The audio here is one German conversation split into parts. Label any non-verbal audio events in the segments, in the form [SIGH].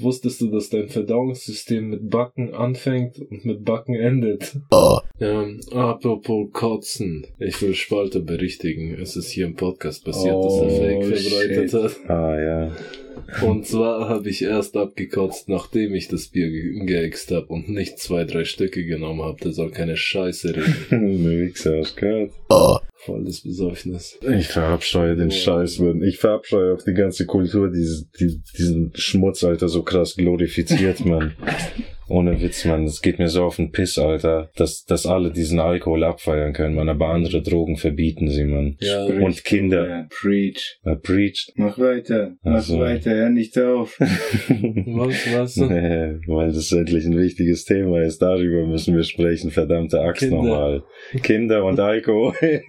Wusstest du, dass dein Verdauungssystem mit Backen anfängt und mit Backen endet? Ja, apropos Kotzen. Ich will Spalte berichtigen. Es ist hier im Podcast passiert, dass er Fake verbreitet shit. hat. Ah, ja. Und zwar habe ich erst abgekotzt, nachdem ich das Bier ge geäxt habe und nicht zwei, drei Stücke genommen habe. Der soll keine Scheiße reden. Wichser, hast gehört? Volles Besäufnis. Ich verabscheue den Scheiß, Mann. Ich verabscheue auch die ganze Kultur, dieses, die, diesen Schmutz, Alter, so krass glorifiziert, Mann. Ohne Witz, Mann. Es geht mir so auf den Piss, Alter, dass, dass alle diesen Alkohol abfeiern können, man. Aber andere Drogen verbieten sie, man. Ja, Und Kinder. Ja, preach. Er preached. Mach weiter. Mach Ach so. weiter. Hör nicht auf. [LAUGHS] was, was? Nee, weil das endlich ein wichtiges Thema ist. Darüber müssen wir sprechen, verdammte Axt Kinder. nochmal. Kinder und Alkohol. [LAUGHS]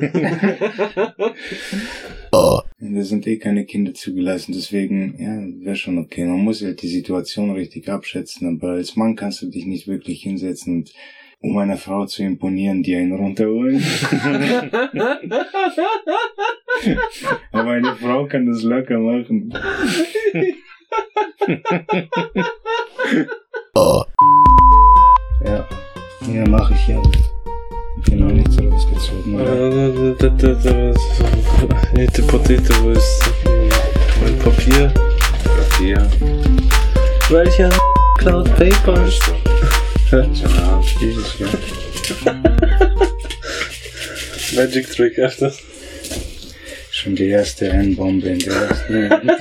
Da sind eh keine Kinder zugelassen, deswegen, ja, wäre schon okay. Man muss halt die Situation richtig abschätzen, aber als Mann kannst du dich nicht wirklich hinsetzen und um einer Frau zu imponieren, die einen runterholen. [LAUGHS] aber eine Frau kann das locker machen. ja, ja, mache ich ja. Ich bin noch nicht so rausgezogen, Potete, wo ist mein Papier? Papier. Welcher Cloud Paper? Ja, dieses Jahr. [LAUGHS] Magic Trick, Alter. Schon die erste N-Bombe in der ersten.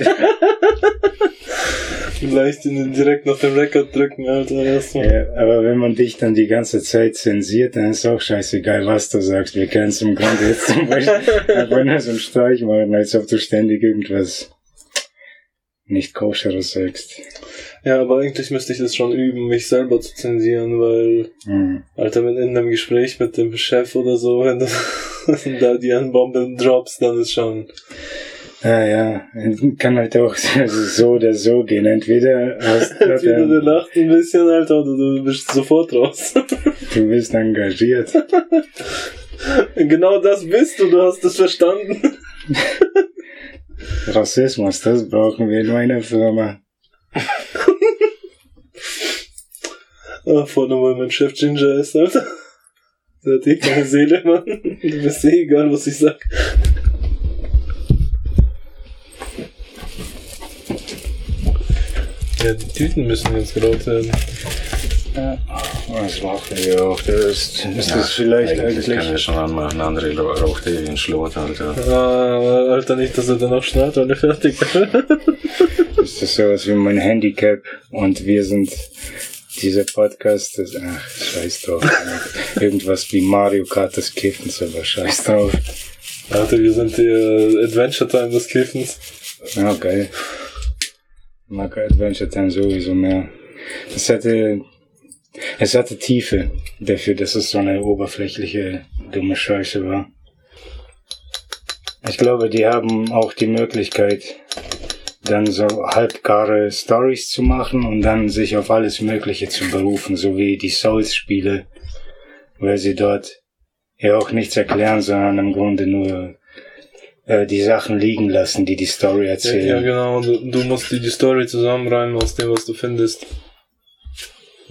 Vielleicht direkt nach dem Rekord drücken, Alter, erstmal. ja, aber wenn man dich dann die ganze Zeit zensiert, dann ist auch scheißegal, was du sagst. Wir können es im Grunde jetzt zum Beispiel einfach nur so einen Streich machen, als ob du ständig irgendwas nicht koscheres sagst. Ja, aber eigentlich müsste ich das schon üben, mich selber zu zensieren, weil, Hm. Alter, wenn in einem Gespräch mit dem Chef oder so, wenn du [LAUGHS] da die N-Bombe droppst, dann ist schon. Ja, ja, kann halt auch [LAUGHS] so oder so gehen. Entweder hast Entweder du du, lacht ein bisschen, Alter, oder du bist sofort raus. [LAUGHS] du bist engagiert. genau das bist du, du hast es verstanden. Rassismus, das brauchen wir in meiner Firma. Ah, vorne mal mein Chef Ginger ist, Alter. Der hat eh keine Seele, Mann. Du bist eh egal, was ich sag. Ja, die Tüten müssen jetzt geraucht werden. Ja, das machen wir auch. Das ist, ist das vielleicht eigentlich, eigentlich, können wir schon anmachen. Andere raucht eh wie ein Schlot, Alter. Ah, Alter, nicht, dass er dann auch schnarrt, weil er fertig [LAUGHS] ist das sowas wie mein Handicap und wir sind dieser Podcast, das, ach, scheiß drauf. Irgendwas wie Mario Kart des Kiffens, aber scheiß drauf. Alter, wir sind die äh, Adventure Time des Kiffens. Ja, geil. Ich mag Adventure Time sowieso mehr. Es hatte, es hatte Tiefe dafür, dass es so eine oberflächliche, dumme Scheiße war. Ich glaube, die haben auch die Möglichkeit, dann so halbgare Stories zu machen und dann sich auf alles Mögliche zu berufen, so wie die Souls-Spiele, weil sie dort ja auch nichts erklären, sondern im Grunde nur äh, die Sachen liegen lassen, die die Story Ja, erzählen. ja, genau. Du, du musst dir die Story zusammenreimen aus dem, was du findest.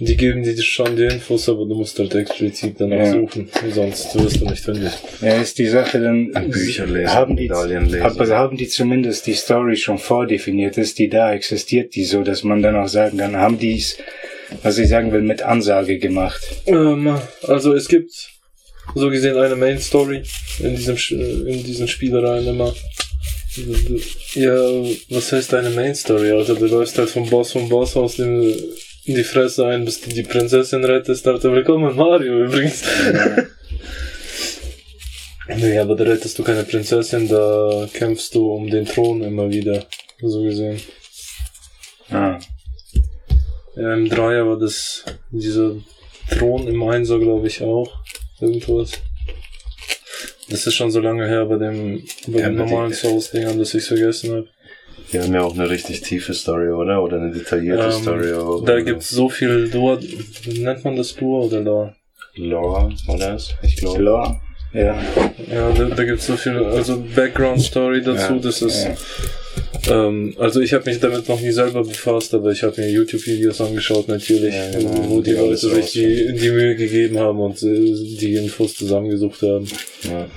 Die geben dir schon die Infos, aber du musst halt explizit danach Ja. suchen. Sonst wirst du nicht fündig. Ja, ist die Sache dann, Bücher lesen, haben die, Medaillen lesen. aber haben die zumindest die Story schon vordefiniert, ist die da, existiert die so, dass man dann auch sagen kann, haben die es, was ich sagen will, mit Ansage gemacht. Ähm, also es gibt so gesehen eine Main Story in diesem Sch- in diesen Spielereien immer. Ja, was heißt eine Main Story? Alter, du läufst halt vom Boss vom Boss aus dem in die Fresse ein, bis du die Prinzessin rettest. Alter, willkommen Mario übrigens. Nee, aber da rettest du keine Prinzessin, da kämpfst du um den Thron immer wieder, so gesehen. Ah, Ja, im Dreier war das dieser Thron im Einser, glaube ich, auch. Irgendwas. Das ist schon so lange her bei dem, bei Ja, den normalen Souls-Dingern, dass ich vergessen habe. Die haben ja auch eine richtig tiefe Story, oder? Oder eine detaillierte Ähm, Story. Oder Da gibt's so viel Lore, nennt man das Lore oder Lore? Lore, oder? Ich glaube. Lore. Ja, Ja, da, da gibt's so viel, also Background-Story dazu, Ja, das ist, ja. Ähm, also ich habe mich damit noch nie selber befasst, aber ich habe mir YouTube-Videos angeschaut natürlich, Ja, genau. wo die Die Leute sich die, die Mühe gegeben haben und äh, die Infos zusammengesucht haben. Ja.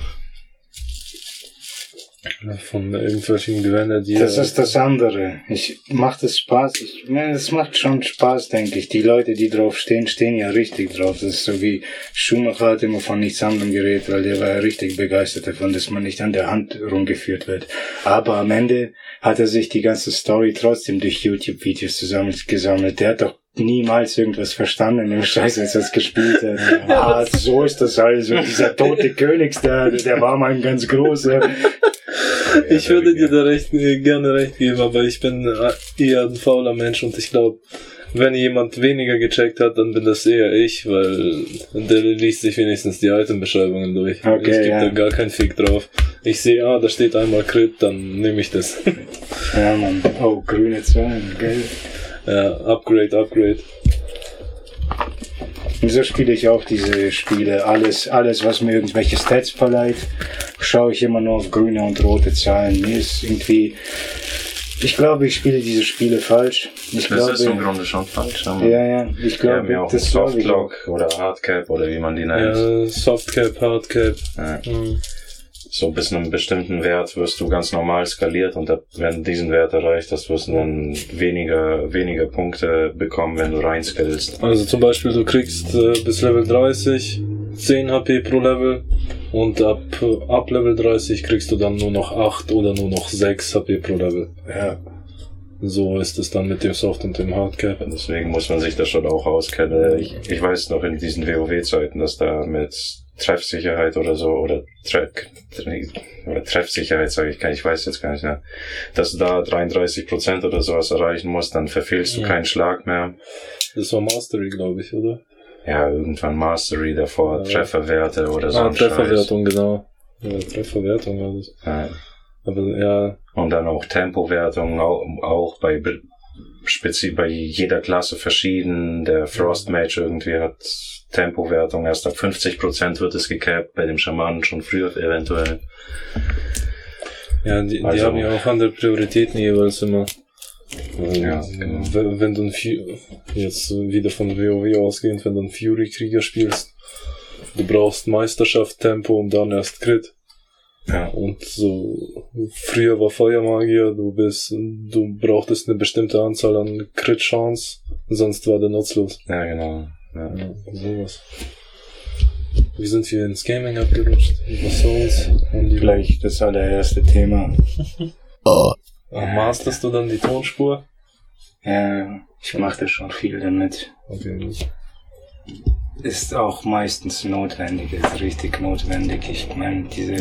Von irgendwelchen die... Das ist das andere. Ich macht es Spaß. Ich, es macht schon Spaß, denke ich. Die Leute, die drauf stehen, stehen ja richtig drauf. Das ist so wie Schumacher hat immer von nichts anderem geredet, weil der war ja richtig begeistert davon, dass man nicht an der Hand rumgeführt wird. Aber am Ende hat er sich die ganze Story trotzdem durch YouTube-Videos zusammengesammelt. Der hat doch niemals irgendwas verstanden im Scheiß, als er es gespielt hat. [LAUGHS] Ah, so ist das also. Dieser tote [LAUGHS] Königs, der, der war mal ein ganz großer. Ich würde dir da recht, gerne recht geben, aber ich bin äh, eher ein fauler Mensch und ich glaube, wenn jemand weniger gecheckt hat, dann bin das eher ich, weil der liest sich wenigstens die Item-Beschreibungen durch. Okay, ich gebe ja. da gar keinen Fick drauf. Ich sehe, ah, da steht einmal Crit, dann nehme ich das. Ja, Mann. Oh, grüne Zahlen, gell? Ja, Upgrade, Upgrade. Und so spiele ich auch diese Spiele. Alles, alles, was mir irgendwelche Stats verleiht, schaue ich immer nur auf grüne und rote Zahlen. Mir ist irgendwie, ich glaube, ich spiele diese Spiele falsch. Ich Das ist im glaube, Grunde schon falsch. aber ja, ja, ich haben ja glaube, auch das. Softlock oder Hardcap oder wie man die nennt. Ja, Softcap, Hardcap. Ja. Mhm. So bis einem bestimmten Wert wirst du ganz normal skaliert und ab- wenn du diesen Wert erreicht hast, wirst du dann weniger, weniger Punkte bekommen, wenn du reinskillst. Also zum Beispiel, du kriegst äh, bis Level 30 10 HP pro Level und ab, ab Level 30 kriegst du dann nur noch 8 oder nur noch 6 HP pro Level. Ja. So ist es dann mit dem Soft und dem Hardcap. Deswegen muss man sich da schon auch auskennen. Ich, ich weiß noch in diesen WoW-Zeiten, dass da mit Treffsicherheit oder so, oder, Tre oder Treffsicherheit sage ich gar nicht, ich weiß jetzt gar nicht, ne? dass du da 33% oder sowas erreichen musst, dann verfehlst du Ja. keinen Schlag mehr. Das war Mastery, glaube ich, oder? Ja, irgendwann Mastery davor, Ja. Trefferwerte oder so. ah, Scheiß. Trefferwertung, genau. Ja, Trefferwertung war das. Ja. Aber ja, Und dann auch Tempowertung, auch, auch bei, be- spezi bei jeder Klasse verschieden. Der Frost Mage irgendwie hat Tempowertung, erst ab 50% wird es gecapped, bei dem Schamanen schon früher eventuell. ja die, die Also- haben ja auch andere Prioritäten jeweils immer. Ja, genau. wenn, wenn du ein Fu- jetzt wieder von WoW ausgehend, wenn du einen Fury-Krieger spielst, du brauchst Meisterschaft, Tempo und dann erst Crit. Ja. Und so, früher war Feuermagier, du bist, du brauchtest eine bestimmte Anzahl an Crit-Chance, sonst war der nutzlos. Ja, genau. Ja. Ja, sowas. Wie sind wir ins Gaming abgerutscht? Über Souls und die Gleich das allererste Thema. [LAUGHS] Ah, Masterst du dann die Tonspur? Ja, ich machte schon viel damit. Okay, gut. Ist auch meistens notwendig, ist richtig notwendig. Ich meine, diese.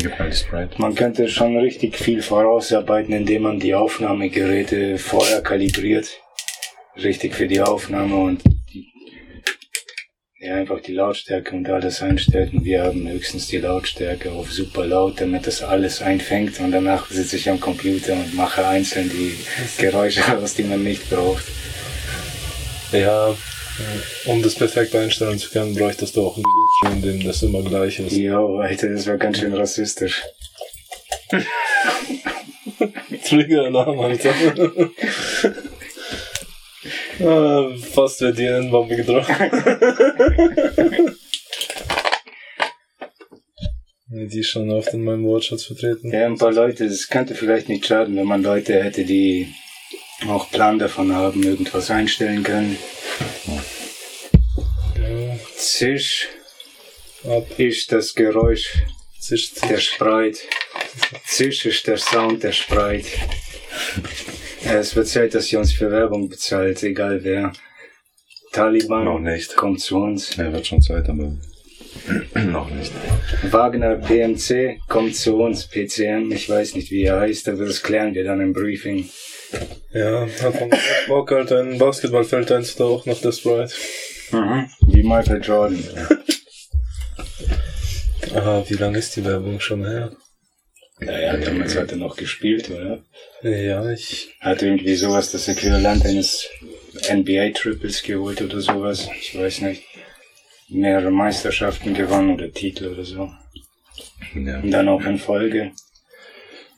Man könnte schon richtig viel vorausarbeiten, indem man die Aufnahmegeräte vorher kalibriert. Richtig für die Aufnahme und die, ja, einfach die Lautstärke und alles einstellt. Und wir haben höchstens die Lautstärke auf super laut, damit das alles einfängt. Und danach sitze ich am Computer und mache einzeln die Geräusche [LAUGHS] aus, die man nicht braucht. Ja, um das perfekt einstellen zu können, bräuchtest du auch ein Video, in dem das immer gleich ist. Jo, Alter, das war ganz schön rassistisch. [LAUGHS] Trigger-Alarm, Alter. [LAUGHS] ah, fast wird die N-Bombe getroffen. [LAUGHS] Die ist schon oft in meinem Wortschatz vertreten. Ja, ein paar Leute, es könnte vielleicht nicht schaden, wenn man Leute hätte, die auch Plan davon haben, irgendwas einstellen können. Zisch ab, ist das Geräusch zischt, der zischt. Spreit. Zisch ist der Sound der Spreit. Es wird Zeit, dass ihr uns für Werbung bezahlt, egal wer. Taliban Noch nicht. kommt zu uns. Ja, wird schon Zeit, aber [CLEARS THROAT] noch nicht. Wagner PMC kommt zu uns. PCM, ich weiß nicht, wie er heißt, aber das klären wir dann im Briefing. Ja, hat man Bock, Alter, in ein Basketballfeld einzutauchen nach der Sprite. Mhm. Wie Michael Jordan. [LAUGHS] Ah, wie lange ist die Werbung schon her? Naja, damals hat er noch gespielt, oder? Ja, ich Hat irgendwie sowas das Äquivalent eines NBA-Triples geholt oder sowas. Ich weiß nicht. Mehrere Meisterschaften gewonnen oder Titel oder so. Ja. Und dann auch in Folge.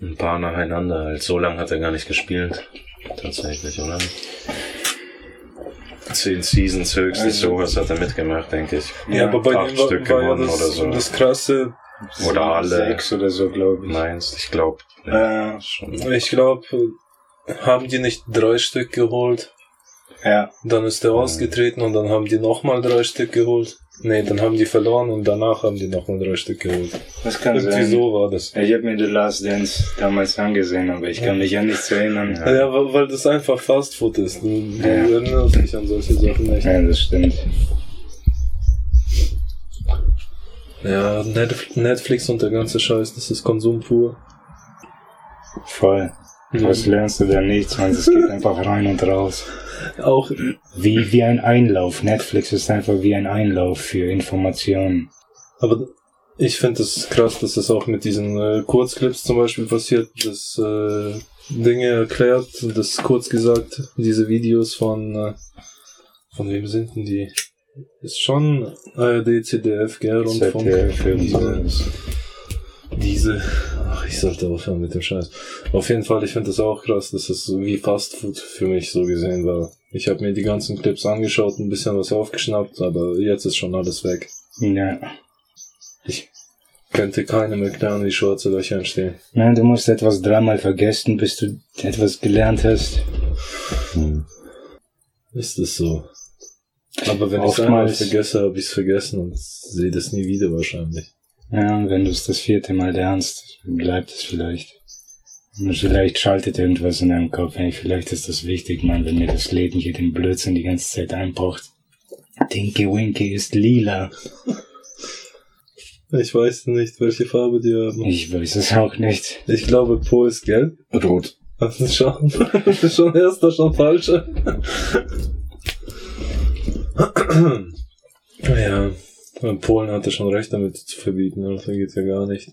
Ein paar nacheinander halt. So lange hat er gar nicht gespielt. Tatsächlich, oder? Zehn Seasons höchstens, Also- sowas hat er mitgemacht, denke ich. Ja, aber bei acht Stück war ja gewonnen das, oder so. das Krasse. Oder alle. Sechs oder so, glaube ich. Meins, ich glaube. Äh, schon. Ich glaube, haben die nicht drei Stück geholt? ja. Dann ist der ausgetreten und dann haben die nochmal drei Stück geholt. Nee, dann haben die verloren und danach haben die nochmal drei Stück geholt. Das kann Irgendwie sein. so war das. Ich habe mir The Last Dance damals angesehen, aber ich kann mich an nichts erinnern. Ja. Ja, weil, das einfach Fast Food ist. Du, Ja. erinnerst dich an solche Sachen nicht. Ja, das stimmt. Ja, Net- Netflix und der ganze Scheiß, das ist Konsum pur. Voll. Was lernst du da nichts, man? Es geht einfach rein und raus. Auch, Wie, wie ein Einlauf. Netflix ist einfach wie ein Einlauf für Informationen. aber ich finde es krass, dass es auch mit diesen äh, Kurzclips zum Beispiel passiert, dass äh, Dinge erklärt, das kurz gesagt, diese Videos von, äh, von wem sind denn die? Ist schon ARD, CDF, gell, Rundfunk. ZDF, diese, diese, ach, ich sollte aufhören mit dem Scheiß. Auf jeden Fall, ich finde das auch krass, dass es so wie Fast Food für mich so gesehen war. Ich habe mir die ganzen Clips angeschaut, ein bisschen was aufgeschnappt, aber jetzt ist schon alles weg. Ja. Ich könnte keinem erklären, wie schwarze Löcher entstehen. Nein, du musst etwas dreimal vergessen, bis du etwas gelernt hast. Hm. Ist es so? Aber wenn ich es einmal vergesse, habe ich es vergessen und sehe das nie wieder wahrscheinlich. Ja, und wenn du es das vierte Mal lernst, bleibt es vielleicht. Und vielleicht schaltet irgendwas in deinem Kopf. Hey, vielleicht ist das wichtig, man, wenn mir das Leben hier den Blödsinn die ganze Zeit einbraucht. Dinky Winky ist lila. Ich weiß nicht, welche Farbe die haben. Ich weiß es auch nicht. Ich glaube, Po ist gelb. Rot. Das ist schon, [LAUGHS] das ist schon erster, schon falscher. ja, Polen hatte schon recht damit zu verbieten, also geht ja gar nicht.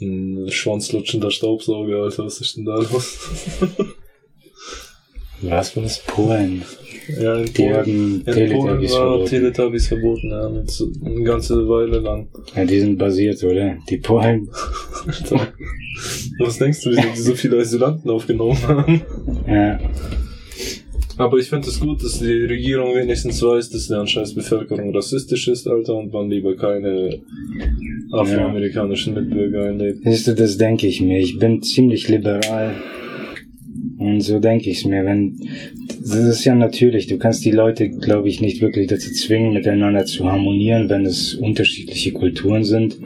Ein schwanzlutschender Staubsauger, Alter, was ist denn da los? [LAUGHS] Was war das? Polen. ja, in Die Polen, haben in Polen Teletubbies war verboten. Teletubbies verboten, ja, eine ganze Weile lang. Ja, die sind basiert, oder? Die Polen. [LAUGHS] Was denkst du, wieso die so viele Asylanten aufgenommen haben? Ja, Aber ich finde es gut, dass die Regierung wenigstens weiß, dass die anscheinend Bevölkerung rassistisch ist, Alter, und man lieber keine afroamerikanischen Mitbürger einlädt. Siehst du, das denke ich mir. Ich bin ziemlich liberal. Und so denke ich es mir. Wenn, das ist ja natürlich. Du kannst die Leute, glaube ich, nicht wirklich dazu zwingen, miteinander zu harmonieren, wenn es unterschiedliche Kulturen sind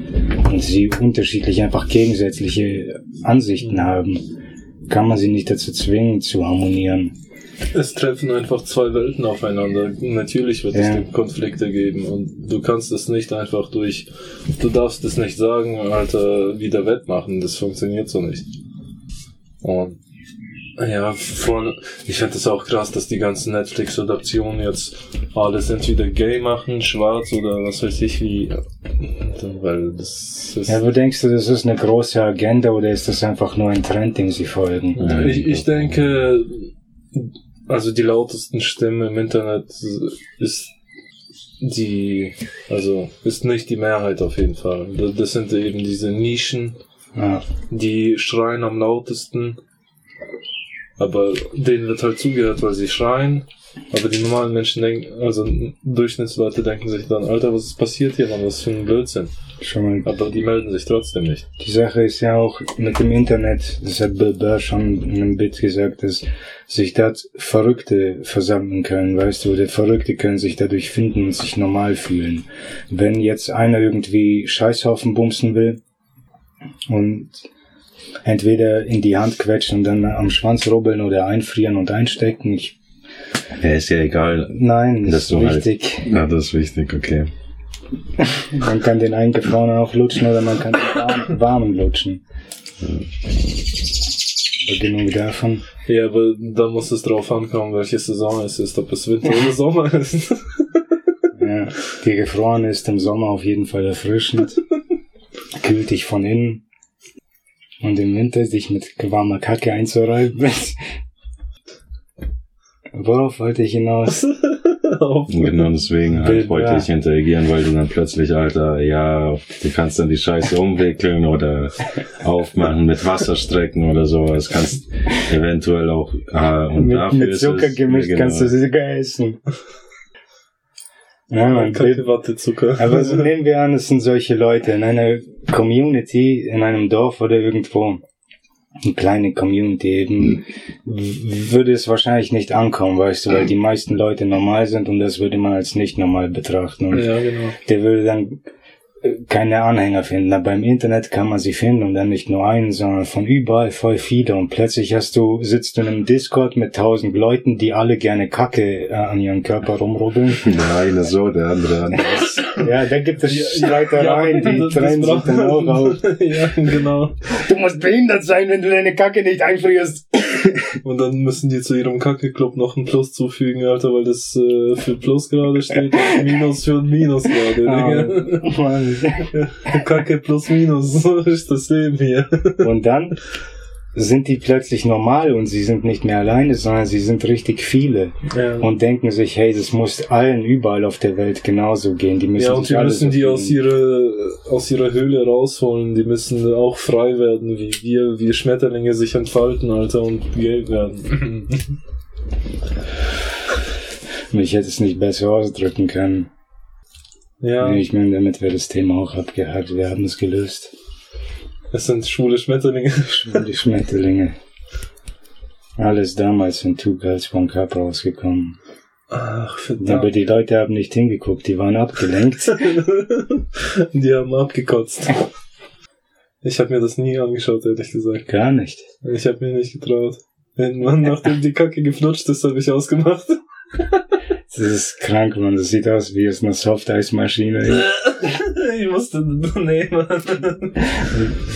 und sie unterschiedlich einfach gegensätzliche Ansichten haben. Kann man sie nicht dazu zwingen, zu harmonieren. Es treffen einfach zwei Welten aufeinander. Natürlich wird Ja. es Konflikte geben und du kannst es nicht einfach durch, du darfst es nicht sagen, Alter, wieder wettmachen. Das funktioniert so nicht. Und ja, vor, ich finde es auch krass, dass die ganzen Netflix-Adaptionen jetzt alles entweder gay machen, schwarz oder was weiß ich wie. Weil das ist. Ja, wo denkst du, das ist eine große Agenda oder ist das einfach nur ein Trend, dem sie folgen? Ich, ich denke, also die lautesten Stimmen im Internet ist die, also ist nicht die Mehrheit auf jeden Fall. Das- sind eben diese Nischen, Ja. die schreien am lautesten. Aber denen wird halt zugehört, weil sie schreien. Aber die normalen Menschen denken, also Durchschnittsleute denken sich dann, Alter, was ist passiert hier, Mann, was für ein Blödsinn. Schon mal Aber die melden sich trotzdem nicht. Die Sache ist ja auch mit dem Internet, das hat Bill Burr schon in einem Bit gesagt, dass sich dort Verrückte versammeln können, weißt du, oder Verrückte können sich dadurch finden und sich normal fühlen. Wenn jetzt einer irgendwie Scheißhaufen bumsen will und entweder in die Hand quetschen und dann am Schwanz rubbeln oder einfrieren und einstecken, ich, Ja, ist ja egal. nein, das ist du halt- wichtig. Ja, das ist wichtig, okay. Man kann den eingefrorenen auch lutschen oder man kann den warm, warmen lutschen. Aber genug davon. Ja, aber da muss es drauf ankommen, welche Saison es ist, ob es Winter oder [LAUGHS] Sommer ist. Ja, die gefroren ist im Sommer auf jeden Fall erfrischend. Kühlt dich von innen. Und im Winter sich mit warmer Kacke einzureiben. [LAUGHS] Worauf wollte ich hinaus? [LAUGHS] Auf. Genau deswegen halt Bild, wollte ja. ich interagieren, weil du dann plötzlich, Alter, ja, du kannst dann die Scheiße umwickeln oder aufmachen mit Wasserstrecken oder sowas. Kannst eventuell auch, ah, und mit, dafür mit ist Zucker es, gemischt ja, kannst du sie sogar essen. Ja, man, Kacke Wattezucker. Aber so [LAUGHS] nehmen wir an, es sind solche Leute in einer Community, in einem Dorf oder irgendwo. Eine kleine Community eben, w- würde es wahrscheinlich nicht ankommen, weißt du, weil die meisten Leute normal sind und das würde man als nicht normal betrachten. Und Ja, genau. der würde dann keine Anhänger finden. Aber im Internet kann man sie finden und dann nicht nur einen, sondern von überall voll viele. Und plötzlich hast du, sitzt du in einem Discord mit tausend Leuten, die alle gerne Kacke äh, an ihren Körper rumrubbeln. [LAUGHS] Der eine so, der andere anders. [LAUGHS] Ja, da gibt es Streitereien, die das- das trennen sich dann auch [LAUGHS] auf. ja, genau. Du musst behindert sein, wenn du deine Kacke nicht einfrierst. [LAUGHS] Und dann müssen die zu ihrem Kacke-Club noch ein Plus zufügen, Alter, weil das äh, für Plus gerade steht und [LAUGHS] Minus für Minus gerade. Digga. Ah, [LAUGHS] Mann. Kacke plus Minus, so ist das Leben hier. Und dann sind die plötzlich normal und sie sind nicht mehr alleine, sondern sie sind richtig viele Ja. und denken sich, hey, das muss allen überall auf der Welt genauso gehen. Die müssen Ja, und wir müssen die aus ihrer, aus ihrer Höhle rausholen. Die müssen auch frei werden, wie wir, wie Schmetterlinge sich entfalten, Alter, und Geld werden. [LAUGHS] Ich hätte es nicht besser ausdrücken können. ja, Ich meine, damit wäre das Thema auch abgehakt. Wir haben es gelöst. Es sind schwule Schmetterlinge. Schwule Schmetterlinge. Alles damals in Two Girls One Cup rausgekommen. Ach, Aber verdammt. die Leute haben nicht hingeguckt, die waren abgelenkt. [LAUGHS] die haben abgekotzt. Ich habe mir das nie angeschaut, ehrlich gesagt. Gar nicht. Ich habe mir nicht getraut. Wenn man nachdem die Kacke geflutscht ist, habe ich ausgemacht. [LAUGHS] Das ist krank, man. Das sieht aus wie aus einer Softeismaschine. [LAUGHS] ich musste, nee, Mann.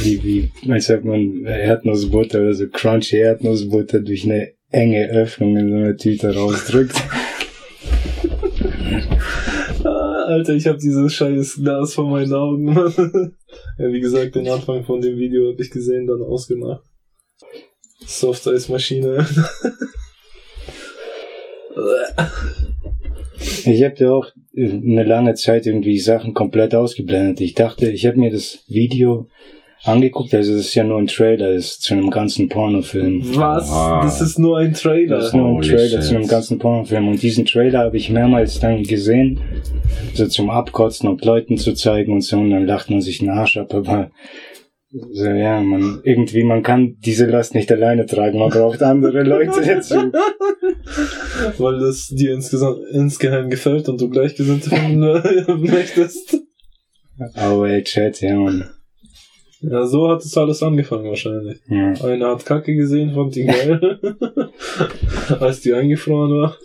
Wie, wie, als ob man Erdnussbutter oder so crunchy Erdnussbutter durch eine enge Öffnung in so einer Tüte rausdrückt. Ah, Alter, ich habe dieses scheiß Glas vor meinen Augen. [LAUGHS] Ja, wie gesagt, den Anfang von dem Video habe ich gesehen, dann ausgemacht. Soft Eis Maschine. [LAUGHS] Ich habe ja auch eine lange Zeit irgendwie Sachen komplett ausgeblendet. Ich dachte, ich habe mir das Video angeguckt, also das ist ja nur ein Trailer, ist zu einem ganzen Pornofilm. Was? Ah. Das ist nur ein Trailer. Das ist nur ein Holy Trailer shit. zu einem ganzen Pornofilm. Und diesen Trailer habe ich mehrmals dann gesehen, so zum Abkotzen und Leuten zu zeigen und so. Und dann lacht man sich den Arsch ab. Aber so, ja, man, irgendwie, man kann diese Last nicht alleine tragen. Man braucht andere Leute dazu. [LAUGHS] Weil das dir insgesamt, insgeheim gefällt und du Gleichgesinnte finden äh, [LAUGHS] möchtest. Aber ey, Chat, ja, man. Ja, so hat es alles angefangen wahrscheinlich. Ja. Einer hat Kacke gesehen, fand die geil. [LAUGHS] Als die eingefroren war.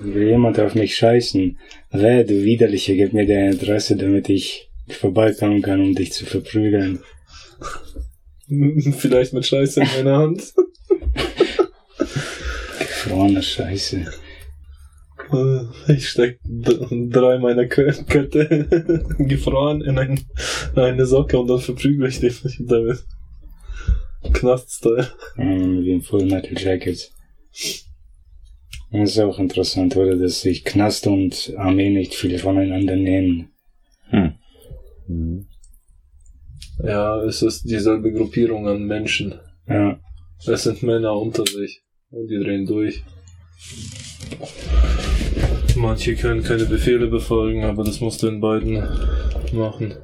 Will jemand auf mich scheißen? Wer, du Widerliche, gib mir deine Adresse, damit ich vorbeikommen kann, um dich zu verprügeln. [LAUGHS] Vielleicht mit Scheiße in meiner Hand. Gefrorene Scheiße. Äh, Ich steck d- drei meiner Kötte [LAUGHS] gefroren in ein, eine Socke und dann verprügle ich dich damit. Knast-Style. Ähm, wie ein Full Metal Jacket. Das ist auch interessant, oder? Dass sich Knast und Armee nicht viel voneinander nehmen. Hm. Mhm. Ja, es ist dieselbe Gruppierung an Menschen. Ja. Es sind Männer unter sich. Und die drehen durch. Manche können keine Befehle befolgen, aber das musst du in beiden machen.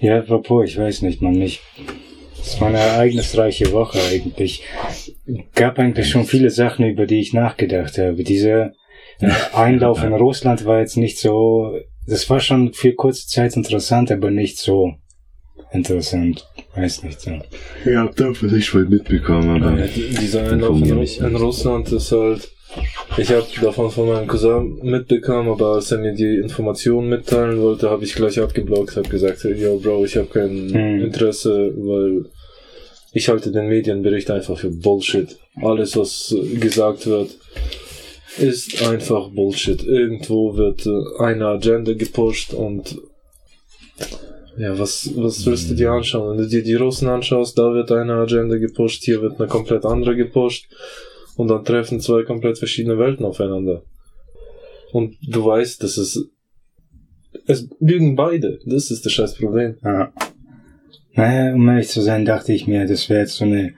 Ja, apropos, ich weiß nicht, man, mich. Es war eine ereignisreiche Woche eigentlich. Gab eigentlich schon viele Sachen, über die ich nachgedacht habe. Dieser äh, Einlauf in Russland war jetzt nicht so, das war schon für kurze Zeit interessant, aber nicht so interessant. Weiß nicht so. Ich hab da vielleicht voll mitbekommen, aber. Ja, dieser Einlauf in, in Russland ist halt. Ich habe davon von meinem Cousin mitbekommen, aber als er mir die Informationen mitteilen wollte, habe ich gleich abgeblockt, habe gesagt, yo Bro, ich habe kein Hm. Interesse, weil ich halte den Medienbericht einfach für Bullshit. Alles, was gesagt wird, ist einfach Bullshit. Irgendwo wird äh, eine Agenda gepusht und ja, was, was willst du dir anschauen? Wenn du dir die Russen anschaust, da wird eine Agenda gepusht, hier wird eine komplett andere gepusht. Und dann treffen zwei komplett verschiedene Welten aufeinander. Und du weißt, dass es. Es lügen beide. Das ist das scheiß Problem. Ja. Naja, um ehrlich zu sein, dachte ich mir, das wäre jetzt so eine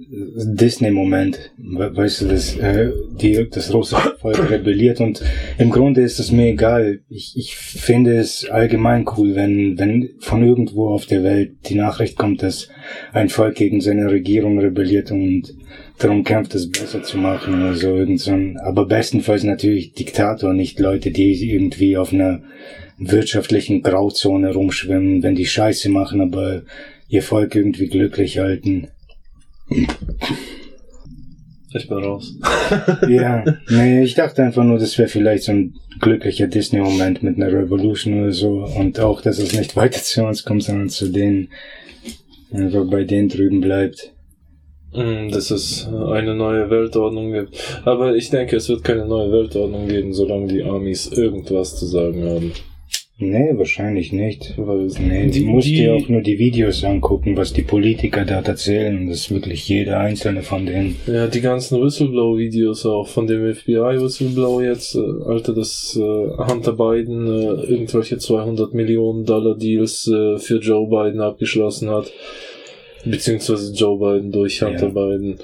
Disney-Moment. We- Weißt du, das, äh, die, das russische Volk rebelliert und im Grunde ist es mir egal. Ich, ich finde es allgemein cool, wenn, wenn von irgendwo auf der Welt die Nachricht kommt, dass ein Volk gegen seine Regierung rebelliert und darum kämpft, es besser zu machen oder so irgend so ein, aber bestenfalls natürlich Diktator, nicht Leute, die irgendwie auf einer wirtschaftlichen Grauzone rumschwimmen, wenn die Scheiße machen, aber ihr Volk irgendwie glücklich halten. Ich bin raus. [LAUGHS] Ja, nee, ich dachte einfach nur, das wäre vielleicht so ein glücklicher Disney-Moment mit einer Revolution oder so und auch, dass es nicht weiter zu uns kommt, sondern zu denen, einfach bei denen drüben bleibt. Mm, Dass es eine neue Weltordnung gibt. Aber ich denke, es wird keine neue Weltordnung geben, solange die Amis irgendwas zu sagen haben. Nee, wahrscheinlich nicht. Nee, die, du musst die, dir auch nur die Videos angucken, was die Politiker da erzählen. Und das ist wirklich jeder einzelne von denen. Ja, die ganzen Whistleblower-Videos auch von dem FBI-Whistleblower jetzt, äh, Alter, dass äh, Hunter Biden äh, irgendwelche 200 Millionen Dollar Deals äh, für Joe Biden abgeschlossen hat. Beziehungsweise Joe Biden durch Hunter Biden.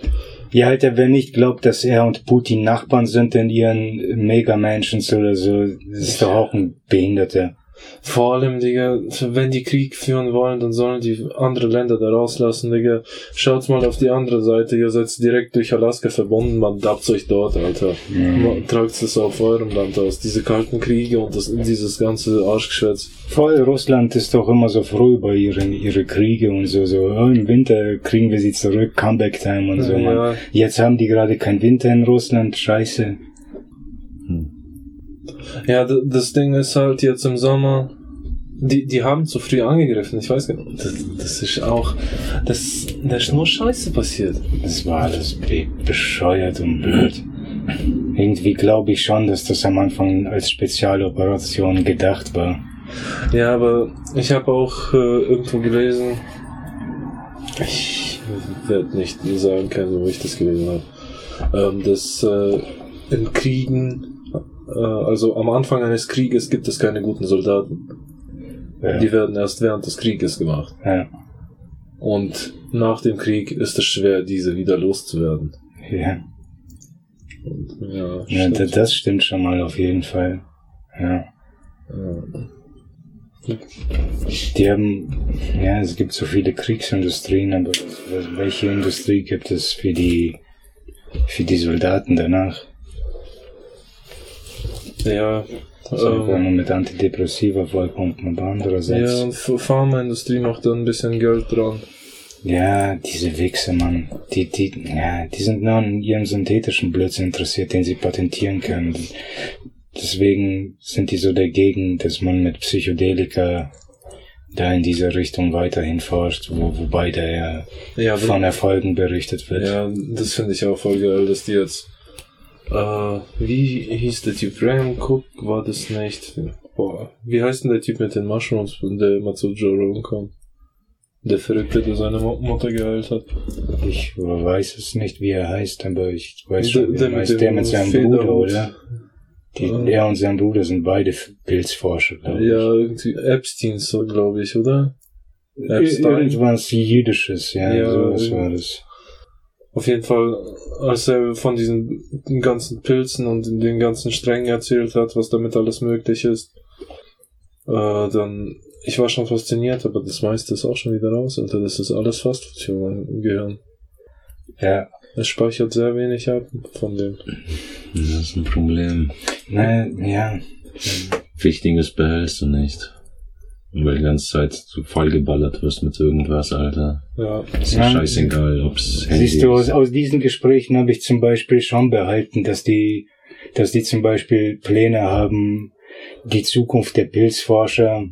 Ja, Alter, wer nicht glaubt, dass er und Putin Nachbarn sind in ihren Mega-Mansions oder so, das ist doch auch ein Behinderter. Vor allem, Digga, wenn die Krieg führen wollen, dann sollen die andere Länder da rauslassen, Digga. Schaut's mal auf die andere Seite, ihr seid direkt durch Alaska verbunden, man dabt's euch dort, Alter. Man Tragt es auf eurem Land aus. Diese kalten Kriege und das, dieses ganze Arschgeschwätz. Voll, Russland ist doch immer so froh über ihre, ihre Kriege und so, so, oh, im Winter kriegen wir sie zurück, Comeback Time und so, Ja. Jetzt haben die gerade kein Winter in Russland, scheiße. Ja, das Ding ist halt jetzt im Sommer, die, die haben zu früh angegriffen, ich weiß gar nicht. Das, das ist auch, das, da ist nur Scheiße passiert. Das war alles be bescheuert und blöd. Irgendwie glaube ich schon, dass das am Anfang als Spezialoperation gedacht war. Ja, aber ich habe auch äh, irgendwo gelesen, ich werde nicht sagen können, wo ich das gelesen habe, ähm, dass äh, in Kriegen, also am Anfang eines Krieges gibt es keine guten Soldaten. Ja. Die werden erst während des Krieges gemacht. Ja. Und nach dem Krieg ist es schwer, diese wieder loszuwerden. Ja, Und, ja, ja stimmt. da- das stimmt schon mal auf jeden Fall. Ja. Die haben, ja, es gibt so viele Kriegsindustrien, aber welche Industrie gibt es für die, für die Soldaten danach? Ja, Also ähm, nur mit Antidepressiva aber ja, andererseits, und Ph- Pharmaindustrie macht da ein bisschen Geld dran. ja, diese Wichse, Mann, die, die, ja, die sind nur an ihrem synthetischen Blödsinn interessiert, den sie patentieren können. Deswegen sind die so dagegen, dass man mit Psychedelika da in diese Richtung weiterhin forscht, wo, wobei da ja Ja, von Erfolgen berichtet wird. Ja, das finde ich auch voll geil, dass die jetzt. Äh, wie hieß der Typ? Graham Cook war das nicht. Boah, wie heißt denn der Typ mit den Mushrooms, der immer zu Joe Rogan kommt? Der Verrückte, der seine Mutter geheilt hat. Ich weiß es nicht, wie er heißt, aber ich weiß Der- schon, der er mit heißt. Der mit seinem Bruder, Federhut. oder? Die, Ah. Er und sein Bruder sind beide Pilzforscher, glaube ich. Ja, irgendwie Epstein, so glaube ich, oder? Epstein. Irgendwas Jüdisches, ja, Ja, sowas war das. Auf jeden Fall, als er von diesen ganzen Pilzen und den ganzen Strängen erzählt hat, was damit alles möglich ist, äh, dann, ich war schon fasziniert, aber das meiste ist auch schon wieder raus, Alter. Das ist alles Fastfood für mein Gehirn. Ja, Es speichert sehr wenig ab von dem. Das ist ein Problem. na, ja, Wichtiges behältst du nicht. Weil die ganze Zeit so vollgeballert wirst mit irgendwas, Alter. Ja. Ist Ja. scheißegal, ob's Handy Siehst du, aus, aus diesen Gesprächen habe ich zum Beispiel schon behalten, dass die, dass die zum Beispiel Pläne haben, die Zukunft der Pilzforscher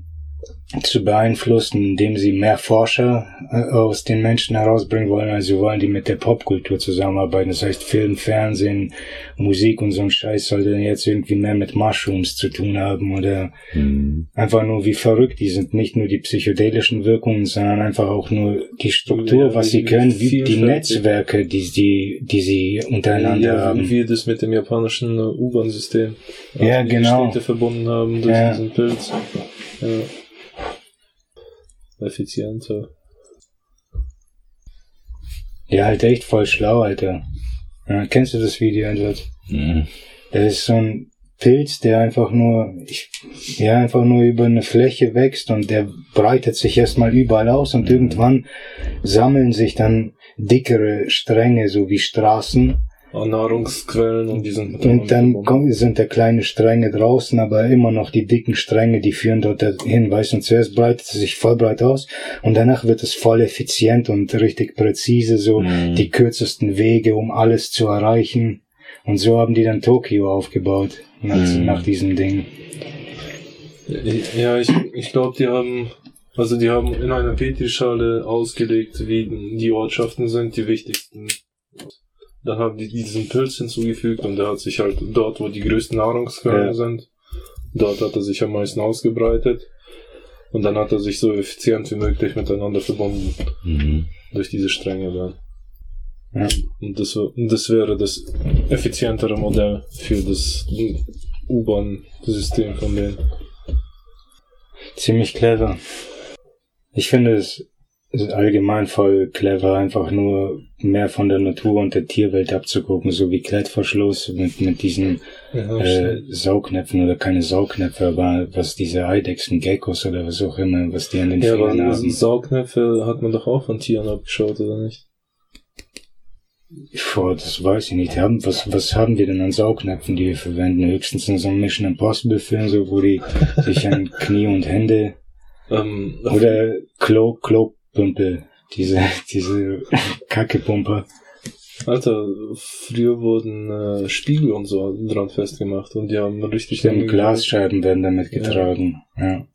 zu beeinflussen, indem sie mehr Forscher äh, aus den Menschen herausbringen wollen. Also wollen die mit der Popkultur zusammenarbeiten. Das heißt Film, Fernsehen, Musik und so ein Scheiß soll dann jetzt irgendwie mehr mit Mushrooms zu tun haben oder Mhm. einfach nur wie verrückt. Die sind nicht nur die psychedelischen Wirkungen, sondern einfach auch nur die Struktur, Ja, was sie können, wie die. Netzwerke, die, die, die sie untereinander ja, haben. wie das mit dem japanischen äh, U-Bahn-System. Ja, die genau. Städte verbunden haben durch Ja. diesen Pilz. Ja. Effizienter. Ja, halt echt voll schlau, Alter. Ja, kennst du das Video, Edward? Mhm. Das ist so ein Pilz, der einfach nur, ich, ja, einfach nur über eine Fläche wächst und der breitet sich erstmal überall aus und irgendwann sammeln sich dann dickere Stränge, so wie Straßen. An Nahrungsquellen und die sind Und dann kommen- sind da kleine Stränge draußen, aber immer noch die dicken Stränge, die führen dort hin, weißt du, und zuerst breitet es sich voll breit aus und danach wird es voll effizient und richtig präzise, so Mhm. die kürzesten Wege, um alles zu erreichen. Und so haben die dann Tokio aufgebaut, nach, Mhm. nach diesem Ding. Ja, ich, ich glaube, die haben, also die haben in einer Petrischale ausgelegt, wie die Ortschaften sind, die wichtigsten. Dann haben die diesen Pilz hinzugefügt und der hat sich halt dort, wo die größten Nahrungsquellen Ja. sind, dort hat er sich am meisten ausgebreitet. Und dann hat er sich so effizient wie möglich miteinander verbunden Mhm. durch diese Stränge dann. Ja. Und das, das wäre das effizientere Modell für das U-Bahn-System von denen. Ziemlich clever. Ich finde es ist allgemein voll clever, einfach nur mehr von der Natur und der Tierwelt abzugucken, so wie Klettverschluss mit, mit diesen Ja, äh, Saugnäpfen oder keine Saugnäpfe, aber was diese Eidechsen, Geckos oder was auch immer, was die an den Ja, Fingern aber haben. Saugnäpfe hat man doch auch von Tieren abgeschaut, oder nicht? Boah, das weiß ich nicht. Haben, was, was haben wir denn an Saugnäpfen, die wir verwenden? Höchstens in so einem Mission Impossible Film, so, wo die sich an [LAUGHS] Knie und Hände Ähm, oder Klo, Klopümpel, diese, [LAUGHS] diese Kackepumper. Alter, früher wurden äh, Spiegel und so dran festgemacht und die haben richtig Stimmt, Glasscheiben werden damit getragen. Ja.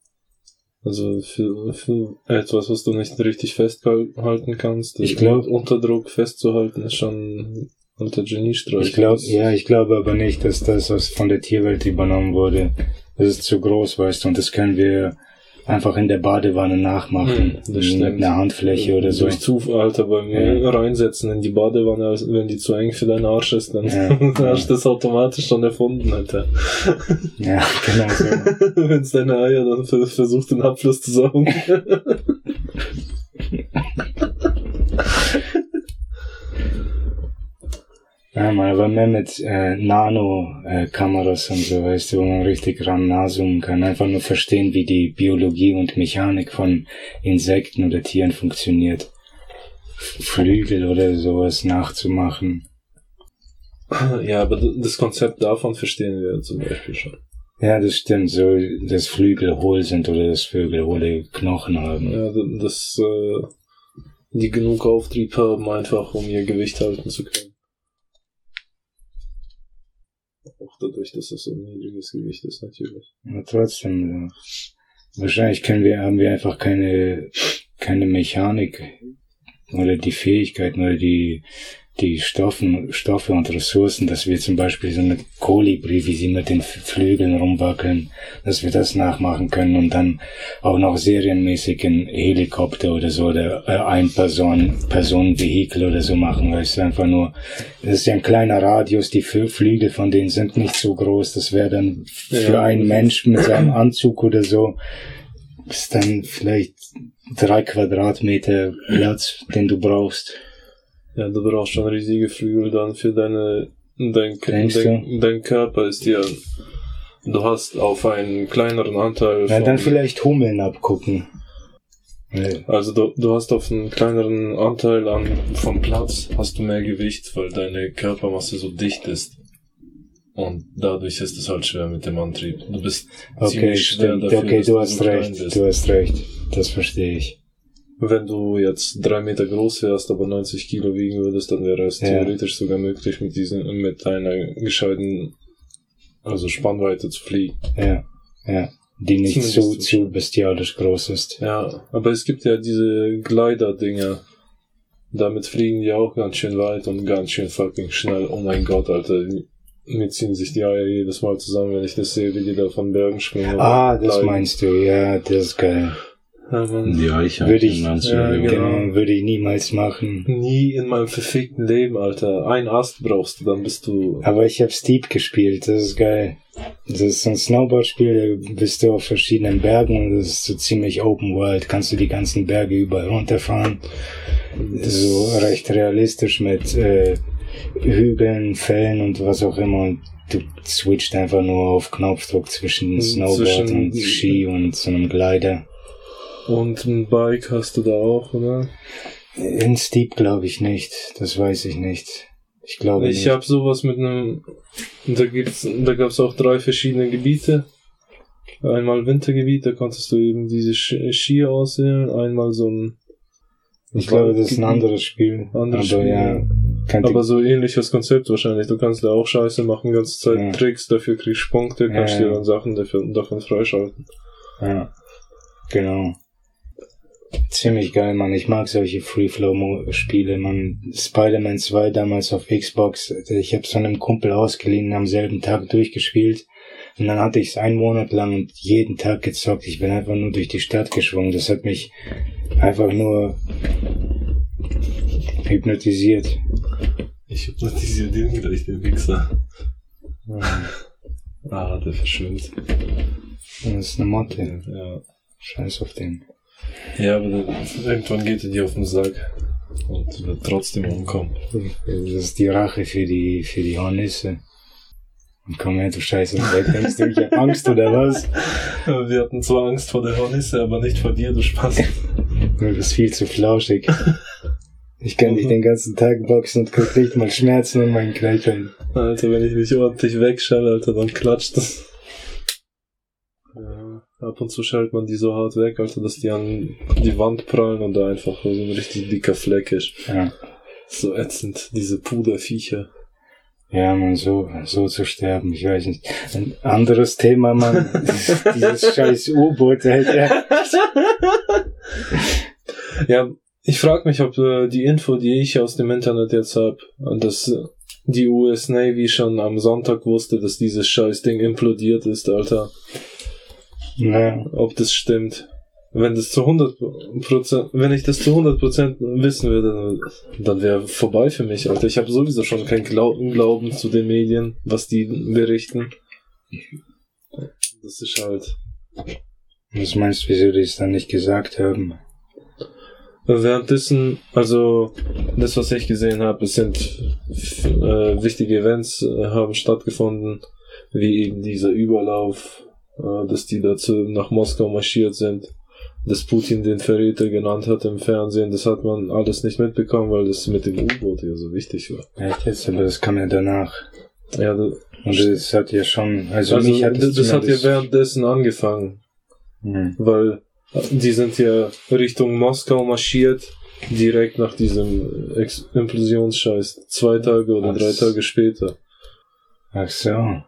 Also für, für etwas, was du nicht richtig festhalten kannst, Ich glaub- unter Druck festzuhalten, ist schon alter Geniestreich. Ich glaube, ja, ich glaube aber nicht, dass das was von der Tierwelt übernommen wurde. Das ist zu groß, weißt du, und das können wir einfach in der Badewanne nachmachen. Hm, das mit einer Handfläche oder so. Durch Zufall, Alter, bei mir Ja. reinsetzen in die Badewanne, wenn die zu eng für deinen Arsch ist, dann Ja. [LAUGHS] hast du das automatisch schon erfunden, Alter. [LAUGHS] Ja, genau so. [LAUGHS] wenn es deine Eier dann ver- versucht, den Abfluss zu saugen. Ja, man, aber mehr mit äh, Nano-Kameras und so, weißt du, wo man richtig ran nahzoomen kann. Einfach nur verstehen, wie die Biologie und Mechanik von Insekten oder Tieren funktioniert. Flügel oder sowas nachzumachen. ja, aber das Konzept davon verstehen wir zum Beispiel schon. Ja, das stimmt, so, dass Flügel hohl sind oder dass Vögel hohle Knochen haben. Ja, dass äh, die genug Auftrieb haben, einfach um ihr Gewicht halten zu können. Auch dadurch, dass es so ein niedriges Gewicht ist, natürlich. Aber trotzdem, äh, wahrscheinlich können wir, haben wir einfach keine, keine Mechanik oder die Fähigkeiten oder die, die Stoffen, Stoffe und Ressourcen, dass wir zum Beispiel so eine Kolibri, wie sie mit den Flügeln rumwackeln, dass wir das nachmachen können und dann auch noch serienmäßig ein Helikopter oder so oder äh, ein Person, Personenvehikel oder so machen, weil es einfach nur, das ist ja ein kleiner Radius, die Fl- Flügel von denen sind nicht so groß, das wäre dann für Ja. einen Mensch mit seinem Anzug oder so, ist dann vielleicht drei Quadratmeter Platz, den du brauchst. Ja, du brauchst schon riesige Flügel dann für deine, dein, dein, dein Körper ist ja, du hast auf einen kleineren Anteil von, dann vielleicht Hummeln abgucken. Ja. also du, du hast auf einen kleineren Anteil an, vom Platz hast du mehr Gewicht, weil deine Körpermasse so dicht ist. Und dadurch ist es halt schwer mit dem Antrieb. Du bist Okay, ziemlich schwer stimmt. dafür, okay, du hast recht. Du hast recht. Das verstehe ich. Wenn du jetzt drei Meter groß wärst, aber 90 Kilo wiegen würdest, dann wäre es Ja. theoretisch sogar möglich, mit diesen, mit deiner gescheiten, also Spannweite zu fliegen. Ja, ja. die nicht Zumindest so zum zu bestialisch groß ist. Ja, aber es gibt ja diese Glider-Dinger. Damit fliegen die auch ganz schön weit und ganz schön fucking schnell. Oh mein Gott, Alter. Mir ziehen sich die Eier jedes Mal zusammen, wenn ich das sehe, wie die da von Bergen springen. Ah, das Gliden. meinst du, ja, das ist geil. Ja, Mann. Die Eichhörnchen Würde ich- ja, Junge? genau. Würde ich niemals machen. Nie in meinem verfickten Leben, Alter. Ein Ast brauchst du, dann bist du. Aber ich habe Steep gespielt, das ist geil. Das ist so ein Snowboard-Spiel, da bist du auf verschiedenen Bergen und das ist so ziemlich Open World. Kannst du die ganzen Berge überall runterfahren. So recht realistisch mit äh, Hügeln, Fällen und was auch immer. Und du switcht einfach nur auf Knopfdruck zwischen Snowboard Zwischen- und Ski und so einem Glider. Und ein Bike hast du da auch, oder? In Steep glaube ich nicht, das weiß ich nicht. Ich glaube Ich habe sowas mit einem. Da gibt's, da gab's auch drei verschiedene Gebiete. Einmal Wintergebiet, da konntest du eben diese Skier auswählen. Einmal so ein. Ich glaube, das ist ein anderes Spiel. Anderes aber Spiel, ja, Aber so ähnliches Konzept wahrscheinlich. Du kannst da auch Scheiße machen, ganze Zeit Ja. Tricks, dafür kriegst du Punkte, kannst Ja, dir dann Sachen dafür, davon freischalten. Ja, genau. Ziemlich geil, Mann. Ich mag solche Free-Flow-Spiele, Mann. Spider-Man 2 damals auf Xbox. Ich habe so einem Kumpel ausgeliehen, am selben Tag durchgespielt. Und dann hatte ich es einen Monat lang und jeden Tag gezockt. Ich bin einfach nur durch die Stadt geschwungen. Das hat mich einfach nur hypnotisiert. Ich hypnotisiere den gleich, den Wichser. Ah, der verschwimmt. Das ist eine Motte. Ja. Scheiß auf den. Ja, aber irgendwann geht er dir auf den Sack. Und wird trotzdem umkommen. Das ist die Rache für die, für die Hornisse. Und komm her, du Scheiße, weg. Denkst du, ich hab Angst oder was? [LAUGHS] Wir hatten zwar Angst vor der Hornisse, aber nicht vor dir, du Spaß. Du bist viel zu flauschig. Ich kann dich den ganzen Tag boxen und krieg nicht mal Schmerzen in meinen Knöcheln. Alter, wenn ich mich ordentlich wegschalle, Alter, dann klatscht das. Ab und zu schaltet man die so hart weg, Alter, dass die an die Wand prallen und da einfach so ein richtig dicker Fleck ist. Ja. So ätzend, diese Puderviecher. Ja, man, so, so zu sterben, ich weiß nicht. Ein anderes Thema, Mann. [LAUGHS] Dieses scheiß U-Boot, Alter. [LAUGHS] Ja, ich frage mich, ob äh, die Info, die ich aus dem Internet jetzt hab, dass äh, die US Navy schon am Sonntag wusste, dass dieses scheiß Ding implodiert ist, Alter. Ja, ob das stimmt. Wenn das zu 100%, wenn ich das zu 100% wissen würde, dann, dann wäre vorbei für mich, Alter. Ich habe sowieso schon keinen Glauben, Glauben zu den Medien, was die berichten. Das ist halt. was meinst du, wieso die es dann nicht gesagt haben? Währenddessen, also das, was ich gesehen habe, es sind äh, wichtige Events äh, haben stattgefunden, wie eben dieser Überlauf, äh, dass die dazu nach Moskau marschiert sind, dass Putin den Verräter genannt hat im Fernsehen, das hat man alles nicht mitbekommen, weil das mit dem U-Boot ja so wichtig war. Echt jetzt, aber das kam ja danach. Ja, das, Und das hat ja schon, also, also mich hat das, das hat ja währenddessen angefangen. Hm. weil die sind ja Richtung Moskau marschiert, direkt nach diesem Ex Implosionsscheiß. Zwei Tage oder Was? drei Tage später. Ach so.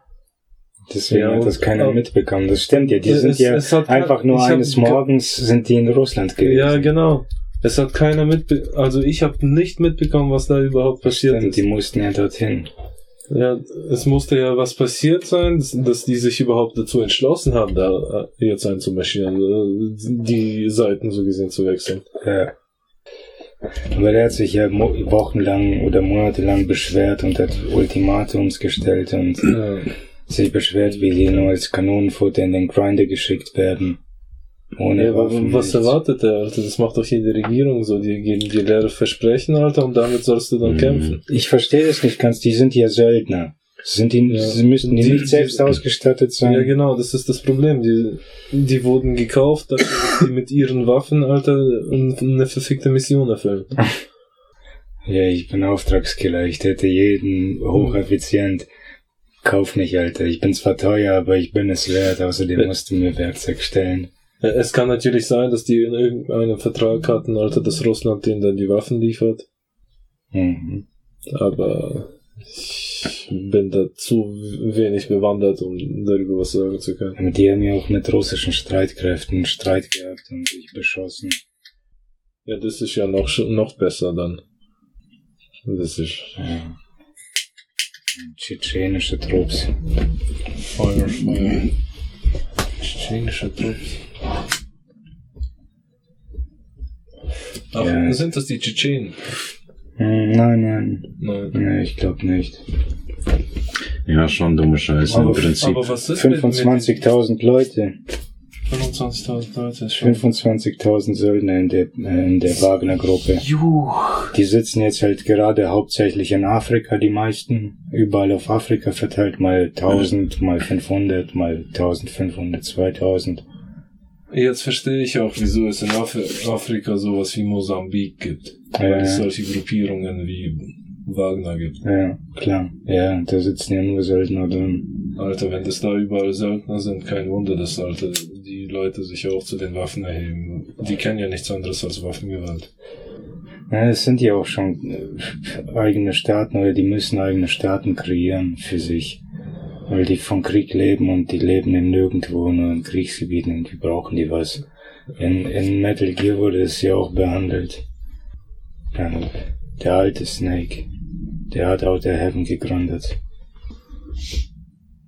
Deswegen Ja, hat das keiner mitbekommen. Das stimmt ja. Die Es- sind ja einfach nur eines ge- Morgens sind die in Russland gewesen. Ja, genau. Es hat keiner mitbe... Also ich habe nicht mitbekommen, was da überhaupt passiert Stimmt, ist. die mussten ja dorthin. Ja, es musste ja was passiert sein, dass, die sich überhaupt dazu entschlossen haben, da äh, jetzt einzumarschieren, äh, die Seiten so gesehen zu wechseln. Ja. Aber der hat sich ja wochenlang oder monatelang beschwert und hat Ultimatums gestellt und Ja. Sich beschwert, wie die nur als Kanonenfutter in den Grinder geschickt werden. Ohne Ja, Waffen. was erwartet der, Alter? Das macht doch jede Regierung so. Die geben dir leere Versprechen, Alter, und damit sollst du dann Mhm. kämpfen. Ich verstehe das nicht ganz. Die sind ja Söldner. Sind die, Ja. sie müssten die, Die- nicht selbst die- ausgestattet sein? Ja, genau, das ist das Problem. Die, die wurden gekauft, damit die mit ihren Waffen, Alter, eine verfickte Mission erfüllen. [LAUGHS] Ja, ich bin Auftragskiller. Ich täte jeden hocheffizient. Kauf nicht, Alter. Ich bin zwar teuer, aber ich bin es wert. Außerdem Ja. musst du mir Werkzeug stellen. Ja, Es kann natürlich sein, dass die in irgendeinem Vertrag hatten, Alter, dass Russland denen dann die Waffen liefert. Mhm. Aber ich bin da zu wenig bewandert, um darüber was sagen zu können. Aber die haben ja auch mit russischen Streitkräften Streit gehabt und sich beschossen. Ja, das ist ja noch, noch besser dann. Das ist Ja. Tschetschenische Trupps. Feuer, Feuer. Tschetschenische Trupps. Ach, Ja. sind das die Tschetschenen? Hm, Nein, nein. Nein. Nee, ich glaube nicht. Ja, schon dumme Scheiße im Aber- Prinzip. Mit- mit 25.000 Leute. 25.000 Leute? Ist schon 25.000 Söldner in der, in der Wagner-Gruppe. Juh. Die sitzen jetzt halt gerade hauptsächlich in Afrika, die meisten. Überall auf Afrika verteilt, mal 1000, mal 500, mal 1500, 2000. Jetzt verstehe ich auch, wieso es in Af Afrika sowas wie Mosambik gibt. Ja, Weil es ja. solche Gruppierungen wie Wagner gibt. Ja, klar. Ja, da sitzen ja nur Söldner drin. Alter, wenn das da überall Söldner sind, kein Wunder, dass Alter, Leute sich auch zu den Waffen erheben. Die kennen ja nichts anderes als Waffengewalt. Ja, es sind ja auch schon äh, eigene Staaten oder die müssen eigene Staaten kreieren für sich. Weil die vom Krieg leben und die leben in nirgendwo, nur in Kriegsgebieten und die brauchen die was. In, in Metal Gear wurde es ja auch behandelt. Der alte Snake, der hat Outer Heaven gegründet.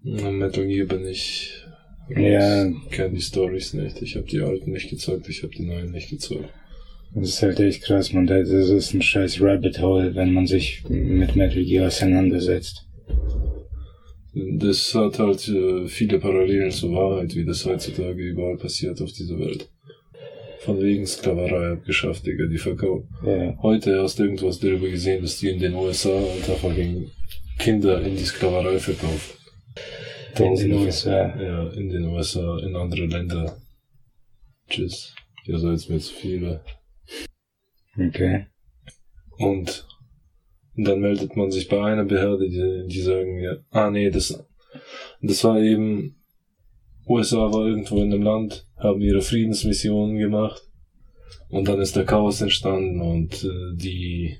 Na, Metal Gear bin ich. Ja. Ich kenne die Stories nicht. Ich habe die alten nicht gezeigt, ich habe die neuen nicht gezeigt. Das ist halt echt krass, man. Das ist ein scheiß Rabbit Hole, wenn man sich mit Metal Gear auseinandersetzt. Das hat halt äh, viele Parallelen zur Wahrheit, wie das heutzutage überall passiert auf dieser Welt. Von wegen Sklaverei abgeschafft, Digga, die verkaufen. Ja, Heute hast du irgendwas darüber gesehen, dass die in den USA Alter fucking Kinder in die Sklaverei verkaufen. In den USA. Ja, in den USA, in andere Länder. Tschüss. Ihr seid mir zu viele. Okay. Und dann meldet man sich bei einer Behörde, die, die sagen ja, ah nee, das, das war eben, USA war irgendwo in einem Land, haben ihre Friedensmissionen gemacht und dann ist der Chaos entstanden und äh, die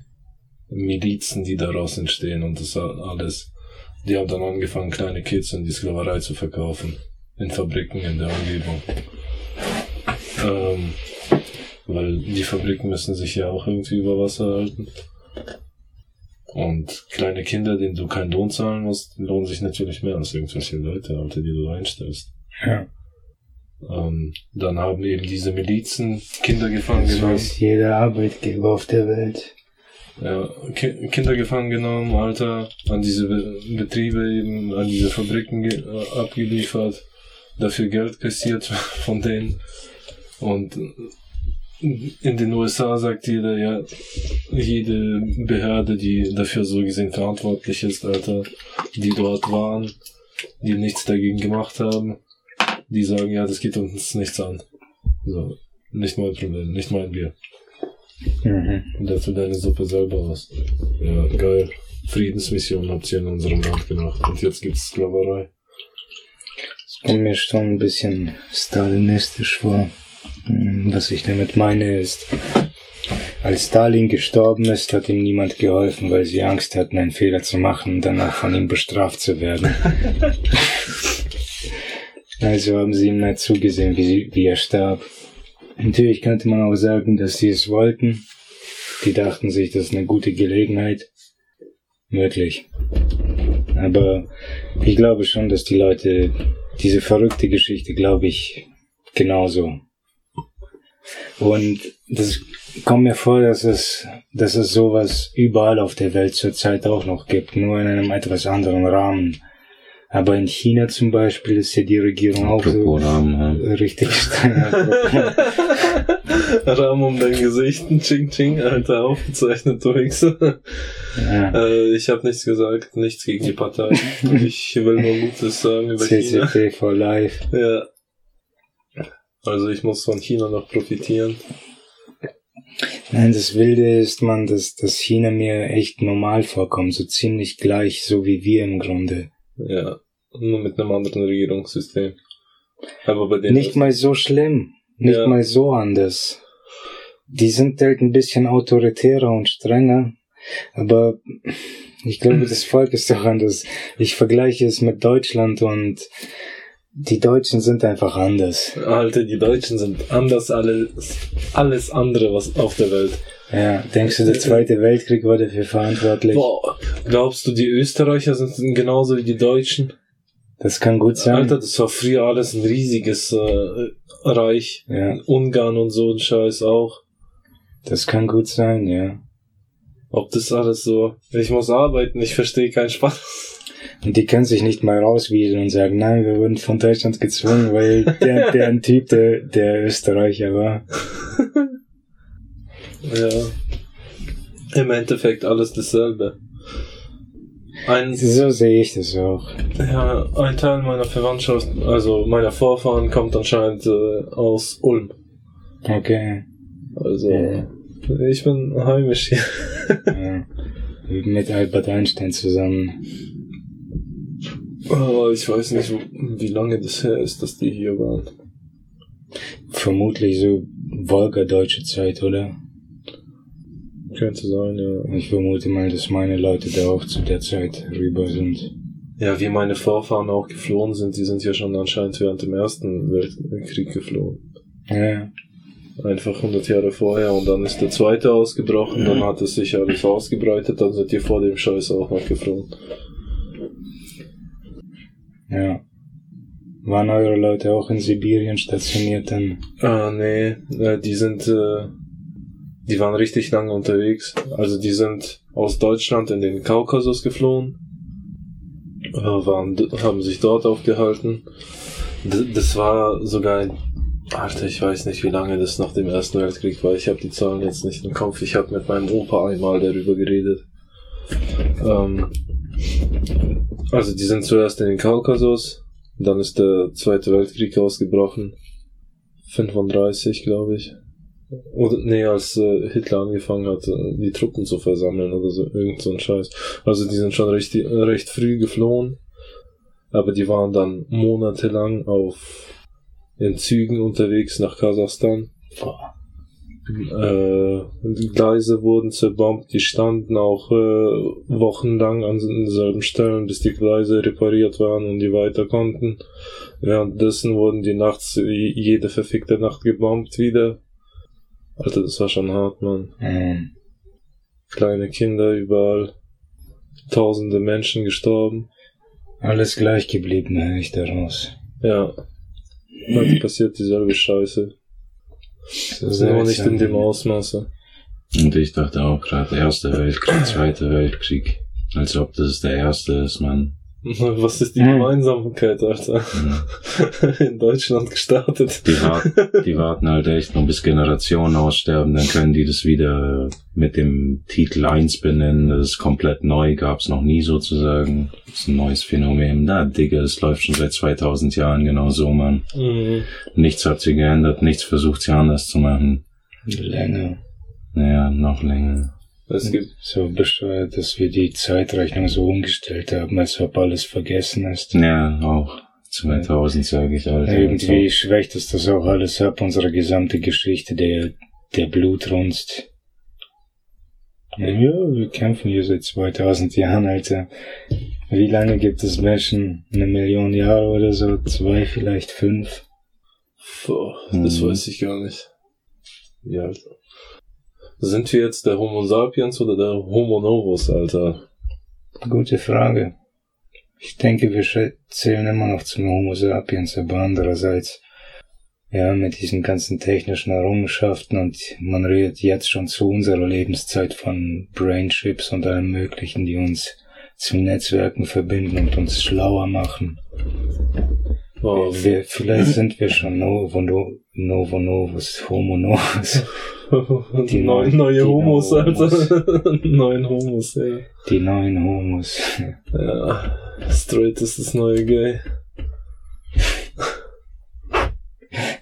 Milizen, die daraus entstehen und das alles, die haben dann angefangen, kleine Kids in die Sklaverei zu verkaufen. In Fabriken in der Umgebung. Ähm, weil die Fabriken müssen sich ja auch irgendwie über Wasser halten. Und kleine Kinder, denen du keinen Lohn zahlen musst, lohnen sich natürlich mehr als irgendwelche Leute, Alter, die du einstellst. Ja. Ähm, dann haben eben diese Milizen Kinder gefangen Das genommen. weiß jeder Arbeitgeber auf der Welt. Ja, Ki Kinder gefangen genommen, Alter, an diese Be Betriebe eben, an diese Fabriken äh, abgeliefert, dafür Geld kassiert [LAUGHS] von denen. Und in den USA sagt jeder, ja, jede Behörde, die dafür so gesehen verantwortlich ist, Alter, die dort waren, die nichts dagegen gemacht haben, die sagen, ja, das geht uns nichts an. So, nicht mein Problem, nicht mein Bier. Mhm. Und dafür deine Suppe selber aus. Ja, geil. Friedensmission habt ihr in unserem Land gemacht. Und jetzt gibt's Sklaverei. Das kommt mir schon ein bisschen stalinistisch vor. Mhm, Was ich damit meine ist, als Stalin gestorben ist, hat ihm niemand geholfen, weil sie Angst hatten, einen Fehler zu machen und danach von ihm bestraft zu werden. [LAUGHS] also haben sie ihm nicht zugesehen, wie, sie, wie er starb. Natürlich könnte man auch sagen, dass sie es wollten. Die dachten sich, das ist eine gute Gelegenheit. Möglich. Aber ich glaube schon, dass die Leute diese verrückte Geschichte, glaube ich, genauso. Und das kommt mir vor, dass es, dass es sowas überall auf der Welt zurzeit auch noch gibt, nur in einem etwas anderen Rahmen. Aber in China zum Beispiel ist ja die Regierung auch so Rahmen, ja. [LAUGHS] richtig streng. [LAUGHS] Rahmen um dein Gesicht, ein Ching Ching, Alter, aufgezeichnet, du Wichser. ja. Äh, ich habe nichts gesagt, nichts gegen die Partei. [LAUGHS] Ich will nur Gutes sagen über China. CCP for life. Ja. Also ich muss von China noch profitieren. Nein, das Wilde ist, man, dass, dass China mir echt normal vorkommt, so ziemlich gleich, so wie wir im Grunde. Ja. Nur mit einem anderen Regierungssystem. Aber bei denen Nicht mal so schlimm, nicht Ja. mal so anders. Die sind halt ein bisschen autoritärer und strenger, aber Ich glaube, das [CLEARS THROAT] Volk ist doch anders. Ich vergleiche es mit Deutschland und die Deutschen sind einfach anders. Alter, die Deutschen sind anders alles, alles andere, was auf der Welt. Ja, denkst du, der Zweite Weltkrieg war dafür verantwortlich? Boah, glaubst du, die Österreicher sind genauso wie die Deutschen? Das kann gut sein. Alter, das war früher alles ein riesiges äh, Reich. Ja, Ungarn und so ein Scheiß auch. das kann gut sein, ja. Ob das alles so. Ich muss arbeiten, ich verstehe keinen Spaß. Und die können sich nicht mal rauswiesen und sagen, nein, wir wurden von Deutschland gezwungen, weil der, [LAUGHS] der ein Typ, der, der Österreicher war. Ja. Im Endeffekt alles dasselbe. Ein, So sehe ich das auch. ja, ein Teil meiner Verwandtschaft, also meiner Vorfahren, kommt anscheinend äh, aus Ulm. Okay. Also, Ja. ich bin heimisch hier. Ja. Mit Albert Einstein zusammen. Aber ich weiß nicht, wie lange das her ist, dass die hier waren. Vermutlich so Wolga-deutsche Zeit, oder? Könnte sein, ja. Ich vermute mal, dass meine Leute da auch zu der Zeit rüber sind. Ja, wie meine Vorfahren auch geflohen sind, die sind ja schon anscheinend während dem Ersten Weltkrieg geflohen. Ja, Einfach 100 Jahre vorher und dann ist der zweite ausgebrochen, dann hat es sich alles ausgebreitet, dann sind die vor dem Scheiß auch noch geflohen. ja. Waren eure Leute auch in Sibirien stationiert dann? Ah, nee, die sind, äh, die waren richtig lange unterwegs. Also die sind aus Deutschland in den Kaukasus geflohen, äh, waren, haben sich dort aufgehalten. Das war sogar, ein- Alter, ich weiß nicht, wie lange das nach dem Ersten Weltkrieg war. Ich habe die Zahlen jetzt nicht im Kopf. Ich habe mit meinem Opa einmal darüber geredet. Ähm, also die sind zuerst in den Kaukasus, dann ist der Zweite Weltkrieg ausgebrochen. 35, glaube ich. Oder, nee, als äh, Hitler angefangen hat, äh, die Truppen zu versammeln oder so, irgend so ein Scheiß. Also die sind schon recht, recht früh geflohen, aber die waren dann monatelang auf in Zügen unterwegs nach Kasachstan. Äh, die Gleise wurden zerbombt, die standen auch äh, wochenlang an denselben Stellen, bis die Gleise repariert waren und die weiter konnten. Währenddessen wurden die nachts jede verfickte Nacht gebombt wieder. Alter, das war schon hart, man. Ähm, Kleine Kinder überall. Tausende Menschen gestorben. alles gleich geblieben, höre ich daraus. Ja. Heute passiert dieselbe Scheiße. So Nur nicht in dem Ausmaße. Und ich dachte auch gerade, Erster Weltkrieg, Zweiter Weltkrieg. Als ob das der erste ist, Mann. Was ist die Hm. Gemeinsamkeit, Alter? Ja. [LAUGHS] In Deutschland gestartet. Die, warten, die warten halt echt noch bis Generationen aussterben, dann können die das wieder mit dem Titel 1 benennen. Das ist komplett neu, gab's noch nie sozusagen. Das ist ein neues Phänomen. Na, Digga, es läuft schon seit 2000 Jahren genau so, Mann. Mhm. Nichts hat sie geändert, nichts versucht sie anders zu machen. Länger. Naja, noch länger. Es gibt, So bescheuert, dass wir die Zeitrechnung so umgestellt haben, als ob alles vergessen ist. Ja, auch 2000 sage ich, Alter. Irgendwie schwächt es das auch alles ab, unsere gesamte Geschichte, der, der Blutrunst. Ja, wir kämpfen hier seit 2000 Jahren, Alter. Wie lange gibt es Menschen? Eine Million Jahre oder so? Zwei, vielleicht fünf? boah, das Mhm. weiß ich gar nicht. Ja, Alter. Sind wir jetzt der Homo sapiens oder der Homo novus, Alter? Gute Frage. Ich denke, wir zählen immer noch zum Homo sapiens, aber andererseits, ja, mit diesen ganzen technischen Errungenschaften und man redet jetzt schon zu unserer Lebenszeit von Brainchips und allem Möglichen, die uns zu Netzwerken verbinden und uns schlauer machen. Oh, Wir, vielleicht sind wir schon Novo, no, Novo Novus, Homo Novus, [LAUGHS] die neuen, neuen- neue die Homos, neuen Alter. neuen Homos, ja. die neuen Homos. Ja, straight ist das neue Gay.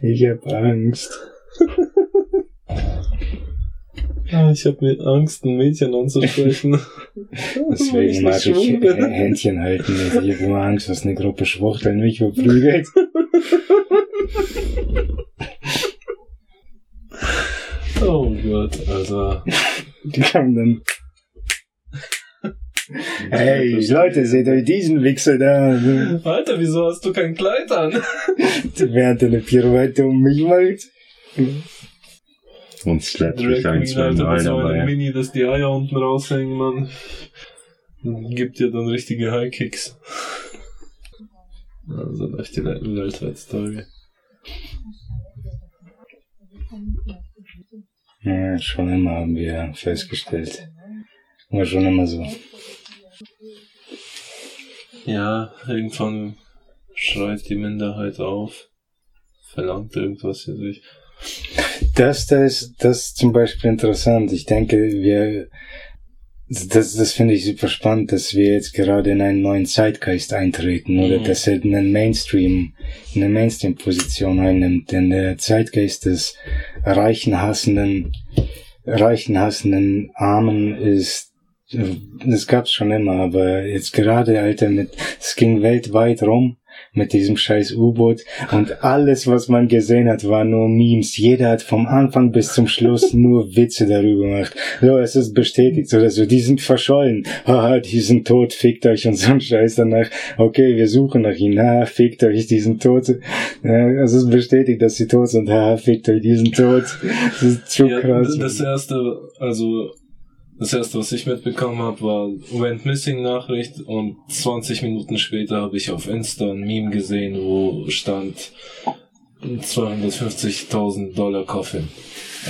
Ich hab Angst. [LAUGHS] Ah, Ich habe mit Angst, ein Mädchen anzusprechen. [LAUGHS] Deswegen ich mag ich Händchen halten. nicht. Ich habe immer Angst, dass eine Gruppe Schwuchteln mich verprügelt. [LAUGHS] [LAUGHS] Oh Gott, Alter. Die haben dann Hey, Leute, seht euch diesen Wichser da. Alter, wieso hast du kein Kleid an? Während er eine Pirouette um mich macht. Und Drag mich ein, Mal mit so einer dabei. Mini, dass die Eier unten raushängen, Mann. Gibt dir dann richtige High Kicks. Also läuft die weltweit Story. Ja, schon immer haben wir festgestellt. War schon immer so. Ja, irgendwann schreit die Minderheit auf, verlangt irgendwas hier durch. Das, da ist, das ist zum Beispiel interessant. Ich denke, wir, das, das finde ich super spannend, dass wir jetzt gerade in einen neuen Zeitgeist eintreten oder Mhm. dass er einen Mainstream, eine Mainstream-Position einnimmt. Denn der Zeitgeist des reichen, hassenden, reichen, hassenden Armen ist das gab's schon immer, aber jetzt gerade, Alter, mit, es ging weltweit rum mit diesem scheiß U-Boot und alles, was man gesehen hat, war nur Memes. Jeder hat vom Anfang bis zum Schluss [LAUGHS] nur Witze darüber gemacht. So, es ist bestätigt oder so, die sind verschollen. Haha, die sind tot, fickt euch und so ein Scheiß danach. Okay, wir suchen nach ihnen. Haha, fickt euch, die sind tot. Es ist bestätigt, dass sie tot sind. Haha, fickt euch, die sind tot. Das ist zu Ja, krass. das erste, also das erste, was ich mitbekommen habe, war Went Missing Nachricht und 20 Minuten später habe ich auf Insta ein Meme gesehen, wo stand 250.000 Dollar Coffin.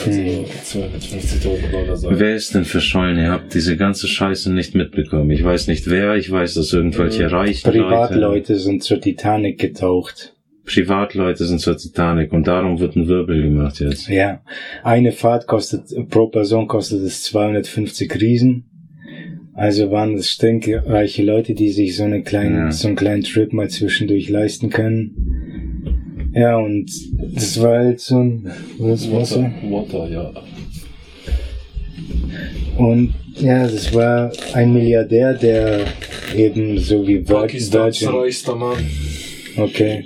Also Hm. 250.000 Dollar sein. Wer ist denn verschollen? Ihr habt diese ganze Scheiße nicht mitbekommen. Ich weiß nicht wer, ich weiß, dass irgendwelche Äh, reichen Leute, Privatleute sind zur Titanic getaucht. Privatleute sind zur Titanic und darum wird ein Wirbel gemacht jetzt. Ja, eine Fahrt kostet, pro Person kostet es 250 Riesen. Also waren es stinkreiche Leute, die sich so einen kleinen, Ja. so einen kleinen Trip mal zwischendurch leisten können. Ja, und das war halt so ein, was war's so? Water, ja. Und ja, das war ein Milliardär, der eben so wie Pakistans reichster Mann. Okay.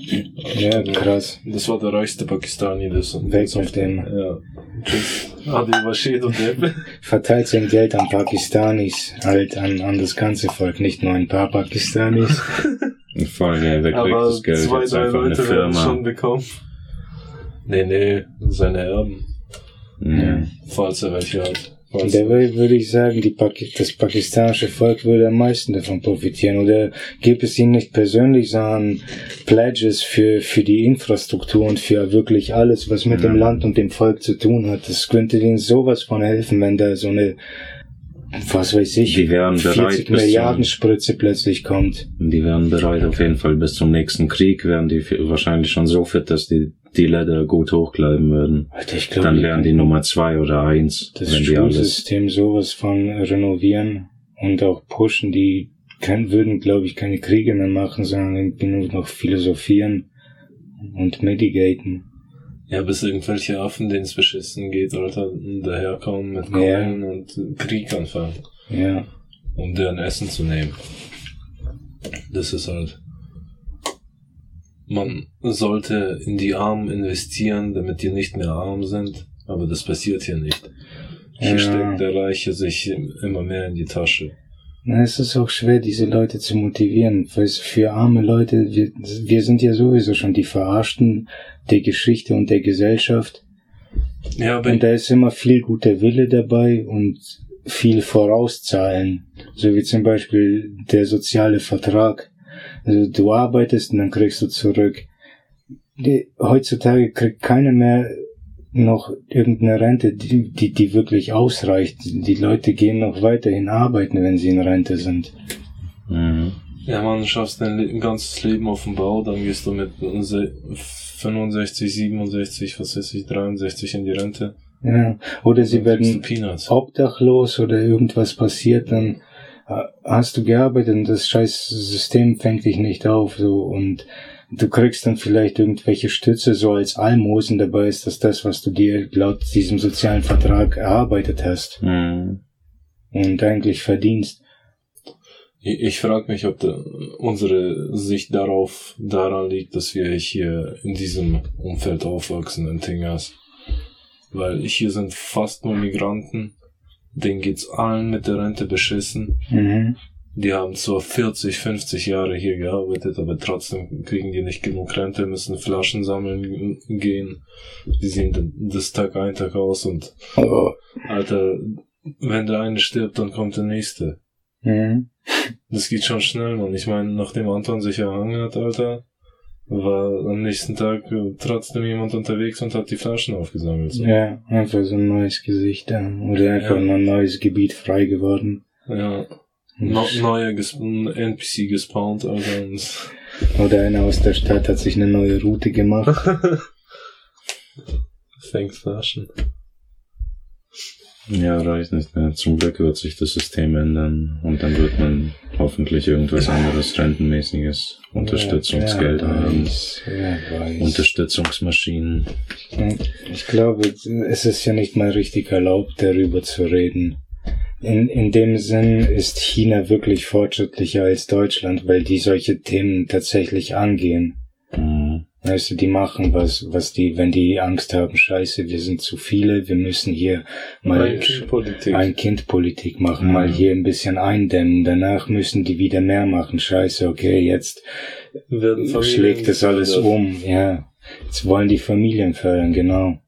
Ja, krass. Das war der reichste Pakistani, das Weg mit dem. Ja. Tschüss. Adi Bashir und Depp. Verteilt sein Geld an Pakistanis, halt an, an das ganze Volk, nicht nur ein paar Pakistanis. [LAUGHS] Vor allem, ja, wer kriegt Aber das Geld? zwei, Jetzt drei einfach Leute werden es schon Firma. bekommen. Nee, nee, seine Erben. Ja. Falls er welche hat. Falls Da wür- würde ich sagen, Paki das pakistanische Volk würde am meisten davon profitieren. Oder gibt es ihnen nicht persönlich, sondern Pledges für, für die Infrastruktur und für wirklich alles, was mit Ja. dem Land und dem Volk zu tun hat. Das könnte ihnen sowas von helfen, wenn da so eine, was weiß ich, Die wären bereit 40 bis Milliarden zum- Spritze plötzlich kommt. Die wären bereit auf jeden Fall bis zum nächsten Krieg, wären die wahrscheinlich schon so fit, dass die die Leder gut hochbleiben würden. Alter, ich glaube, Dann wären die Nummer zwei oder eins, das wenn die alles. Schulsystem sowas von renovieren und auch pushen, die können, würden, glaube ich, keine Kriege mehr machen, sondern irgendwie nur noch philosophieren und medigaten. Ja, bis irgendwelche Affen, denen es beschissen geht, Alter, daherkommen mit Ja. Keulen und Krieg anfangen, Ja, um deren Essen zu nehmen. Das ist halt. Man sollte in die Armen investieren, damit die nicht mehr arm sind, aber das passiert hier nicht. Hier Ja. steckt der Reiche sich immer mehr in die Tasche. Na, es ist auch schwer, diese Leute zu motivieren, weil es für arme Leute, wir, wir sind ja sowieso schon die Verarschten der Geschichte und der Gesellschaft. Ja, aber Und da ist immer viel guter Wille dabei und viel Vorauszahlen. So wie zum Beispiel der soziale Vertrag. Also du arbeitest und dann kriegst du zurück. Die, heutzutage kriegt keiner mehr noch irgendeine Rente, die, die, die wirklich ausreicht. Die Leute gehen noch weiterhin arbeiten, wenn sie in Rente sind. Mhm. Ja, man, schaffst dein Le- ganzes Leben auf dem Bau, dann gehst du mit se- 65, 67, was weiß ich, 63 in die Rente. Ja. Oder sie werden du obdachlos oder irgendwas passiert, dann hast du gearbeitet und das scheiß System fängt dich nicht auf, so, und du kriegst dann vielleicht irgendwelche Stütze so als Almosen, dabei ist das das, was du dir laut diesem sozialen Vertrag erarbeitet hast Mhm. und eigentlich verdienst. Ich, ich frage mich, ob unsere Sicht darauf daran liegt, dass wir hier in diesem Umfeld aufwachsen in Tingas. Weil hier sind fast nur Migranten, denen geht's allen mit der Rente beschissen. Mhm. die haben zwar 40, 50 Jahre hier gearbeitet, aber trotzdem kriegen die nicht genug Rente, müssen Flaschen sammeln gehen. Die sehen das Tag ein, Tag aus und, Oh. Alter, wenn der eine stirbt, dann kommt der nächste. Mhm. Das geht schon schnell, man. Ich meine, nachdem Anton sich erhangen hat, Alter, war am nächsten Tag äh, trotzdem jemand unterwegs und hat die Flaschen aufgesammelt. So. Ja, einfach so ein neues Gesicht da. Oder einfach Ja. ein neues Gebiet frei geworden. Ja. No, neue ges NPC gespawnt, Alter. Und Oder einer aus der Stadt hat sich eine neue Route gemacht. [LAUGHS] [LAUGHS] fängt Flaschen. Ja, reicht nicht mehr. Zum Glück wird sich das System ändern und dann wird man hoffentlich irgendwas anderes Rentenmäßiges, Unterstützungsgeld Wer haben. Unterstützungsmaschinen. Ich glaube, es ist ja nicht mal richtig erlaubt, darüber zu reden. In, in dem Sinn ist China wirklich fortschrittlicher als Deutschland, weil die solche Themen tatsächlich angehen. Mhm. Weißt du, die machen was, was die, wenn die Angst haben, scheiße, wir sind zu viele, wir müssen hier mal Ein Politik. ein Kindpolitik machen, mal Mhm. hier ein bisschen eindämmen, danach müssen die wieder mehr machen, scheiße, okay, jetzt Werden schlägt das alles um, ja. Jetzt wollen die Familien fördern, genau.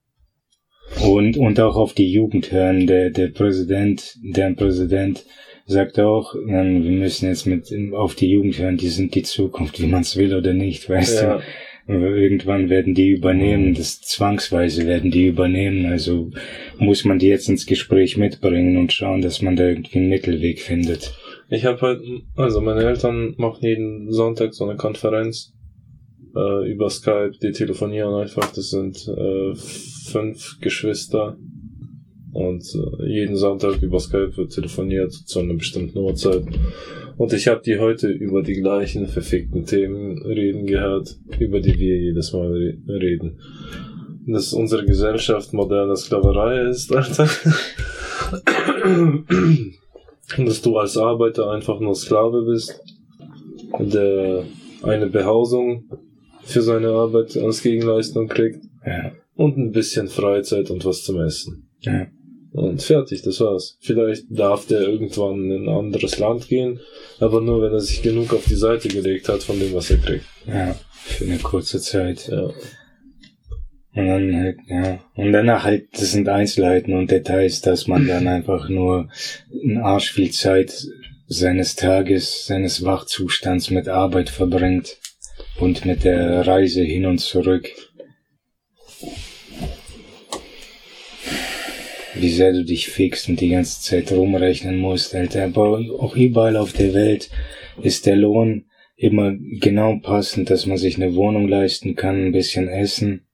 Und, und auch auf die Jugend hören. Der, der Präsident, deren Präsident sagt auch, wir müssen jetzt mit auf die Jugend hören, die sind die Zukunft, wie man es will oder nicht, weißt Ja. du. Irgendwann werden die übernehmen, das zwangsweise werden die übernehmen, also muss man die jetzt ins Gespräch mitbringen und schauen, dass man da irgendwie einen Mittelweg findet. Ich habe halt, also meine Eltern machen jeden Sonntag so eine Konferenz äh, über Skype, die telefonieren einfach, das sind äh, fünf Geschwister und äh, jeden Sonntag über Skype wird telefoniert zu einer bestimmten Uhrzeit. Und ich habe die heute über die gleichen verfickten Themen reden gehört, über die wir jedes Mal re reden. Dass unsere Gesellschaft moderne Sklaverei ist, Alter. Und dass du als Arbeiter einfach nur Sklave bist, der eine Behausung für seine Arbeit als Gegenleistung kriegt Ja, und ein bisschen Freizeit und was zum Essen. ja. Und fertig, das war's. Vielleicht darf der irgendwann in ein anderes Land gehen, aber nur wenn er sich genug auf die Seite gelegt hat von dem, was er kriegt. Ja, für eine kurze Zeit. Ja. Und dann halt, ja. Und danach halt, das sind Einzelheiten und Details, dass man dann [CLEARS THROAT] einfach nur einen Arsch viel Zeit seines Tages, seines Wachzustands mit Arbeit verbringt und mit der Reise hin und zurück. Wie sehr du dich fixst und die ganze Zeit rumrechnen musst, Alter. Aber auch überall auf der Welt ist der Lohn immer genau passend, dass man sich eine Wohnung leisten kann, ein bisschen Essen.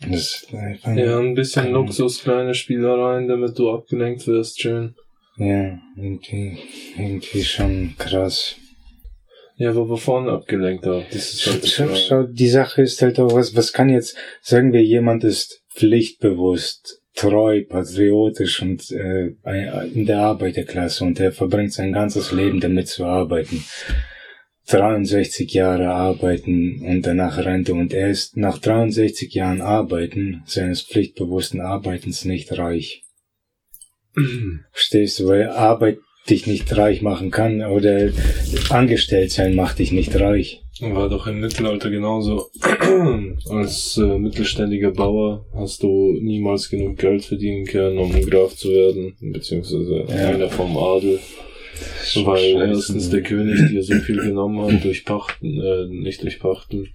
Das ist einfach, ja, ein bisschen Luxus, kleine Spielereien, damit du abgelenkt wirst, schön. ja, irgendwie, irgendwie schon krass. Ja, aber wovon abgelenkt auch? Das ist halt die Schau, schau, die Sache ist halt auch, was, was kann jetzt, sagen wir, jemand ist pflichtbewusst, treu, patriotisch und äh, in der Arbeiterklasse und er verbringt sein ganzes Leben damit zu arbeiten. 63 Jahre arbeiten und danach Rente und er ist nach 63 Jahren Arbeiten, seines pflichtbewussten Arbeitens nicht reich. Verstehst du, weil Arbeit dich nicht reich machen kann oder angestellt sein macht dich nicht reich. War doch im Mittelalter genauso. [CLEARS THROAT] Als äh, mittelständiger Bauer hast du niemals genug Geld verdienen können, um Graf zu werden, beziehungsweise Ja. einer vom Adel. Weil erstens der König dir so viel genommen hat durch Pachten, äh, nicht durch Pachten.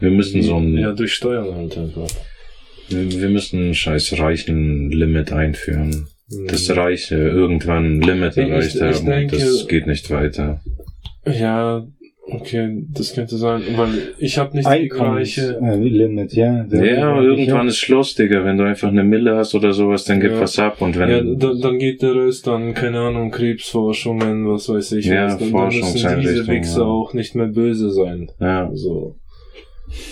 Wir müssen so ein, Ja, durch Steuern halt einfach. wir wir müssen ein scheiß reichen Limit einführen. Das Reiche irgendwann ein Limit Ich- erreicht ich haben denke- und das geht nicht weiter. Ja, okay, das könnte sein, weil ich habe nicht die gleiche. Einkommenslimit, ja. Da- Ja, irgendwann ist Schluss, Digga. Wenn du einfach eine Mille hast oder sowas, dann gib Ja. was ab. Und wenn, Ja, dann, dann geht der Rest an, keine Ahnung, Krebsforschungen, was weiß ich. Ja, was. Dann, dann müssen diese Wichser ja. auch nicht mehr böse sein. ja, So.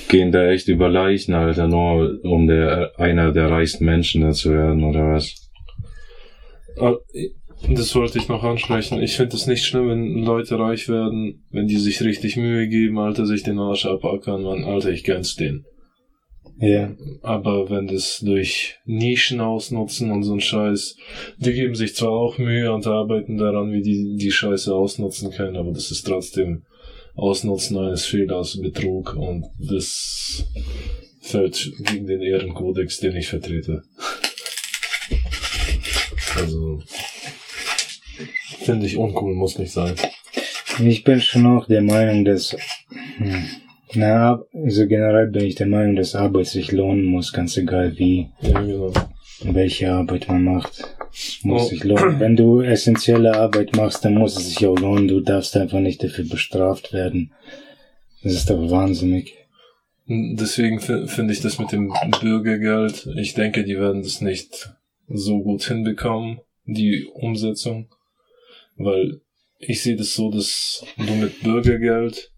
gehen da echt über Leichen, Alter, nur um der, einer der reichsten Menschen da zu werden, oder was? Ah, Das wollte ich noch ansprechen. Ich finde es nicht schlimm, wenn Leute reich werden, wenn die sich richtig Mühe geben, Alter, sich den Arsch abackern, man, Alter, ich gönn's denen. Ja. Aber wenn das durch Nischen ausnutzen und so ein Scheiß, die geben sich zwar auch Mühe und arbeiten daran, wie die die Scheiße ausnutzen können, aber das ist trotzdem Ausnutzen eines Fehlers, Betrug und das fällt gegen den Ehrenkodex, den ich vertrete. Also finde ich uncool, muss nicht sein. Ich bin schon auch der Meinung, dass, hm, na, also generell bin ich der Meinung, dass Arbeit sich lohnen muss, ganz egal wie, Ja, genau. welche Arbeit man macht. Es muss Oh. sich lohnen. Wenn du essentielle Arbeit machst, dann muss es sich auch lohnen. Du darfst einfach nicht dafür bestraft werden. Das ist doch wahnsinnig. Deswegen fi- finde ich das mit dem Bürgergeld, ich denke, die werden das nicht so gut hinbekommen, die Umsetzung, weil ich sehe das so, dass du mit Bürgergeld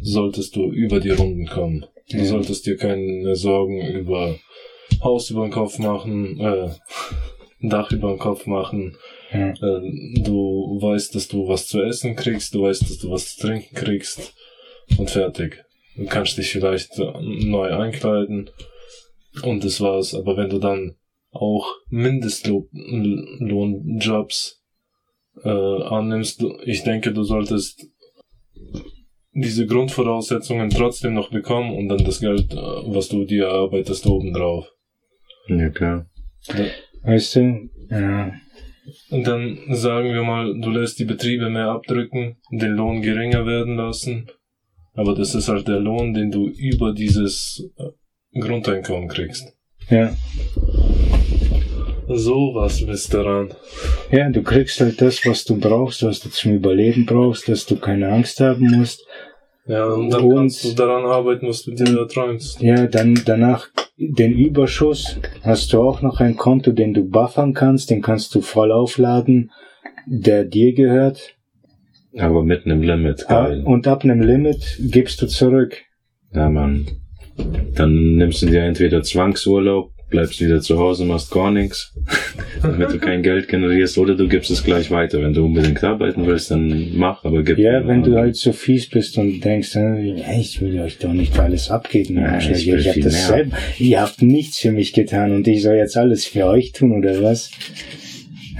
solltest du über die Runden kommen. Du Ja. solltest dir keine Sorgen über Haus über den Kopf machen, äh, Dach über den Kopf machen. Ja. Äh, du weißt, dass du was zu essen kriegst, du weißt, dass du was zu trinken kriegst und fertig. Du kannst dich vielleicht neu einkleiden und das war's. Aber wenn du dann auch Mindestlohnjobs äh, annimmst, du- ich denke, du solltest diese Grundvoraussetzungen trotzdem noch bekommen und dann das Geld, äh, was du dir erarbeitest, obendrauf. Ja, klar. Weißt du? Ja. Und dann sagen wir mal, du lässt die Betriebe mehr abdrücken, den Lohn geringer werden lassen. Aber das ist halt der Lohn, den du über dieses äh, Grundeinkommen kriegst. Ja. So was ist daran. Ja, du kriegst halt das, was du brauchst, was du zum Überleben brauchst, dass du keine Angst haben musst. Ja, und dann Und- kannst du daran arbeiten, was du dir erträumst. Ja, dann danach den Überschuss hast du auch noch ein Konto, den du buffern kannst, den kannst du voll aufladen, der dir gehört. Aber mit einem Limit, geil. Und ab einem Limit gibst du zurück. Ja, Mann. Dann nimmst du dir entweder Zwangsurlaub, bleibst wieder zu Hause, machst gar nichts, [LAUGHS] damit du kein Geld generierst, oder du gibst es gleich weiter. Wenn du unbedingt arbeiten willst, dann mach, aber gib. Ja, wenn du halt so fies bist und denkst, äh, ja, ich will euch doch nicht alles abgeben. Arschlöcher. ich ich hab das selber, ihr habt nichts für mich getan und ich soll jetzt alles für euch tun oder was?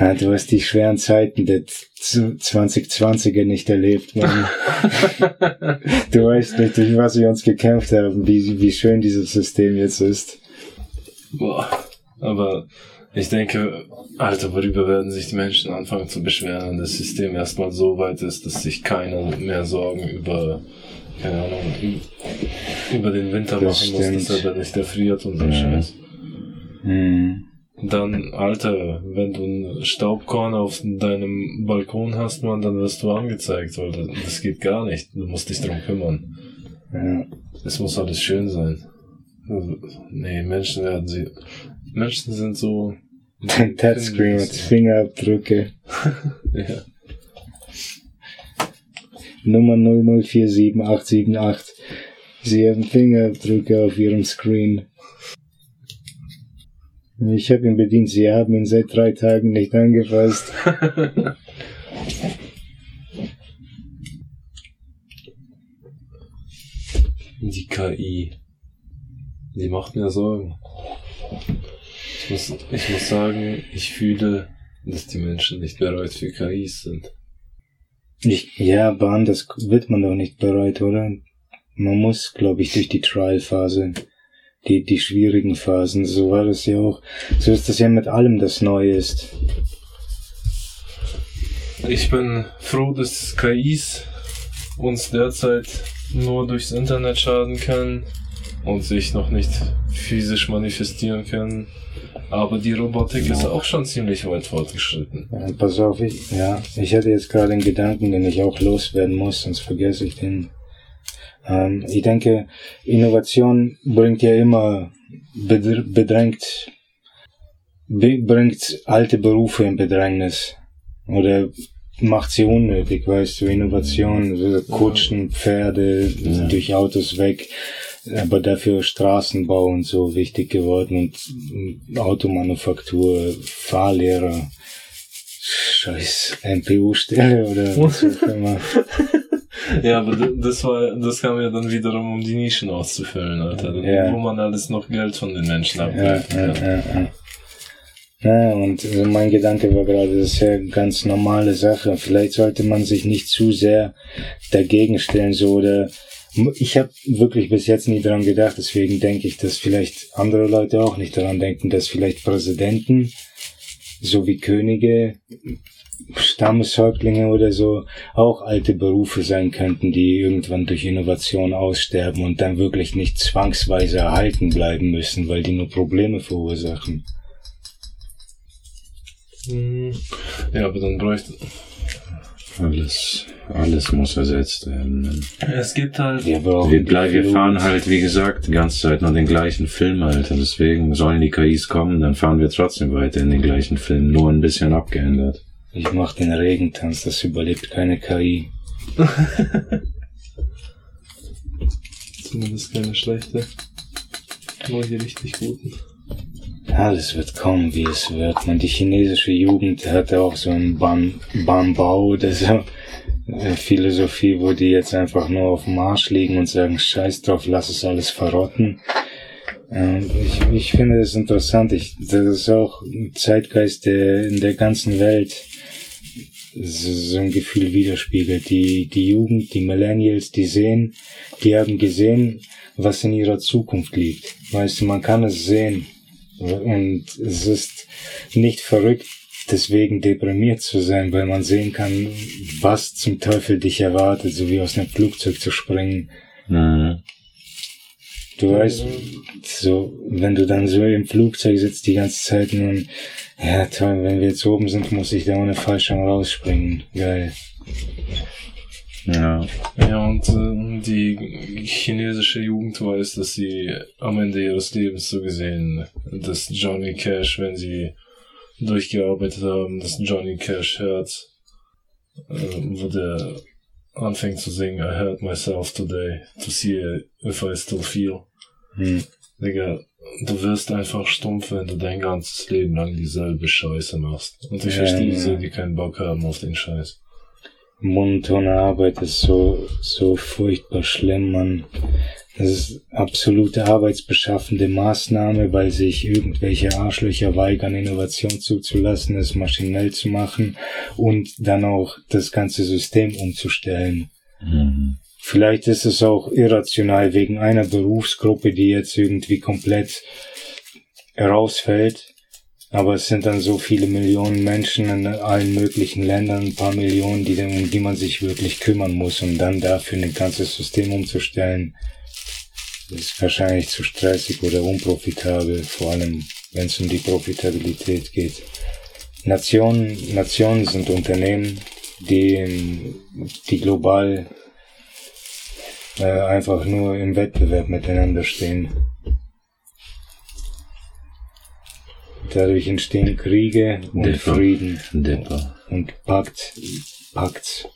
Ja, du hast die schweren Zeiten der Z- 2020er nicht erlebt, Mann. [LAUGHS] du weißt nicht, durch was wir uns gekämpft haben, wie, wie schön dieses System jetzt ist. Boah. Aber ich denke, Alter, worüber werden sich die Menschen anfangen zu beschweren, wenn das System erstmal so weit ist, dass sich keiner mehr Sorgen über, keine Ahnung, über den Winter Das machen muss, dass stimmt. er dann nicht erfriert und so Ja. Scheiß. Hm. Dann, Alter, wenn du ein Staubkorn auf deinem Balkon hast, man, dann wirst du angezeigt, weil das, das geht gar nicht. Du musst dich drum kümmern. Ja. Es muss alles schön sein. Nee, Menschen werden sie. Menschen sind so. Dein [LAUGHS] Touchscreen mit Fingerabdrücke. [LAUGHS] Ja. Nummer 0047878. Sie haben Fingerabdrücke auf ihrem Screen. Ich habe ihn bedient. Sie haben ihn seit drei Tagen nicht angefasst. [LAUGHS] Die KI. Die macht mir Sorgen. Ich muss, ich muss sagen, ich fühle, dass die Menschen nicht bereit für KIs sind. Ich, ja, aber anders wird man doch nicht bereit, oder? Man muss, glaube ich, durch die Trial-Phase, die, die schwierigen Phasen. So war das ja auch. So ist das ja mit allem, das neu ist. Ich bin froh, dass KIs uns derzeit nur durchs Internet schaden können und sich noch nicht physisch manifestieren können. Aber die Robotik ist auch schon ziemlich weit fortgeschritten. Ja, pass auf, ich, ja, ich hatte jetzt gerade einen Gedanken, den ich auch loswerden muss, sonst vergesse ich den. Ähm, ich denke, Innovation bringt ja immer, bedr bedrängt, be bringt alte Berufe in Bedrängnis. Oder macht sie unnötig, weißt du, Innovation, Kutschen, Pferde, Ja. durch Autos weg, aber dafür Straßenbau und so wichtig geworden und mm, Automanufaktur, Fahrlehrer, scheiß MPU-Stelle oder was auch immer. [LAUGHS] Ja, aber das war, das kam ja dann wiederum, um die Nischen auszufüllen, Alter. Ja. Wo man alles noch Geld von den Menschen abgreifen ja, kann. ja, ja. Ja, und also mein Gedanke war gerade, das ist ja eine ganz normale Sache. Vielleicht sollte man sich nicht zu sehr dagegen stellen, so oder ich habe wirklich bis jetzt nie daran gedacht, deswegen denke ich, dass vielleicht andere Leute auch nicht daran denken, dass vielleicht Präsidenten so wie Könige, Stammeshäuptlinge oder so auch alte Berufe sein könnten, die irgendwann durch Innovation aussterben und dann wirklich nicht zwangsweise erhalten bleiben müssen, weil die nur Probleme verursachen. Hm. Ja, aber dann bräuchte, Alles, alles muss ersetzt werden. es gibt halt, Wir, brauchen Wir, bleiben, wir fahren halt, wie gesagt, die ganze Zeit nur den gleichen Film, Alter. Deswegen sollen die KIs kommen, dann fahren wir trotzdem weiter in den gleichen Film, nur ein bisschen abgeändert. Ich mach den Regentanz, das überlebt keine KI. zumindest keine schlechte, nur die richtig guten. Alles wird kommen, wie es wird. Man, die chinesische Jugend hat auch so ein Ban Banbao oder so. äh, Philosophie, wo die jetzt einfach nur auf dem Marsch liegen und sagen, scheiß drauf, lass es alles verrotten. Ähm, ich, ich finde das interessant. Ich, das ist auch ein Zeitgeist, der in der ganzen Welt so ein Gefühl widerspiegelt. Die, die Jugend, die Millennials, die sehen, die haben gesehen, was in ihrer Zukunft liegt. Weißt du, man kann es sehen. Und es ist nicht verrückt, deswegen deprimiert zu sein, weil man sehen kann, was zum Teufel dich erwartet, so wie aus einem Flugzeug zu springen. Mhm. Du weißt, so, wenn du dann so im Flugzeug sitzt die ganze Zeit und, ja toll, wenn wir jetzt oben sind, muss ich da ohne Fallschirm rausspringen. Geil. Ja. Ja, und äh, die chinesische Jugend weiß, dass sie am Ende ihres Lebens so gesehen, dass Johnny Cash, wenn sie durchgearbeitet haben, dass Johnny Cash hört, äh, wo der anfängt zu singen, I hurt myself today to see if I still feel. Hm. Digga, du wirst einfach stumpf, wenn du dein ganzes Leben lang dieselbe Scheiße machst. Und ich Ja, verstehe ja. so, die keinen Bock haben auf den Scheiß. Monotone Arbeit ist so, so furchtbar schlimm, man. Das ist absolute arbeitsbeschaffende Maßnahme, weil sich irgendwelche Arschlöcher weigern, Innovation zuzulassen, es maschinell zu machen und dann auch das ganze System umzustellen. Mhm. Vielleicht ist es auch irrational wegen einer Berufsgruppe, die jetzt irgendwie komplett rausfällt. Aber es sind dann so viele Millionen Menschen in allen möglichen Ländern, ein paar Millionen, die, um die man sich wirklich kümmern muss, um dann dafür ein ganzes System umzustellen. Ist wahrscheinlich zu stressig oder unprofitabel, vor allem wenn es um die Profitabilität geht. Nationen, Nationen sind Unternehmen, die, die global äh, einfach nur im Wettbewerb miteinander stehen. Dadurch entstehen Kriege und Dipper. Frieden Dipper. und Pakt, Pakts.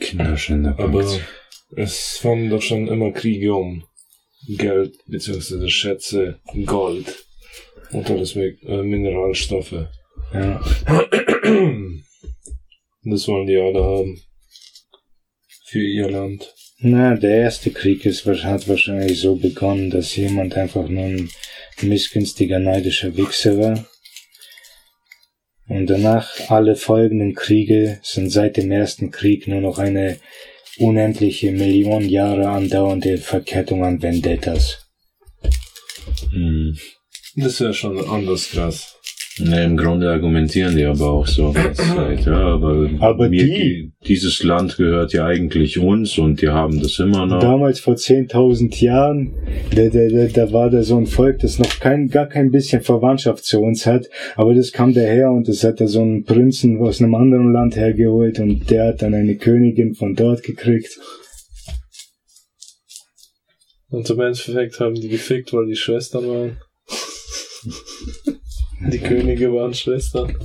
Kinderschänder. Aber es fanden doch schon immer Kriege um Geld beziehungsweise Schätze, Gold und alles mit äh, Mineralstoffe. Ja, Das wollen die alle haben. Für ihr Land. Na, der erste Krieg ist, hat wahrscheinlich so begonnen, dass jemand einfach nur ein missgünstiger, neidischer Wichser war. Und danach alle folgenden Kriege sind seit dem ersten Krieg nur noch eine unendliche Millionen Jahre andauernde Verkettung an Vendettas. Mhm. Das wäre schon anders krass. Ne, im Grunde argumentieren die aber auch so. [CLEARS THROAT] Zeit, Ja, aber, Aber mir, die- dieses Land gehört ja eigentlich uns und die haben das immer noch. Damals vor 10.000 Jahren, da, da, da, da war da so ein Volk, das noch kein, gar kein bisschen Verwandtschaft zu uns hat, aber das kam daher und das hat da so einen Prinzen aus einem anderen Land hergeholt und der hat dann eine Königin von dort gekriegt. Und im Endeffekt haben die gefickt, weil die Schwestern waren. [LAUGHS] die Könige waren Schwestern.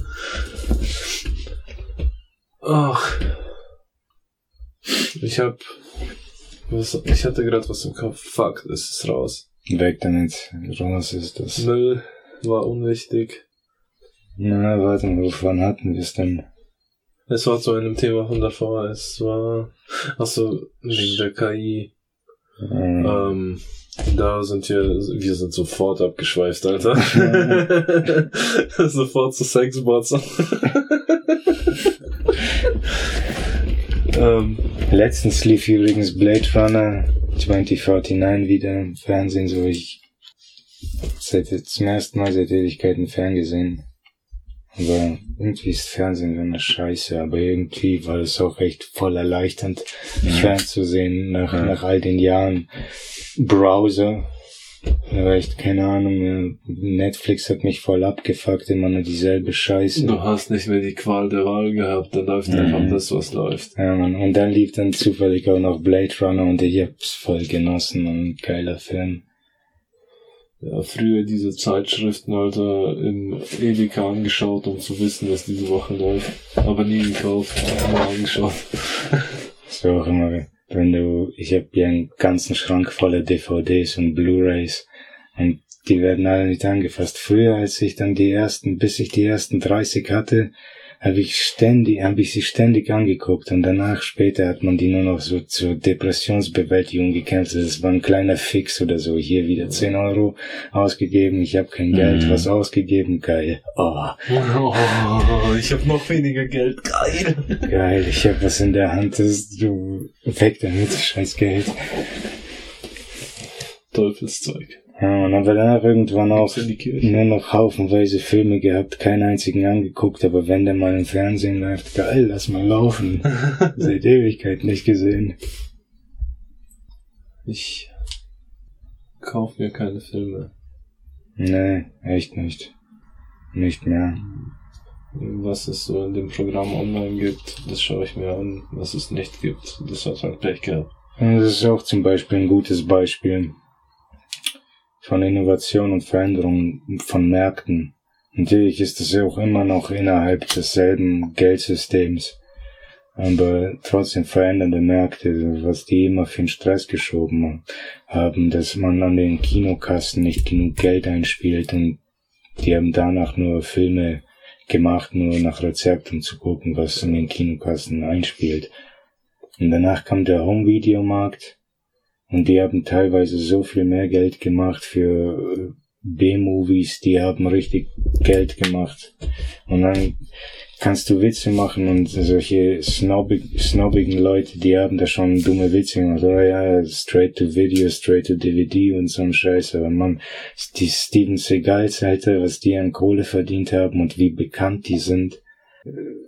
Ach. Ich hab. Was, ich hatte gerade was im Kopf. Fuck, das ist raus. Weg damit, raus ist das. Müll war unwichtig. Na, warte mal, wovon hatten wir es denn? Es war zu einem Thema von davor. Es war, achso, wegen der KI. Mhm. Ähm, da sind wir, wir sind sofort abgeschweift, Alter. [LAUGHS] sofort zu Sexbots. [LAUGHS] ähm, Letztens lief übrigens Blade Runner 2049 wieder im Fernsehen, so ich seit zum ersten Mal seit Ewigkeiten ferngesehen. Aber irgendwie ist Fernsehen so eine Scheiße, aber irgendwie war es auch echt voll erleichternd, fernzusehen nach, Ja. nach all den Jahren Browser. Aber echt keine Ahnung. Netflix hat mich voll abgefuckt, immer nur dieselbe Scheiße. du hast nicht mehr die Qual der Wahl gehabt, da läuft Mhm. einfach das, was läuft. Ja, Mann. Und dann lief dann zufällig auch noch Blade Runner und ich hab's voll genossen und geiler Film. Ja, früher diese Zeitschriften, Alter, in Edeka angeschaut, um zu wissen, was diese Woche läuft. Aber nie gekauft, nur angeschaut. [LAUGHS] So auch immer, wenn du, ich hab hier einen ganzen Schrank voller DVDs und Blu-Rays und die werden alle nicht angefasst. Früher, als ich dann die ersten, bis ich die ersten 30 hatte, habe ich ständig, habe ich sie ständig angeguckt und danach später hat man die nur noch so zur Depressionsbewältigung gekämpft. Das war ein kleiner Fix oder so. Hier wieder 10 Euro ausgegeben, ich habe kein Geld, Mhm. was ausgegeben, geil. Oh, Oh, ich habe noch weniger Geld, geil. geil, ich habe was in der Hand, das du weg damit, scheiß Geld. Teufelszeug. Ja, und dann war danach irgendwann auch nur noch haufenweise Filme gehabt, keinen einzigen angeguckt, aber wenn der mal im Fernsehen läuft, geil, lass mal laufen. [LAUGHS] Seit Ewigkeit nicht gesehen. Ich kauf mir keine Filme. Nee, echt nicht. Nicht mehr. Was es so in dem Programm online gibt, das schaue ich mir an. Was es nicht gibt, das hat halt Pech gehabt. Das ist auch zum Beispiel ein gutes Beispiel von Innovation und Veränderung von Märkten. Natürlich ist es auch immer noch innerhalb desselben Geldsystems. Aber trotzdem verändernde Märkte, was die immer für einen Stress geschoben haben, dass man an den Kinokassen nicht genug Geld einspielt und die haben danach nur Filme gemacht, nur nach Rezept, um zu gucken, was in den Kinokassen einspielt. Und danach kam der Home-Video-Markt und die haben teilweise so viel mehr Geld gemacht für äh, B-Movies, die haben richtig Geld gemacht. Und dann kannst du Witze machen und solche snobbig, snobbigen Leute, die haben da schon dumme Witze gemacht. Oh ja, straight to Video, straight to DVD und so ein Scheiß. Aber man, die Steven Seagals, Alter, was die an Kohle verdient haben und wie bekannt die sind.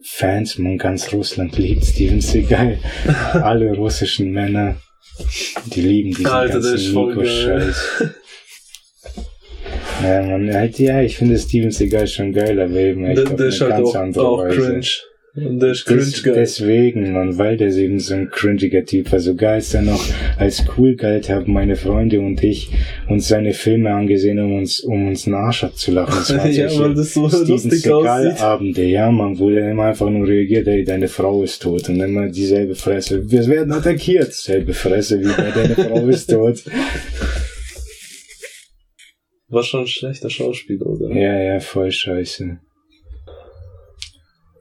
Fans, man ganz Russland liebt Steven Seagal. [LAUGHS] Alle russischen Männer, die lieben diesen Alter, ganzen. Nico-Scheiß. Ja, man, halt, ja, ich finde Steven Seagal schon geil, aber eben echt Der, auf eine halt ganz auch, andere auch Weise. cringe. Und der ist cringe Des, geil. deswegen, man, weil der eben so ein cringiger Typ war. Sogar als er noch als cool galt, haben meine Freunde und ich uns seine Filme angesehen, um uns, um uns einen Arsch abzulachen. Das waren [LAUGHS] ja, weil das so Steven lustig aussieht. Seagal-Abende, ja, man, wo er immer einfach nur reagiert, ey, deine Frau ist tot. Und immer dieselbe Fresse. Wir werden attackiert. Selbe Fresse wie bei deine Frau ist tot. [LAUGHS] War schon ein schlechter Schauspieler, oder? Ja, ja, voll scheiße.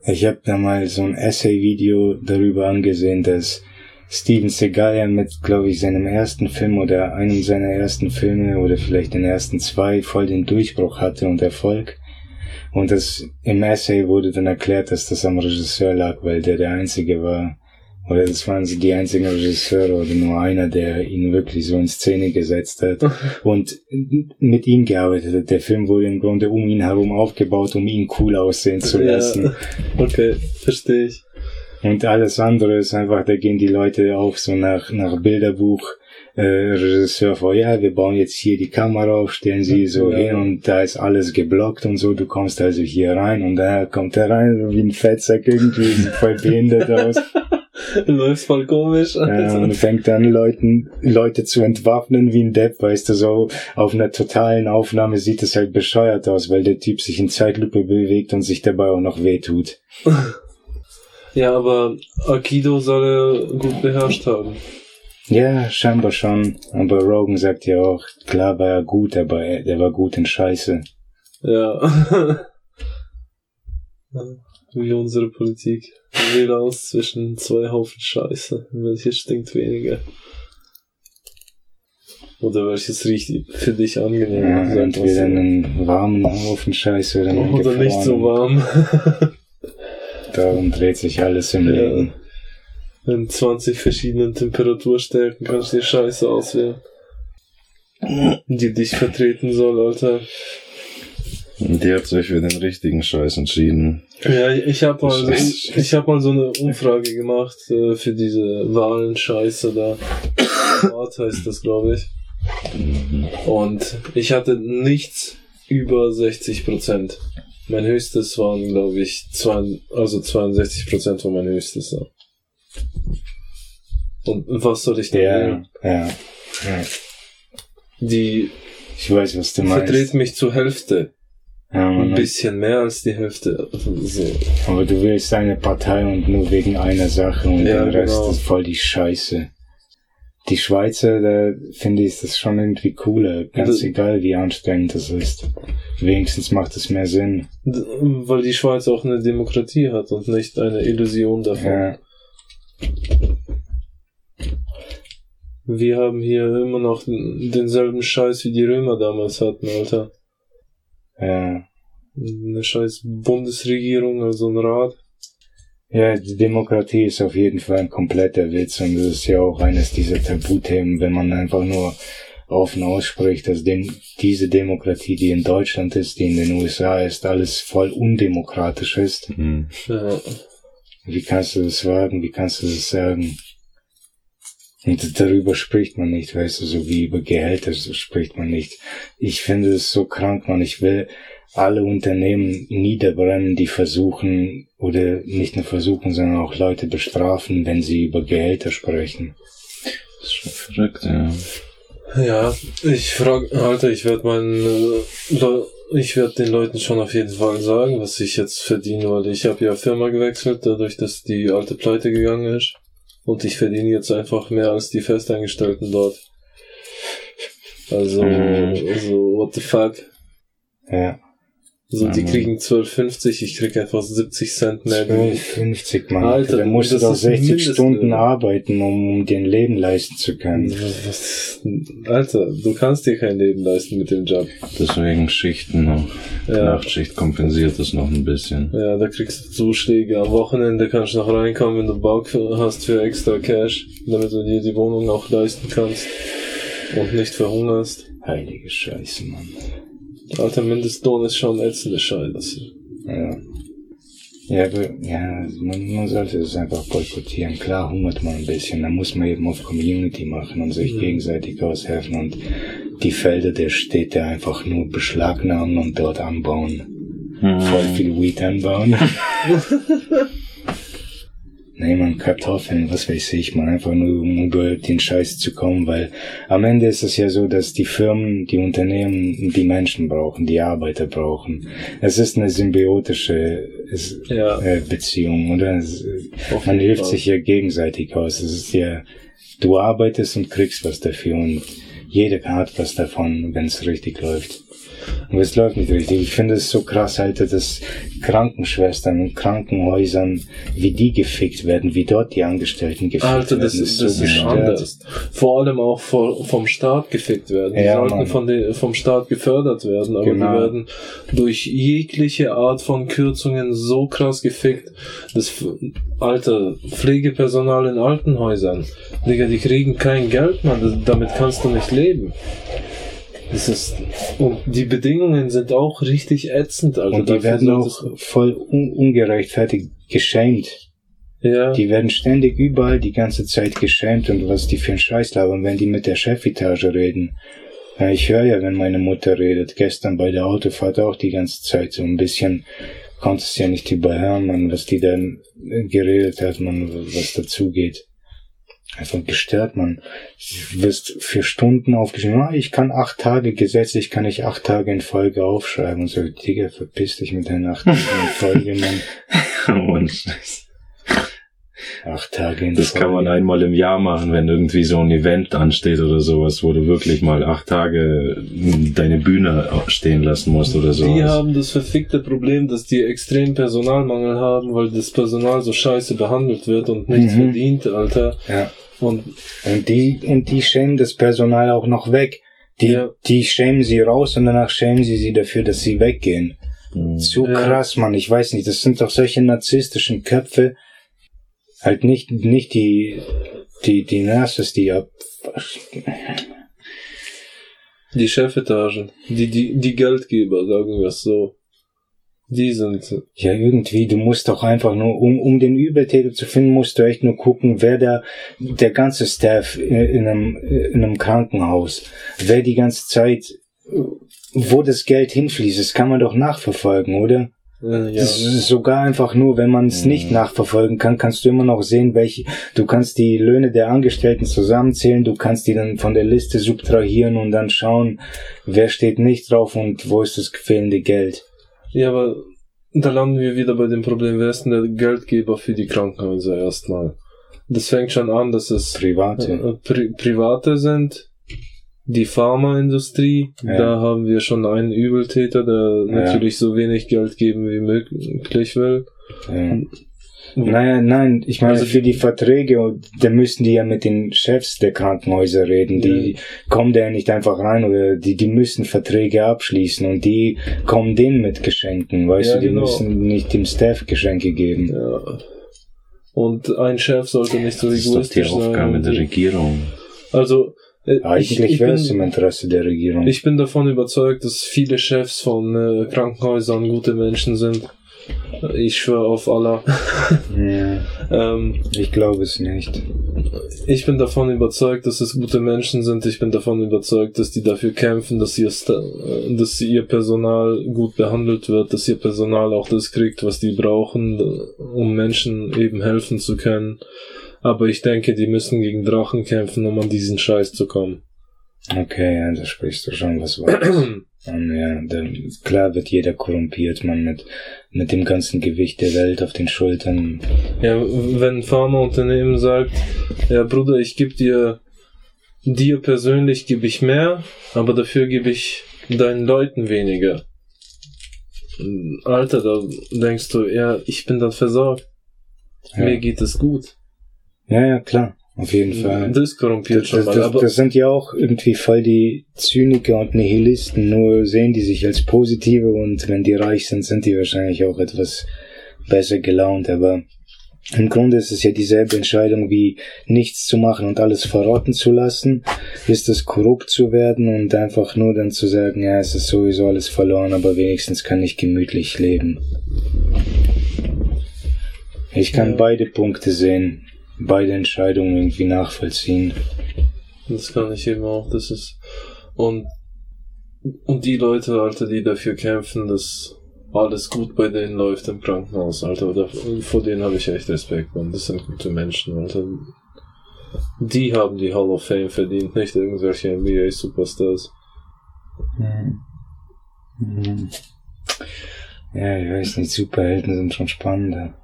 Ich habe da mal so ein Essay-Video darüber angesehen, dass Steven Seagal mit, glaube ich, seinem ersten Film oder einem seiner ersten Filme oder vielleicht den ersten zwei voll den Durchbruch hatte und Erfolg. Und das im Essay wurde dann erklärt, dass das am Regisseur lag, weil der der einzige war, oder das waren so die einzigen Regisseure oder nur einer, der ihn wirklich so in Szene gesetzt hat [LAUGHS] und mit ihm gearbeitet hat. Der Film wurde im Grunde um ihn herum aufgebaut, um ihn cool aussehen zu lassen. Ja, okay, verstehe ich. Und alles andere ist einfach, da gehen die Leute auch so nach, nach Bilderbuch, äh, Regisseur vor, ja, wir bauen jetzt hier die Kamera auf, stellen sie so Ja. hin und da ist alles geblockt und so, du kommst also hier rein und da kommt er rein, so wie ein Fettsack irgendwie, sieht voll behindert aus. [LAUGHS] [LAUGHS] Läuft voll komisch. Ja, und fängt dann Leuten, Leute zu entwaffnen wie ein Depp, weißt du, so auf einer totalen Aufnahme sieht es halt bescheuert aus, weil der Typ sich in Zeitlupe bewegt und sich dabei auch noch wehtut. Ja, aber Aikido soll er gut beherrscht haben. Ja, scheinbar schon. Aber Rogan sagt ja auch, klar war er gut, aber er, der war gut in Scheiße. Ja. [LAUGHS] wie unsere Politik. Wähle aus zwischen zwei Haufen Scheiße. Welches stinkt weniger? Oder welches riecht für dich angenehm? Ja, entweder einen warmen Haufen Scheiße oder einen Oder nicht so warm. [LAUGHS] Darum dreht sich alles im Ja. Leben. In 20 verschiedenen Temperaturstärken kannst du dir Scheiße auswählen. Die dich vertreten soll, Alter. Die hat sich für den richtigen Scheiß entschieden. Ja, ich habe mal, ich hab mal so eine Umfrage gemacht äh, für diese Wahlen-Scheiße da. Art heißt das, glaube ich. Und ich hatte nichts über 60 Prozent. Mein höchstes waren, glaube ich, zwei, also 62 Prozent war mein höchstes. Ja. Und was soll ich denn Ja, wählen? ja, ja. Die Ich weiß, was du meinst. verdreht mich zur Hälfte. Ja, Ein bisschen mehr als die Hälfte. So. Aber du willst eine Partei und nur wegen einer Sache und Ja, der Rest genau. ist voll die Scheiße. Die Schweizer, da finde ich das schon irgendwie cooler. Ganz Das- egal, wie anstrengend das ist. Wenigstens macht es mehr Sinn. Weil die Schweiz auch eine Demokratie hat und nicht eine Illusion davon. Ja, Wir haben hier immer noch den- denselben Scheiß wie die Römer damals hatten, Alter. Ja. Eine scheiß Bundesregierung, also ein Rat. Ja, die Demokratie ist auf jeden Fall ein kompletter Witz und das ist ja auch eines dieser Tabuthemen, wenn man einfach nur offen ausspricht, dass dem, diese Demokratie, die in Deutschland ist, die in den USA ist, alles voll undemokratisch ist. Hm. Ja. Wie kannst du das wagen? Wie kannst du das sagen? Und darüber spricht man nicht, weißt du, so wie über Gehälter so spricht man nicht. Ich finde es so krank, man. Ich will alle Unternehmen niederbrennen, die versuchen, oder nicht nur versuchen, sondern auch Leute bestrafen, wenn sie über Gehälter sprechen. Das ist schon verrückt, ja. Ja, ich frag, Alter, ich werde meinen, äh, ich werde den Leuten schon auf jeden Fall sagen, was ich jetzt verdiene, weil ich habe ja Firma gewechselt, dadurch, dass die alte pleite gegangen ist. Und ich verdiene jetzt einfach mehr als die Festangestellten dort. Also, Mhm. also, what the fuck? Ja. So, die Mhm. kriegen 12,50, ich krieg einfach 70 Cent mehr. 12,50, Mann. Alter, da musst du doch ist 60 Mindestlöhne. Stunden arbeiten, um, um dir ein Leben leisten zu können. Was, Alter, du kannst dir kein Leben leisten mit dem Job. Deswegen Schichten noch. Ja. Nachtschicht kompensiert das noch ein bisschen. Ja, da kriegst du Zuschläge. Am Wochenende kannst du noch reinkommen, wenn du Bock hast für extra Cash, damit du dir die Wohnung auch leisten kannst und nicht verhungerst. Heilige Scheiße, Mann. Alter, Mindestlohn ist schon ätzende Scheiße. Ja. Ja, aber, ja, man, man sollte es einfach boykottieren. Klar hungert man ein bisschen, da muss man eben auf Community machen und sich Mhm. gegenseitig aushelfen und die Felder der Städte einfach nur beschlagnahmen und dort anbauen. Voll viel Weed anbauen. [LAUGHS] [LAUGHS] Nee, man, Kartoffeln, was weiß ich, man, einfach nur, um über den Scheiß zu kommen, weil am Ende ist es ja so, dass die Firmen, die Unternehmen die Menschen brauchen, die Arbeiter brauchen. Es ist eine symbiotische Ja. äh, Beziehung, oder? Es, man hilft sich ja gegenseitig aus. Es ist ja, du arbeitest und kriegst was dafür und jeder hat was davon, wenn es richtig läuft. Und es läuft nicht richtig. Ich finde es so krass, Alter, dass Krankenschwestern und Krankenhäusern, wie die gefickt werden, wie dort die Angestellten gefickt Alter, das, werden, ist, das ist gestört. anders. Vor allem auch vor, vom Staat gefickt werden. Die Ja, sollten Mann. von den, vom Staat gefördert werden, aber Genau. die werden durch jegliche Art von Kürzungen so krass gefickt. Das, F- Alter, Pflegepersonal in Altenhäusern. Digga, die kriegen kein Geld. Das, damit kannst du nicht leben. Das ist, und die Bedingungen sind auch richtig ätzend, Alter. Und die werden auch voll un ungerechtfertigt geschämt. ja. Die werden ständig überall die ganze Zeit geschämt und was die für einen Scheiß labern, wenn die mit der Chefetage reden. Ja, ich höre ja, wenn meine Mutter redet. Gestern bei der Autofahrt auch die ganze Zeit so ein bisschen, konntest ja nicht überhören, man, was die dann geredet hat, man, was dazugeht. Einfach gestört, man. Du wirst für Stunden aufgeschrieben, ah, ich kann acht Tage, gesetzlich kann ich acht Tage in Folge aufschreiben und so, Digga, verpiss dich mit deinen acht Tagen [LAUGHS] in Folge, man. Und Scheiß. Acht Tage in Das kann man Folge. einmal im Jahr machen, wenn irgendwie so ein Event ansteht oder sowas, wo du wirklich mal acht Tage deine Bühne stehen lassen musst oder Die sowas. haben das verfickte Problem, dass die extrem Personalmangel haben, weil das Personal so scheiße behandelt wird und nichts Mhm. verdient, Alter. Ja. Und Und die, und die schämen das Personal auch noch weg. Die, Ja. die schämen sie raus und danach schämen sie sie dafür, dass sie weggehen. Mhm. So Ja. krass, Mann. Ich weiß nicht, das sind doch solche narzisstischen Köpfe. Halt nicht, nicht die, die, die Nurses, die ab, die Chefetagen, die, die, die Geldgeber, sagen wir es so. Die sind, ja, irgendwie, du musst doch einfach nur, um, um den Übeltäter zu finden, musst du echt nur gucken, wer da, der ganze Staff in, in einem, in einem Krankenhaus, wer die ganze Zeit, wo das Geld hinfließt, das kann man doch nachverfolgen, oder? Äh, ja. Sogar einfach nur, wenn man es nicht Mhm. nachverfolgen kann, kannst du immer noch sehen, welche, du kannst die Löhne der Angestellten zusammenzählen, du kannst die dann von der Liste subtrahieren und dann schauen, wer steht nicht drauf und wo ist das fehlende Geld. Ja, aber da landen wir wieder bei dem Problem, wer ist denn der Geldgeber für die Krankenhäuser erstmal? Das fängt schon an, dass es Private. äh, Pri Private sind, die Pharmaindustrie, Ja. da haben wir schon einen Übeltäter, der Ja. natürlich so wenig Geld geben wie möglich will. Ja. Naja, nein, ich meine, Also- für die Verträge, da müssten die ja mit den Chefs der Krankenhäuser reden. Die kommen da ja nicht einfach rein oder die, die müssen Verträge abschließen und die kommen denen mit Geschenken, weißt Ja, du, die genau. müssen nicht dem Staff Geschenke geben. Ja. Und ein Chef sollte nicht so Das ist doch die egoistisch sein. Aufgabe der. Regierung. Also, äh, ich, Eigentlich ich, wäre es im Interesse der Regierung. ich bin davon überzeugt, dass viele Chefs von äh, Krankenhäusern gute Menschen sind. Ich schwöre auf Allah. ja, [LAUGHS] ähm, ich glaube es nicht. ich bin davon überzeugt, dass es gute Menschen sind. Ich bin davon überzeugt, dass die dafür kämpfen, dass ihr, äh, dass ihr Personal gut behandelt wird, dass ihr Personal auch das kriegt, was die brauchen, äh, um Menschen eben helfen zu können. Aber ich denke, die müssen gegen Drachen kämpfen, um an diesen Scheiß zu kommen. Okay, ja, da sprichst du schon was Wahres. [CLEARS THROAT] Und ja, dann, klar wird jeder korrumpiert, man, mit, mit dem ganzen Gewicht der Welt auf den Schultern. Ja, wenn ein Pharmaunternehmen sagt, ja Bruder, ich gebe dir, dir persönlich gebe ich mehr, aber dafür gebe ich deinen Leuten weniger. Alter, da denkst du, ja, ich bin dann versorgt. Ja. Mir geht es gut. Ja, ja, klar, auf jeden Fall. Das korrumpiert Das, schon das, mal. das, das sind ja auch irgendwie voll die Zyniker und Nihilisten, nur sehen die sich als positive und wenn die reich sind, sind die wahrscheinlich auch etwas besser gelaunt, aber im Grunde ist es ja dieselbe Entscheidung wie nichts zu machen und alles verrotten zu lassen, ist es korrupt zu werden und einfach nur dann zu sagen, ja, es ist sowieso alles verloren, aber wenigstens kann ich gemütlich leben. Ich kann Ja. beide Punkte sehen, beide Entscheidungen irgendwie nachvollziehen. das kann ich eben auch, das ist, und, und die Leute, Alter, die dafür kämpfen, dass alles gut bei denen läuft im Krankenhaus, Alter, oder, vor denen habe ich echt Respekt, man. Das sind gute Menschen, Alter. Die haben die Hall of Fame verdient, nicht irgendwelche NBA-Superstars. Mhm. Mhm. Ja, ich weiß nicht, Superhelden sind schon spannender.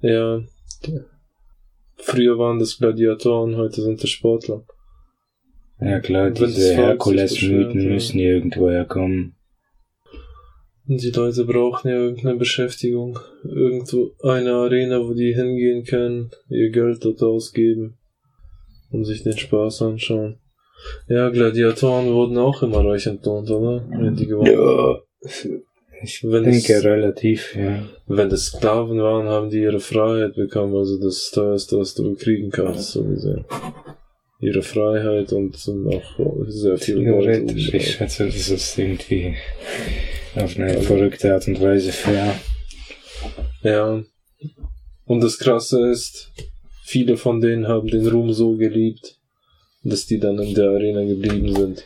Ja. Früher waren das Gladiatoren, heute sind das Sportler. Ja klar, diese Herkules-Mythen ja. müssen hier irgendwo herkommen. Und die Leute brauchen ja irgendeine Beschäftigung. Irgendwo eine Arena, wo die hingehen können, ihr Geld dort ausgeben und sich den Spaß anschauen. Ja, Gladiatoren wurden auch immer reich entlohnt, oder? Wenn die gewonnen Ja, ich Wenn denke es- relativ, ja. Wenn das Sklaven waren, haben die ihre Freiheit bekommen, also das teuerste, was du kriegen kannst, so gesehen. Ihre Freiheit und auch sehr viel Theoretisch, Gold. ich schätze, das ist irgendwie auf eine verrückte Art und Weise fair. Ja. Und das Krasse ist, viele von denen haben den Ruhm so geliebt, dass die dann in der Arena geblieben sind.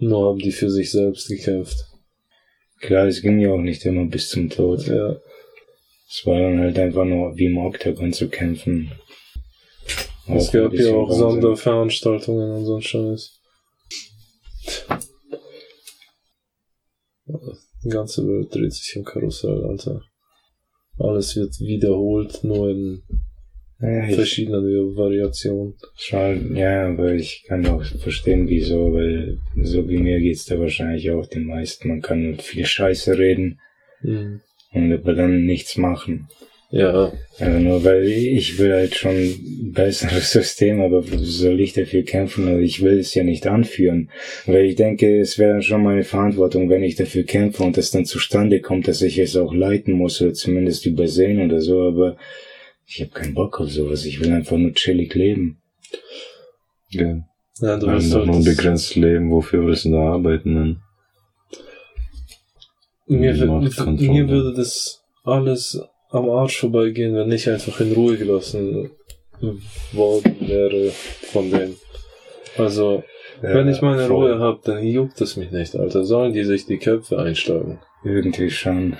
Nur haben die für sich selbst gekämpft. Klar, es ging ja auch nicht immer bis zum Tod. Ja. Es war dann halt einfach nur wie im Oktagon zu kämpfen. Es Auch ein gab ja auch Wahnsinn. Sonderveranstaltungen und so ein Scheiß. Die ganze Welt dreht sich im Karussell, Alter. Alles wird wiederholt, nur in Ja, verschiedene Variationen. schon, ja, aber ich kann auch verstehen, wieso, weil so wie mir geht's da wahrscheinlich auch den meisten. Man kann viel Scheiße reden Mhm. und aber dann nichts machen. Ja, Also nur weil ich will halt schon ein besseres [LAUGHS] System, aber soll ich dafür kämpfen? Also ich will es ja nicht anführen. Weil ich denke, es wäre schon meine Verantwortung, wenn ich dafür kämpfe und es dann zustande kommt, dass ich es auch leiten muss oder zumindest übersehen oder so, aber ich habe keinen Bock auf sowas. Ich will einfach nur chillig leben. Ja. ja du wirst doch nur ein begrenztes Leben, wofür willst du da arbeiten? Dann? mir, mir würde das alles am Arsch vorbeigehen, wenn ich einfach in Ruhe gelassen worden wäre von dem. Also, wenn ich meine voll. Ruhe habe, dann juckt es mich nicht, Alter. Sollen die sich die Köpfe einschlagen? Irgendwie schon.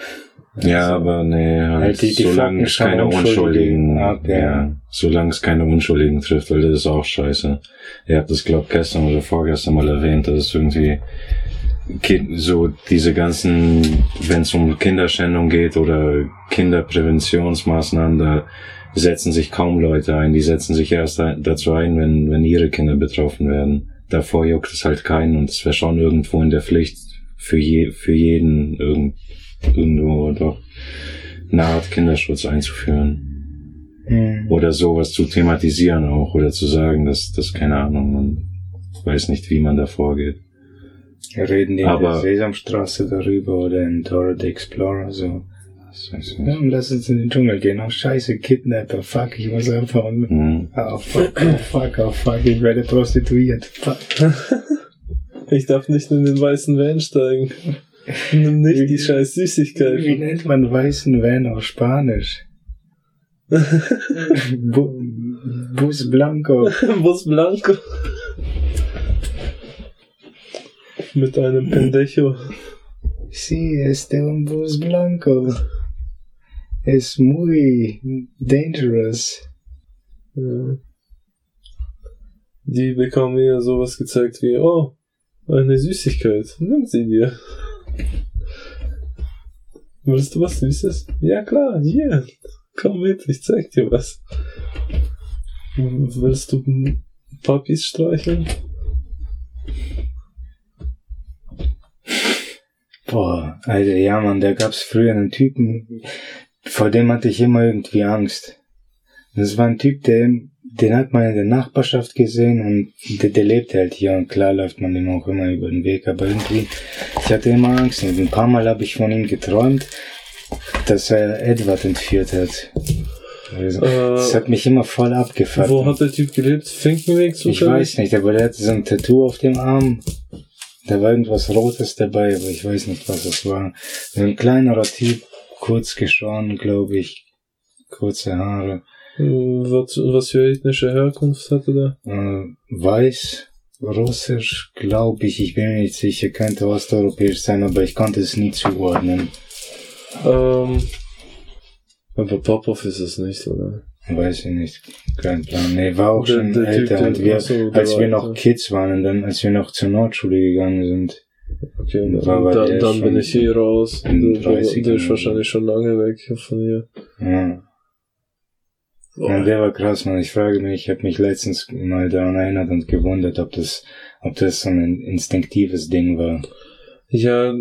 Ja, aber nee, halt, Halt die- die solange es keine Unschuldige Unschuldigen, ab, ja. ja, solange es keine Unschuldigen trifft, weil das ist auch scheiße. Ihr habt das, glaub gestern oder vorgestern mal erwähnt, dass es irgendwie so diese ganzen, wenn es um Kinderschändung geht oder Kinderpräventionsmaßnahmen, da setzen sich kaum Leute ein. Die setzen sich erst dazu ein, wenn, wenn ihre Kinder betroffen werden. Davor juckt es halt keinen und es wäre schon irgendwo in der Pflicht für, je, für jeden irgend, irgendwo doch eine Art Kinderschutz einzuführen. Hm. Oder sowas zu thematisieren auch oder zu sagen, dass das keine Ahnung, man weiß nicht, wie man da vorgeht. Wir reden in Aber- der Sesamstraße darüber oder in Dora the Explorer so. Ja, nicht. und lass uns in den Dschungel gehen. Oh, scheiße, Kidnapper, fuck, ich muss abhauen. Mhm. Oh, fuck, oh, fuck, oh, fuck, ich werde prostituiert. Fuck. [LAUGHS] Ich darf nicht in den weißen Van steigen. [LAUGHS] Nimm [LAUGHS] nicht die scheiß Wie Süßigkeiten. nennt man weißen Van auf Spanisch? [LAUGHS] Bu Bus Blanco. [LAUGHS] Bus Blanco. Mit einem Pendejo. Sí, este un bus blanco. Es muy dangerous. Ja. Die bekommen mir sowas gezeigt wie, oh, eine Süßigkeit. Nimm sie dir. Willst du was Süßes? Ja klar, hier. Komm mit, ich zeig dir was. Willst du Papis streicheln? Boah, Alter, ja, Mann, da gab's früher einen Typen, vor dem hatte ich immer irgendwie Angst. Das war ein Typ, der, den hat man in der Nachbarschaft gesehen und der, der lebt halt hier und klar läuft man dem auch immer über den Weg, aber irgendwie, ich hatte immer Angst und ein paar Mal habe ich von ihm geträumt, dass er Edward entführt hat. Also, das Äh, hat mich immer voll abgefuckt. wo hat der Typ gelebt? Finkenweg Ich zufällig? weiß nicht, aber der hatte so ein Tattoo auf dem Arm. Da war irgendwas Rotes dabei, aber ich weiß nicht, was es war. So ein kleinerer Typ, kurz geschoren, glaube ich. Kurze Haare. Was, was für ethnische Herkunft hatte der? Weiß, russisch, glaube ich. Ich bin mir nicht sicher, könnte osteuropäisch sein, aber ich konnte es nie zuordnen. Ähm, aber Popov ist es nicht, oder? Weiß ich nicht. Kein Plan. Nee, war auch Der- schon der Typ, älter. der- und wir, ach so, der als wir noch. Kids waren und dann, als wir noch zur Nordschule gegangen sind. Okay, War- dann, war der dann bin ich hier raus. 30ern der ist wahrscheinlich schon lange weg von hier. Ja. Ja, der war krass, man. Ich frage mich, ich habe mich letztens mal daran erinnert und gewundert, ob das, ob das so ein instinktives Ding war. Ja,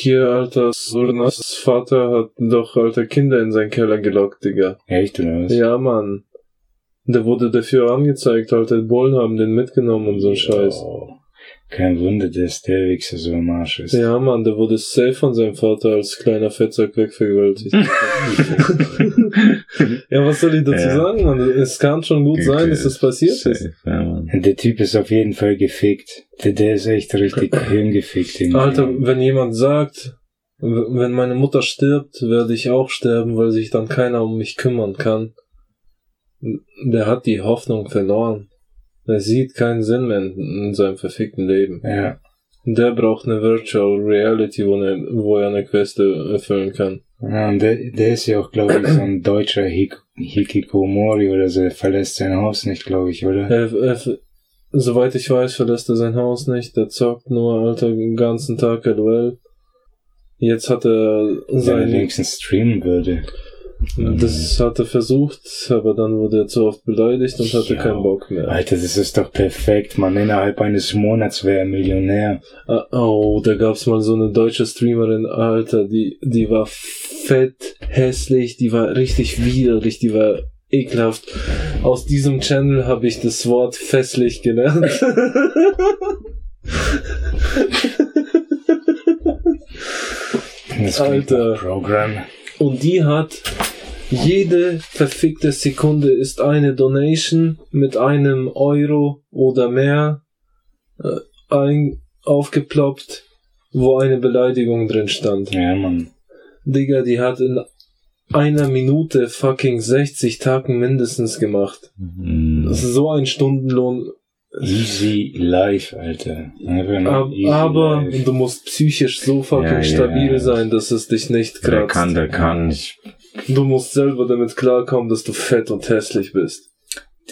hier, Alter, Surnas Vater hat doch, Alter, Kinder in seinen Keller gelockt, Digga. Echt oder was? Ja, Mann. Der wurde dafür angezeigt, Alter, die Bullen haben den mitgenommen und so ein Scheiß. Oh, kein Wunder, dass der Wichser so am Arsch ist. Ja, Mann, der wurde safe von seinem Vater als kleiner Fettsack wegvergewaltigt. [LAUGHS] [LAUGHS] ja, was soll ich dazu Ja. sagen, Mann? Es kann schon gut sein, dass das passiert ist. Safe, ja, Mann. Der Typ ist auf jeden Fall gefickt. Der, der ist echt richtig [LAUGHS] hirngefickt. irgendwie. Alter, wenn jemand sagt, wenn meine Mutter stirbt, werde ich auch sterben, weil sich dann keiner um mich kümmern kann. Der hat die Hoffnung verloren. Er sieht keinen Sinn mehr in in seinem verfickten Leben. Ja. Der braucht eine Virtual Reality, wo, er, wo er eine Quest erfüllen kann. ja und der, der ist ja auch, glaube ich, so ein [CLEARS THROAT] deutscher Hik Hikikomori oder so. Er verlässt sein Haus nicht, glaube ich, oder? Er, er, soweit ich weiß, verlässt er sein Haus nicht. Der zockt nur, Alter, den ganzen Tag LOL. Jetzt hat er Wenn er sein... wenigstens streamen würde. Das hat er versucht, aber dann wurde er zu oft beleidigt und hatte Ja. keinen Bock mehr. Alter, das ist doch perfekt, man. Innerhalb eines Monats wäre er Millionär. Ah, Oh, da gab's mal so eine deutsche Streamerin, Alter, die, die war fett, hässlich, die war richtig widerlich, die war ekelhaft. Aus diesem Channel habe ich das Wort fesslich gelernt. Das Alter. Programm. Und die hat jede verfickte Sekunde ist eine Donation mit einem Euro oder mehr äh, ein, aufgeploppt, wo eine Beleidigung drin stand. Ja, Mann. Digga, die hat in einer Minute fucking 60 Tagen mindestens gemacht. Mhm. Das ist so ein Stundenlohn. Easy life, Alter. Ab, easy aber life. du musst psychisch so fucking Ja, ja. stabil sein, dass es dich nicht kratzt. kann, der kann. Ich, Du musst selber damit klarkommen, dass du fett und hässlich bist.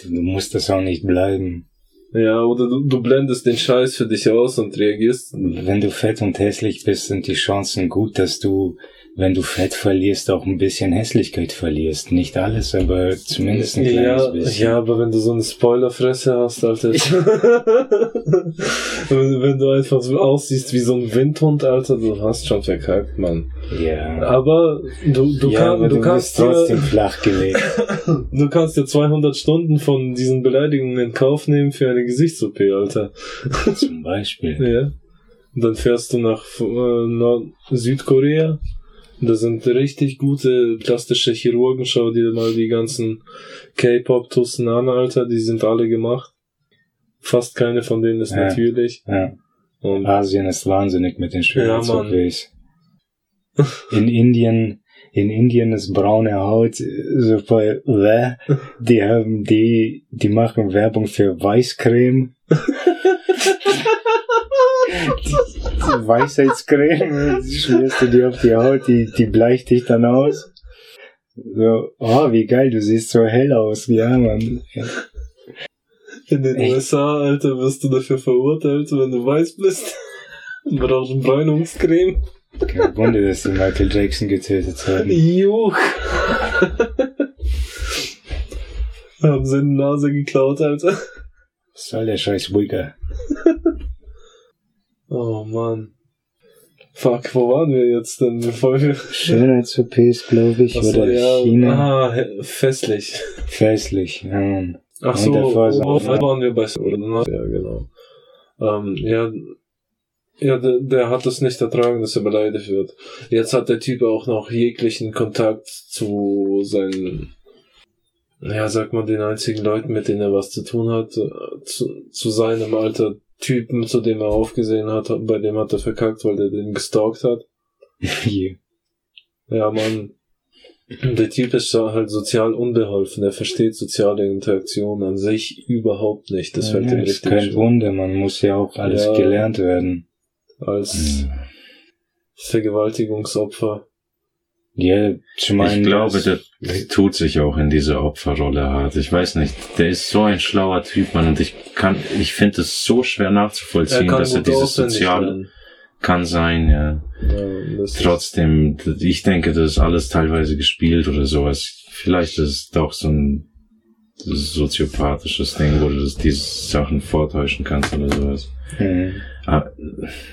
Du musst das auch nicht bleiben. Ja, oder du, du blendest den Scheiß für dich aus und reagierst. Wenn du fett und hässlich bist, sind die Chancen gut, dass du, wenn du Fett verlierst, auch ein bisschen Hässlichkeit verlierst. Nicht alles, aber zumindest ein kleines Ja, bisschen. ja, aber wenn du so eine Spoilerfresse hast, Alter. [LAUGHS] wenn, wenn du einfach so aussiehst wie so ein Windhund, Alter, du hast schon verkackt, Mann. Ja. Aber du, du, ja, kann, aber du, du kannst bist trotzdem flach gelegt. [LAUGHS] du kannst dir 200 Stunden von diesen Beleidigungen in Kauf nehmen für eine Gesichts-OP, Alter. zum Beispiel. [LAUGHS] Ja. Und dann fährst du nach äh, Nord Südkorea. Da sind richtig gute plastische Chirurgen. Schau dir mal die ganzen K-Pop-Tussen an, Alter. Die sind alle gemacht. Fast keine von denen ist Ja. natürlich. Ja. Und Asien ist wahnsinnig mit den Ja. Schönheits-OPs. In Indien, in Indien ist braune Haut super, bäh. die haben die, die machen Werbung für Weißcreme. [LAUGHS] Die Weisheitscreme, die schmierst du dir auf die Haut, die, die bleicht dich dann aus. So, oh, wie geil, du siehst so hell aus, ja, man. in den Echt? USA, Alter, wirst du dafür verurteilt, wenn du weiß bist. [LAUGHS] Und brauchst Bräunungscreme. Kein Wunder, dass die Michael Jackson getötet haben. Juch. [LAUGHS] Haben sie eine Nase geklaut, Alter. Was soll der scheiß Wigger? [LAUGHS] Oh Mann. Fuck, wo waren wir jetzt denn, bevor wir... Schönheits-OPs, glaube ich, Achso, oder ja, China. Ah, festlich. [LAUGHS] Festlich, ja. Ach Und so, davor ist wo auch- waren wir bei... Oder, ja, genau. Ähm, ja, ja der, der hat es nicht ertragen, dass er beleidigt wird. Jetzt hat der Typ auch noch jeglichen Kontakt zu seinen... Ja, sag mal, den einzigen Leuten, mit denen er was zu tun hat, äh, zu, zu seinem alter Typen, zu dem er aufgesehen hat, bei dem hat er verkackt, weil der den gestalkt hat. [LAUGHS] Ja, man. Der Typ ist halt sozial unbeholfen. Er versteht soziale Interaktion an sich überhaupt nicht. Das fällt ja, ihm ist richtig kein schwer. Wunder, man muss ja auch alles Ja. gelernt werden. Als Vergewaltigungsopfer. Ja, zu meinen, ich glaube, der, tut sich auch in diese Opferrolle hart. Ich weiß nicht, der ist so ein schlauer Typ, Mann, und ich kann, ich finde es so schwer nachzuvollziehen, dass er dieses soziale kann sein, ja. Ja, Trotzdem, ich denke, das ist alles teilweise gespielt oder sowas. Vielleicht ist es doch so ein soziopathisches Ding, wo du das, diese Sachen vortäuschen kannst oder sowas. Mhm. Ah,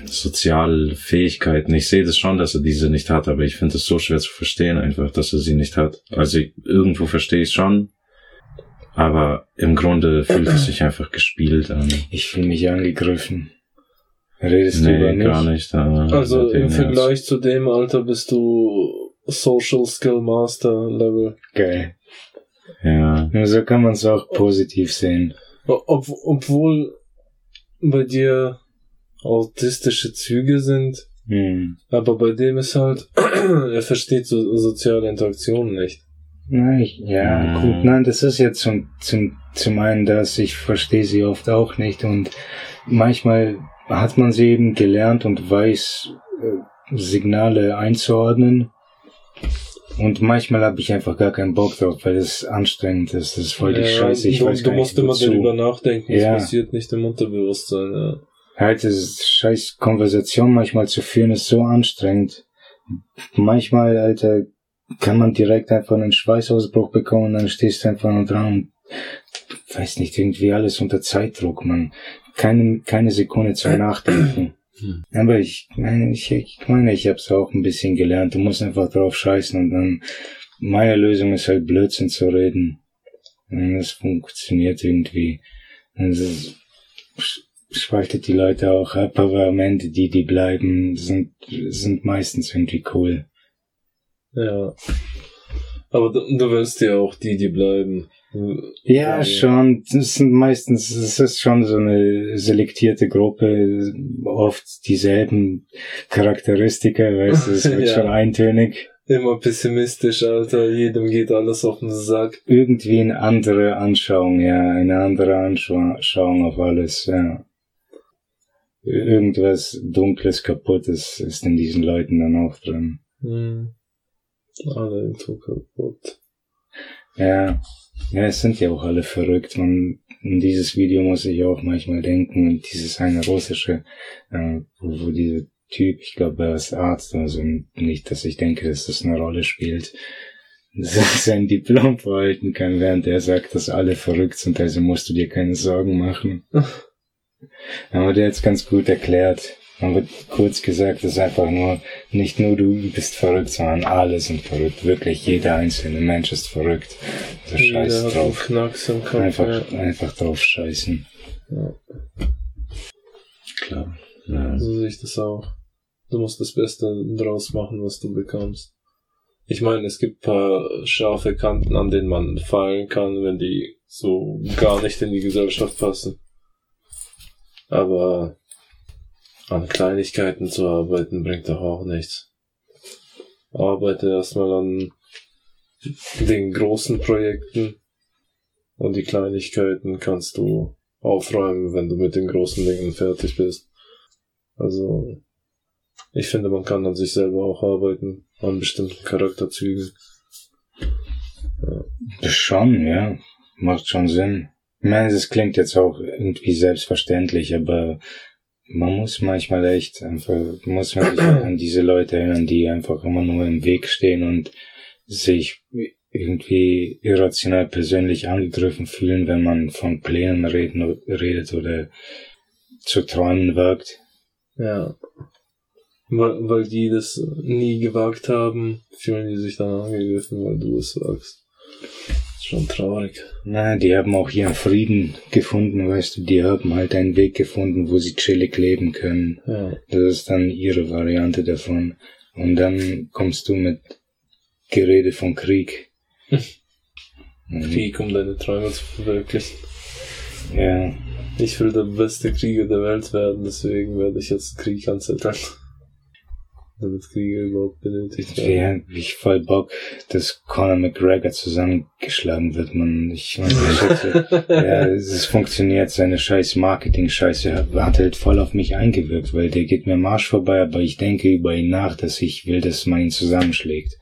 soziale Fähigkeiten. Ich sehe das schon, dass er diese nicht hat, aber ich finde es so schwer zu verstehen einfach, dass er sie nicht hat. Also ich, irgendwo verstehe ich schon, aber im Grunde fühlt es sich einfach gespielt an. Ich fühle mich angegriffen. Redest du über Nee, mich? gar nicht. Also im jetzt- Vergleich zu dem Alter bist du Social Skill Master Level. Geil. Ja. Nur so kann man es auch positiv sehen. Ob, obwohl bei dir autistische Züge sind, Hm. aber bei dem ist halt, [CLEARS THROAT] er versteht so soziale Interaktionen nicht. Nein, ich- ja, gut, nein, das ist jetzt zum, zum, zum einen das, ich verstehe sie oft auch nicht und manchmal hat man sie eben gelernt und weiß äh, Signale einzuordnen und manchmal habe ich einfach gar keinen Bock drauf, weil es anstrengend ist, das ist voll die Ja, Scheiße, ich du, weiß du musst immer wozu. darüber nachdenken, Ja. es passiert nicht im Unterbewusstsein, ja. Halt, das scheiß Konversation manchmal zu führen ist so anstrengend. Manchmal, Alter, kann man direkt einfach einen Schweißausbruch bekommen, dann stehst du einfach nur dran und weiß nicht, irgendwie alles unter Zeitdruck, man. Keine, keine Sekunde zum Nachdenken. Hm. Aber ich meine, ich, ich meine, ich habe es auch ein bisschen gelernt. Du musst einfach drauf scheißen und dann meine Lösung ist halt Blödsinn zu reden. Und das funktioniert irgendwie. Das spaltet die Leute auch ab, aber am Ende die, die bleiben, sind, sind meistens irgendwie cool. Ja. Aber du, du willst ja auch die, die bleiben. Ja, schon. Das sind meistens, es ist schon so eine selektierte Gruppe, oft dieselben Charakteristika, weißt du, es [LAUGHS] wird Ja. schon eintönig. Immer pessimistisch, Alter. Jedem geht alles auf den Sack. Irgendwie eine andere Anschauung, ja, eine andere Anschauung auf alles, ja. Irgendwas Dunkles, Kaputtes ist in diesen Leuten dann auch drin. Hm. Alle Info kaputt. Ja, ja, es sind ja auch alle verrückt. Man, in dieses Video muss ich auch manchmal denken, und dieses eine russische, äh, wo, wo dieser Typ, ich glaube, er ist Arzt, also nicht, dass ich denke, dass das eine Rolle spielt, [LAUGHS] sein Diplom verhalten kann, während er sagt, dass alle verrückt sind, also musst du dir keine Sorgen machen. Aber der hat's ganz gut erklärt. Man wird kurz gesagt, es ist einfach nur, nicht nur du bist verrückt, sondern alle sind verrückt. Wirklich jeder einzelne Mensch ist verrückt. Also Jeder scheiß einen drauf. Kopf. Einfach, ja. einfach drauf scheißen. Ja. Klar. Ja. So sehe ich das auch. Du musst das Beste draus machen, was du bekommst. Ich meine, es gibt paar scharfe Kanten, an denen man fallen kann, wenn die so gar nicht in die Gesellschaft passen. Aber an Kleinigkeiten zu arbeiten bringt doch auch nichts. Arbeite erstmal an den großen Projekten und die Kleinigkeiten kannst du aufräumen, wenn du mit den großen Dingen fertig bist. Also, ich finde, man kann an sich selber auch arbeiten, an bestimmten Charakterzügen. Das schon, ja. Macht schon Sinn. Ich meine, das klingt jetzt auch irgendwie selbstverständlich, aber man muss manchmal echt einfach, muss man sich an diese Leute erinnern, die einfach immer nur im Weg stehen und sich irgendwie irrational persönlich angegriffen fühlen, wenn man von Plänen reden, redet oder zu träumen wagt. Ja. Weil, weil die das nie gewagt haben, fühlen die sich dann angegriffen, weil du es sagst. Ist schon traurig. Na, die haben auch ihren Frieden gefunden, weißt du, die haben halt einen Weg gefunden, wo sie chillig leben können. Ja. Das ist dann ihre Variante davon. Und dann kommst du mit Gerede von Krieg. Krieg, um deine Träume zu verwirklichen. Ja, Ich will der beste Krieger der Welt werden, deswegen werde ich jetzt Krieg anzetteln. Damit Kriege überhaupt benötigt werden. ja, ich voll Bock, dass Conor McGregor zusammengeschlagen wird, man. Ich, ich schätze, [LAUGHS] ja, es funktioniert, seine scheiß Marketing-Scheiße hat halt voll auf mich eingewirkt, weil der geht mir am Arsch vorbei, aber ich denke über ihn nach, dass ich will, dass man ihn zusammenschlägt.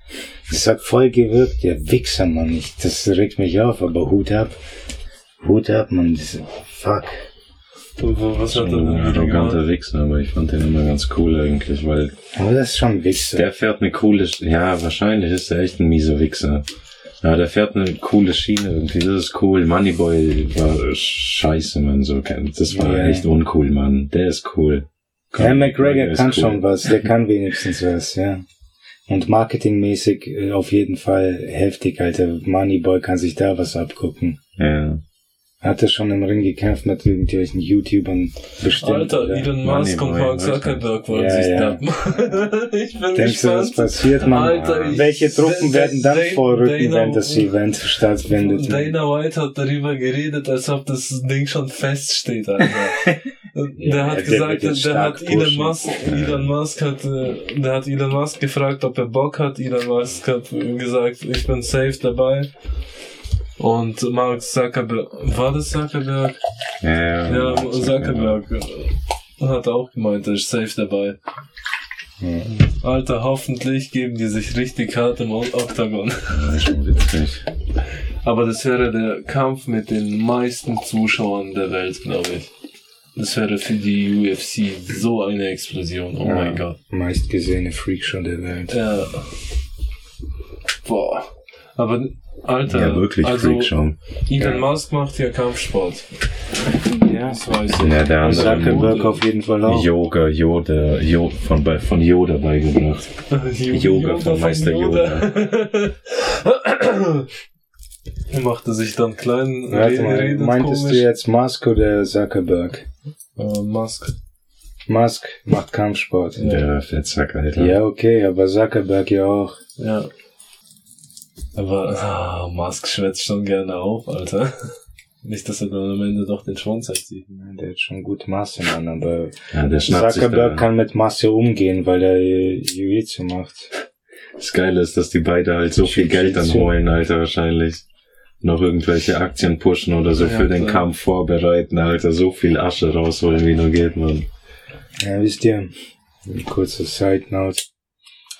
Das hat voll gewirkt, der Wichser, Mann. Ich, das regt mich auf, aber Hut ab. Hut ab, Mann. Das, fuck. Was hat er Ein denn arroganter? Wichser, aber ich fand den immer ganz cool eigentlich, weil Aber das ist schon Wichser. der fährt eine coole, Sch- ja, wahrscheinlich ist er echt ein mieser Wichser. Ja, der fährt eine coole Schiene irgendwie, das ist cool. Moneyboy war scheiße, man, so, das war Ja. echt uncool, Mann. Der ist cool. Ja, McGregor kann cool. schon was, der kann [LAUGHS] wenigstens was, ja. Und marketingmäßig äh, auf jeden Fall heftig, Alter. Moneyboy kann sich da was abgucken. Ja. Hat er schon im Ring gekämpft mit irgendwelchen YouTubern bestimmt. Alter, oder? Elon Musk und Mark. Zuckerberg wollen Ja, sich ja. dappen. [LAUGHS] ich bin Denkst du, was gespannt. passiert, man? Alter, ich- Welche Truppen werden dann Da- vorrücken, Dana- wenn das Event stattfindet? Dana White hat darüber geredet, als ob das Ding schon feststeht, Alter. [LAUGHS] Ja, der hat der gesagt, der, hat stark Elon pushen. Musk, Elon Musk hat, äh, der hat Elon Musk gefragt, ob er Bock hat. Elon Musk hat gesagt, ich bin safe dabei. Und Mark Zuckerberg, war das Zuckerberg? Ja, Ja, Zuckerberg äh, hat auch gemeint, er ist safe dabei. Ja. Alter, hoffentlich geben die sich richtig hart im Oktagon. Ja, schon witzig. Aber das wäre der Kampf mit den meisten Zuschauern der Welt, glaube ich. Das wäre für die UFC so eine Explosion. Oh Ja. mein Gott. Meistgesehene Freakshow der Welt. Ja. Boah. Aber, Alter. Ja, wirklich also, Freakshow. Elon Ja. Musk macht ja Kampfsport. Ja. Das weiß ich. Ja, der andere Zuckerberg auf jeden Fall auch. Yoga, Yoda, Jo- von, bei- von Yoda beigebracht. [LAUGHS] Yoga von Meister [LAUGHS] Er machte sich dann klein, Warte mal, redet meintest komisch. du jetzt Musk oder Zuckerberg? Äh, Musk. Musk macht Kampfsport. Ja. Der Fettsack, Alter. Ja, okay, aber Zuckerberg ja auch. Ja. Aber ah, Musk schwätzt schon gerne auf, Alter. [LAUGHS] Nicht, dass er dann am Ende doch den Schwanz abzieht. Ja, Der hat schon gute Masse, Mann, aber Ja, der Zuckerberg da. kann mit Masse umgehen, weil er Jiu-Jitsu macht. Das Geile ist, dass die beide halt so viel Geld dann holen, Alter, wahrscheinlich. Noch irgendwelche Aktien pushen oder so Ja, für den. Kampf vorbereiten, Alter. So viel Asche rausholen, wie nur geht, man. Ja, wisst ihr, ein kurzer Side Note.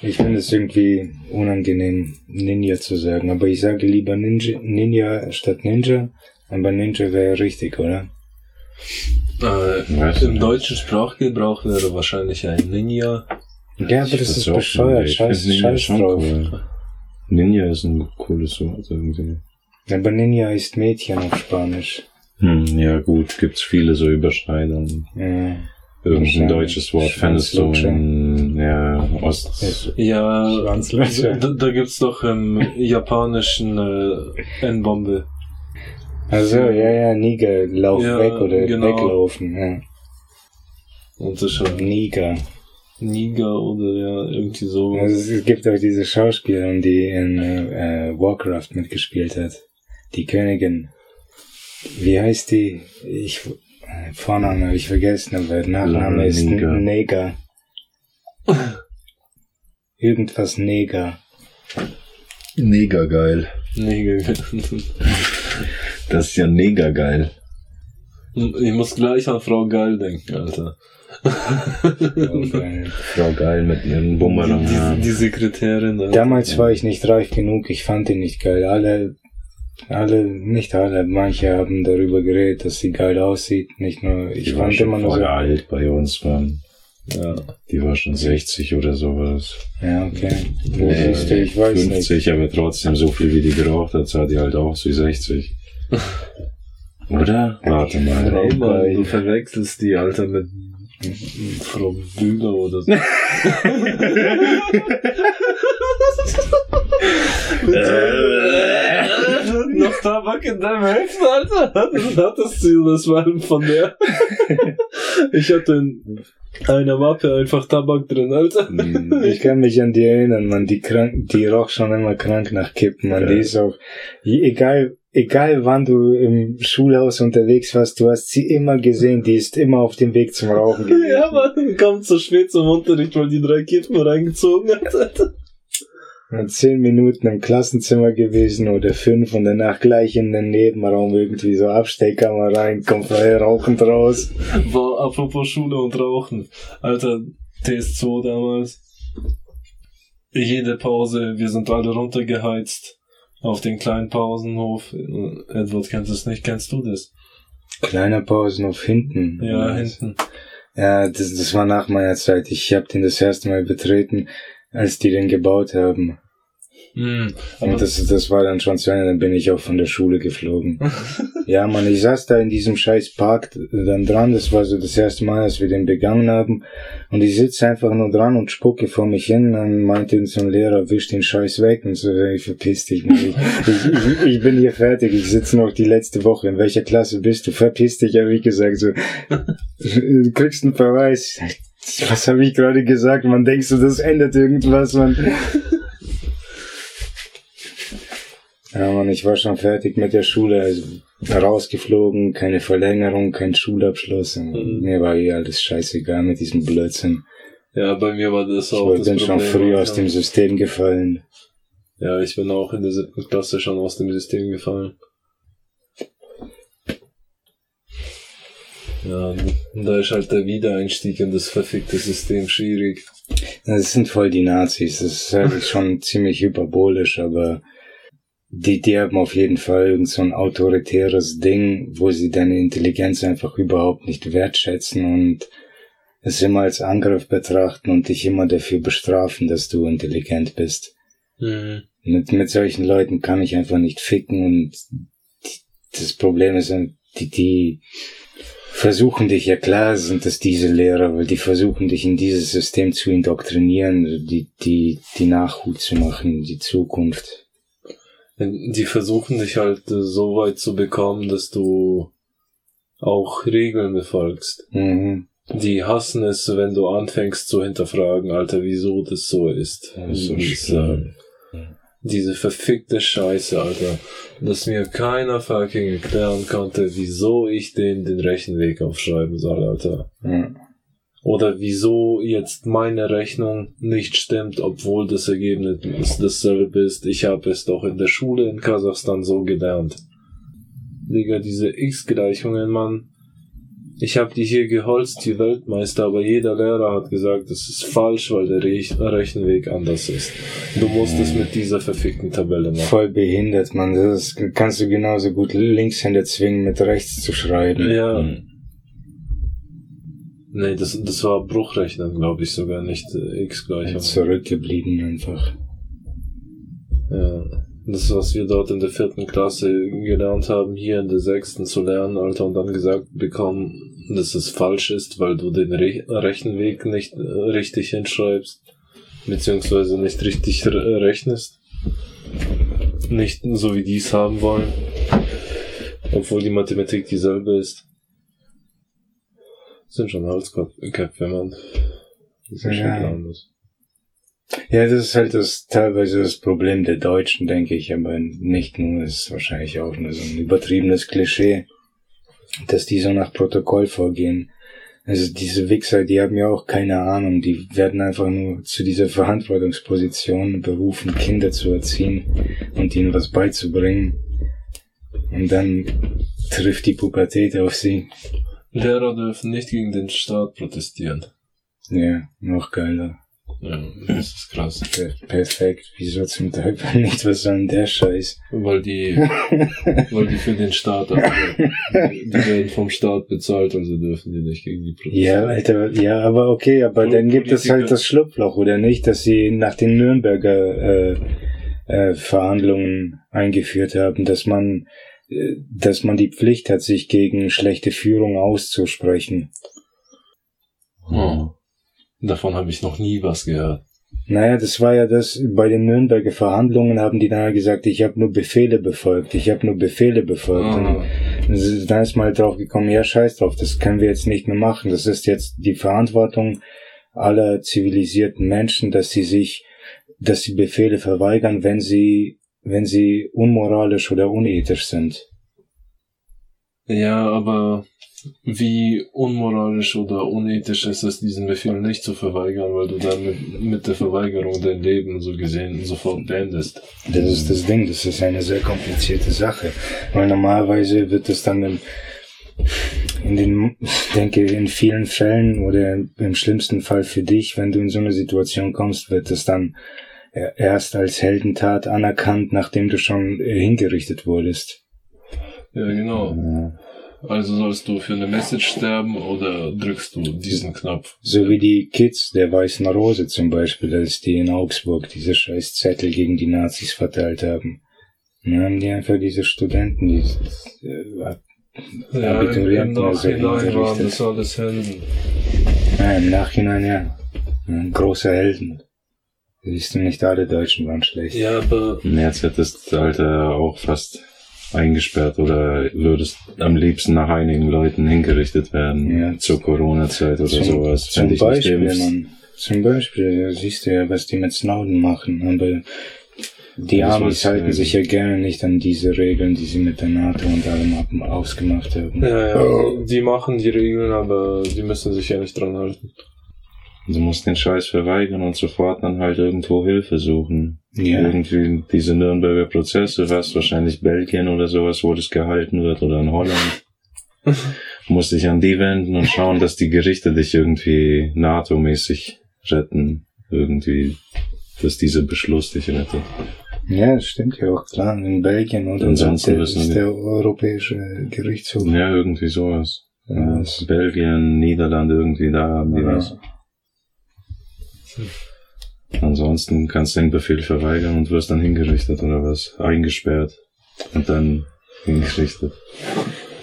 Ich finde es irgendwie unangenehm, Ninja zu sagen, aber ich sage lieber Ninja, Ninja statt Ninja, aber Ninja wäre richtig, oder? Äh, Im deutschen Sprachgebrauch wäre wahrscheinlich ein Ninja. Ja, aber das ist bescheuert, scheiß, scheiß drauf. Cool. Ninja ist ein cooles Wort irgendwie. Aber Ninja ist Mädchen auf Spanisch. Hm, ja gut, gibt's viele so Überschneidungen. Ja. Irgendein deutsches Wort du in, ja, Ost, Ja, Schwanzlöcher. da, [LAUGHS] da gibt's doch im japanischen äh, N-Bombe. Also, ja, ja, Niger, lauf Ja, weg oder genau. weglaufen, ja. Und das schon Niger. Niger oder ja, irgendwie so. Also, es gibt auch diese Schauspielerin, die in äh, äh, Warcraft mitgespielt hat. Die Königin. Wie heißt die? Ich, Vorname habe ich vergessen, aber Nachname ist Neger. [LAUGHS] Irgendwas Neger. Neger geil. Niger. [LAUGHS] Das ist ja neger geil. Ich muss gleich an Frau Geil denken, Alter. Oh, [LAUGHS] geil. Frau geil mit einem Bumerang. Die, die Sekretärin. Alter. Damals war ich nicht reif genug, ich fand ihn nicht geil. Alle, alle, nicht alle, manche haben darüber geredet, dass sie geil aussieht. Nicht nur, ich Die war fand schon immer nur voll so. alt bei uns, man. Ja. Die war schon 60 oder sowas. Ja, okay. Wo Äh, siehst du, ich weiß 50, nicht. aber trotzdem so viel wie die geraucht hat, sah die halt aus wie 60. [LAUGHS] Oder? Warte mal. Frau. Mann, du verwechselst die, Alter, mit Frau Bühler oder so. [LAUGHS] [LAUGHS] Noch Tabak in deinem Helfen, Alter? Das hattest du das war von der. [LAUGHS] Ich hatte in einer Mappe einfach Tabak drin, Alter. Hm, Ich kann mich an die erinnern, man, die krank, die roch schon immer krank nach Kippen, man, Ja. die ist auch, egal, egal wann du im Schulhaus unterwegs warst, du hast sie immer gesehen, die ist immer auf dem Weg zum Rauchen [LAUGHS] gewesen. Ja, man kommt zu spät zum Unterricht, weil die drei Kippen reingezogen hat, Alter. Zehn Minuten im Klassenzimmer gewesen oder fünf und danach gleich in den Nebenraum irgendwie so Abstellkammer rein, kommt frei rauchend raus. War apropos Schule und Rauchen. Alter, TS2 damals. Jede Pause, wir sind alle runtergeheizt. Auf den kleinen Pausenhof. Edward kennt es nicht, kennst du das? Kleiner Pausenhof hinten. Ja, hinten. Ja, das, das war nach meiner Zeit. Ich habe den das erste Mal betreten, als die den gebaut haben. Mhm. Und das, das war dann schon zu Ende, dann bin ich auch von der Schule geflogen. [LAUGHS] ja, man, ich saß da in diesem scheiß Park dann dran, das war so das erste Mal, dass wir den begangen haben. Und ich sitze einfach nur dran und spucke vor mich hin, dann meinte uns so ein Lehrer, wisch den Scheiß weg und so, ich verpiss dich. Ich, ich, ich, ich bin hier fertig, ich sitze noch die letzte Woche. In welcher Klasse bist du? Verpiss dich, habe ich gesagt, so. Du kriegst einen Verweis. Was habe ich gerade gesagt? Man denkst du, das ändert irgendwas, man. Ja, Mann, ich war schon fertig mit der Schule, also rausgeflogen, keine Verlängerung, kein Schulabschluss. Mhm. Mir war eh alles scheißegal mit diesem Blödsinn. ja, bei mir war das Ich auch war- das bin schon Problem, früh Alter. aus dem System gefallen. Ja, ich bin auch in der siebten Klasse schon aus dem System gefallen. Ja, da ist halt der Wiedereinstieg in das verfickte System schwierig. Das sind voll die Nazis. Das ist halt schon ziemlich hyperbolisch, aber die, die haben auf jeden Fall irgend so ein autoritäres Ding, wo sie deine Intelligenz einfach überhaupt nicht wertschätzen und es immer als Angriff betrachten und dich immer dafür bestrafen, dass du intelligent bist. Mhm. Mit, mit solchen Leuten kann ich einfach nicht ficken und die, das Problem ist, die, die versuchen dich, ja klar sind das diese Lehrer, weil die versuchen dich in dieses System zu indoktrinieren, die, die, die Nachhut zu machen, die Zukunft. Die versuchen dich halt äh, so weit zu bekommen, dass du auch Regeln befolgst. Mhm. Die hassen es, wenn du anfängst zu hinterfragen, Alter, wieso das so ist. Das ist so Und, schlimm. äh, Diese verfickte Scheiße, Alter. Dass mir keiner fucking erklären konnte, wieso ich den den Rechenweg aufschreiben soll, Alter. Ja. Oder wieso jetzt meine Rechnung nicht stimmt, obwohl das Ergebnis dasselbe ist. Ich habe es doch in der Schule in Kasachstan so gelernt. Digga, diese X-Gleichungen, Mann. Ich habe die hier geholzt, die Weltmeister, aber jeder Lehrer hat gesagt, das ist falsch, weil der Re Rechenweg anders ist. Du musst es mit dieser verfickten Tabelle machen. Voll behindert, man. Das kannst du genauso gut Linkshänder zwingen, mit rechts zu schreiben. Ja, Mhm. Nee, das, das war Bruchrechnen, glaube ich sogar, nicht äh, X-Gleichung. Zurückgeblieben einfach. Ja, das, was wir dort in der vierten Klasse gelernt haben, hier in der sechsten zu lernen, Alter, und dann gesagt bekommen, dass es falsch ist, weil du den Re Rechenweg nicht äh, richtig hinschreibst, beziehungsweise nicht richtig re rechnest. Nicht so wie die es haben wollen, obwohl die Mathematik dieselbe ist. Sind schon Holzköpfe, Mann. Das ist schon Ja. planlos. Ja, das ist halt das teilweise das Problem der Deutschen, denke ich, aber nicht nur, es ist wahrscheinlich auch nur so ein übertriebenes Klischee, dass die so nach Protokoll vorgehen. Also diese Wichser, die haben ja auch keine Ahnung, die werden einfach nur zu dieser Verantwortungsposition berufen, Kinder zu erziehen und ihnen was beizubringen. Und dann trifft die Pubertät auf sie. Lehrer dürfen nicht gegen den Staat protestieren. Ja, noch geiler. Ja, das ist krass. Per- Perfekt. Wieso zum Teufel nicht? Was soll denn der Scheiß? Weil die, weil die für den Staat arbeiten. Die werden vom Staat bezahlt, also dürfen die nicht gegen die Ja, Alter, ja, aber okay, aber Pol- dann gibt es halt das Schlupfloch, oder nicht? Dass sie nach den Nürnberger äh, äh, Verhandlungen eingeführt haben, dass man dass man die Pflicht hat, sich gegen schlechte Führung auszusprechen. Oh. Davon habe ich noch nie was gehört. Naja, das war ja das, bei den Nürnberger Verhandlungen haben die dann gesagt, ich habe nur Befehle befolgt, ich habe nur Befehle befolgt. Ah. Und dann ist mal drauf gekommen, ja, scheiß drauf, das können wir jetzt nicht mehr machen. Das ist jetzt die Verantwortung aller zivilisierten Menschen, dass sie sich, dass sie Befehle verweigern, wenn sie, wenn sie unmoralisch oder unethisch sind. Ja, aber wie unmoralisch oder unethisch ist es, diesen Befehl nicht zu verweigern, weil du dann mit, mit der Verweigerung dein Leben so gesehen sofort beendest. Das ist das Ding, das ist eine sehr komplizierte Sache. Weil normalerweise wird es dann im, in den, ich denke, in vielen Fällen oder im schlimmsten Fall für dich, wenn du in so eine Situation kommst, wird es dann erst als Heldentat anerkannt, nachdem du schon äh, hingerichtet wurdest. Ja, genau. Ja. Also sollst du für eine Message sterben oder drückst du diesen Knopf? So wie die Kids der Weißen Rose zum Beispiel, als die in Augsburg diese scheiß Zettel gegen die Nazis verteilt haben. Dann haben die einfach diese Studenten, die äh, Ja, im, im Abiturienten also Nachhinein waren das alles Helden. Ja, im Nachhinein ja. Ein großer Helden. Siehst du, nicht alle Deutschen waren schlecht. Ja, aber Jetzt hättest du halt äh, auch fast eingesperrt oder würdest am liebsten nach einigen Leuten hingerichtet werden Ja. zur Corona-Zeit oder sowas. Zum Wenn dich nicht Beispiel, impfst. man, zum Beispiel, siehst du ja, was die mit Snowden machen, aber die Ja, Amis halten sich ja gerne nicht an diese Regeln, die sie mit der NATO und allem ab- ausgemacht haben. ja, ja, die machen die Regeln, aber die müssen sich ja nicht dran halten. Du musst den Scheiß verweigern und sofort dann halt irgendwo Hilfe suchen. Ja. Irgendwie diese Nürnberger Prozesse, was wahrscheinlich Belgien oder sowas, wo das gehalten wird oder in Holland. [LAUGHS] musst dich an die wenden und schauen, dass die Gerichte dich irgendwie NATO-mäßig retten. Irgendwie, dass dieser Beschluss dich rettet. Ja, das stimmt ja auch klar. In Belgien oder Ansonsten der, wissen ist wir- der Europäische Gerichtshof. Ja, irgendwie sowas. Ja, Belgien, Niederlande, irgendwie da haben die Ja. was. Ansonsten kannst du den Befehl verweigern und wirst dann hingerichtet oder was? Eingesperrt. Und dann hingerichtet.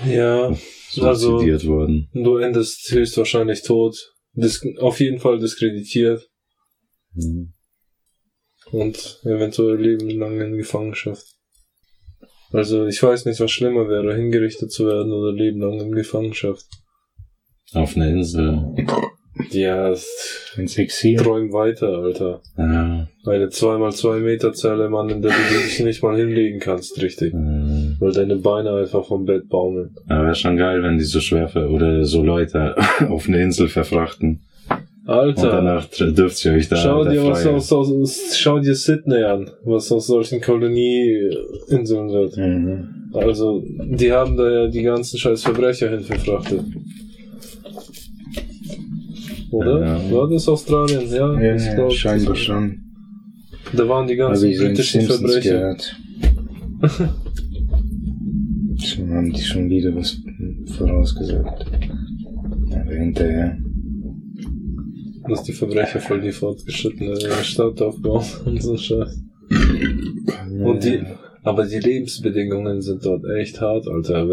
Ja, also Suizidiert worden. du endest höchstwahrscheinlich tot. Dis auf jeden Fall diskreditiert Mhm. und eventuell lebenlang in Gefangenschaft. Also ich weiß nicht, was schlimmer wäre, hingerichtet zu werden oder lebenlang in Gefangenschaft. Auf einer Insel. Ja, träum weiter, Alter. Ja. Eine 2x2 Meter Zelle, Mann, in der du dich nicht mal hinlegen kannst, richtig. Mhm. Weil deine Beine einfach vom Bett baumeln. Aber wäre schon geil, wenn die so Schwerfe oder so Leute [LAUGHS] auf eine Insel verfrachten. Und Alter, danach tr- dürft ihr euch da. schau dir was aus, aus, schau dir Sydney an, was aus solchen Kolonieinseln wird. Mhm. Also, die haben da ja die ganzen scheiß Verbrecher hin verfrachtet. Oder? Ja. War das Australien? Ja, Ja, ich ja, glaub, scheinbar das- schon. Da waren die ganzen ich so in britischen Verbrecher. gehört. [LAUGHS] Schon haben die schon wieder was vorausgesagt. Aber hinterher. Dass die Verbrecher voll die fortgeschrittene Stadt aufbauen [LAUGHS] und so Scheiß. Und die, aber die Lebensbedingungen sind dort echt hart, Alter.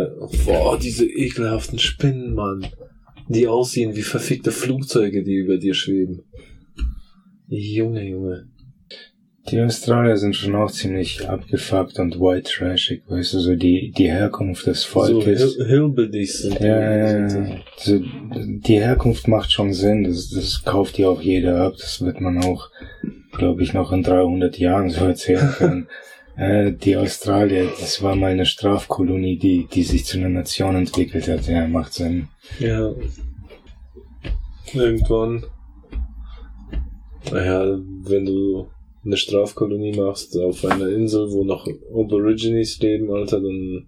Boah, diese ekelhaften Spinnen, Mann. Die aussehen wie verfickte Flugzeuge, die über dir schweben. Junge, Junge. Die Australier sind schon auch ziemlich abgefuckt und white trashig, weißt du, so die, die Herkunft des So Volkes. Hill Hillbillies sind. ja, ja, ja. So, die Herkunft macht schon Sinn, das, das kauft ja auch jeder ab, das wird man auch, glaube ich, noch in 300 Jahren so erzählen können. [LAUGHS] äh, die Australier, das war mal eine Strafkolonie, die, die sich zu einer Nation entwickelt hat, ja, macht Sinn. Ja. Irgendwann. Naja, wenn du eine Strafkolonie machst auf einer Insel, wo noch Aborigines leben, Alter, dann.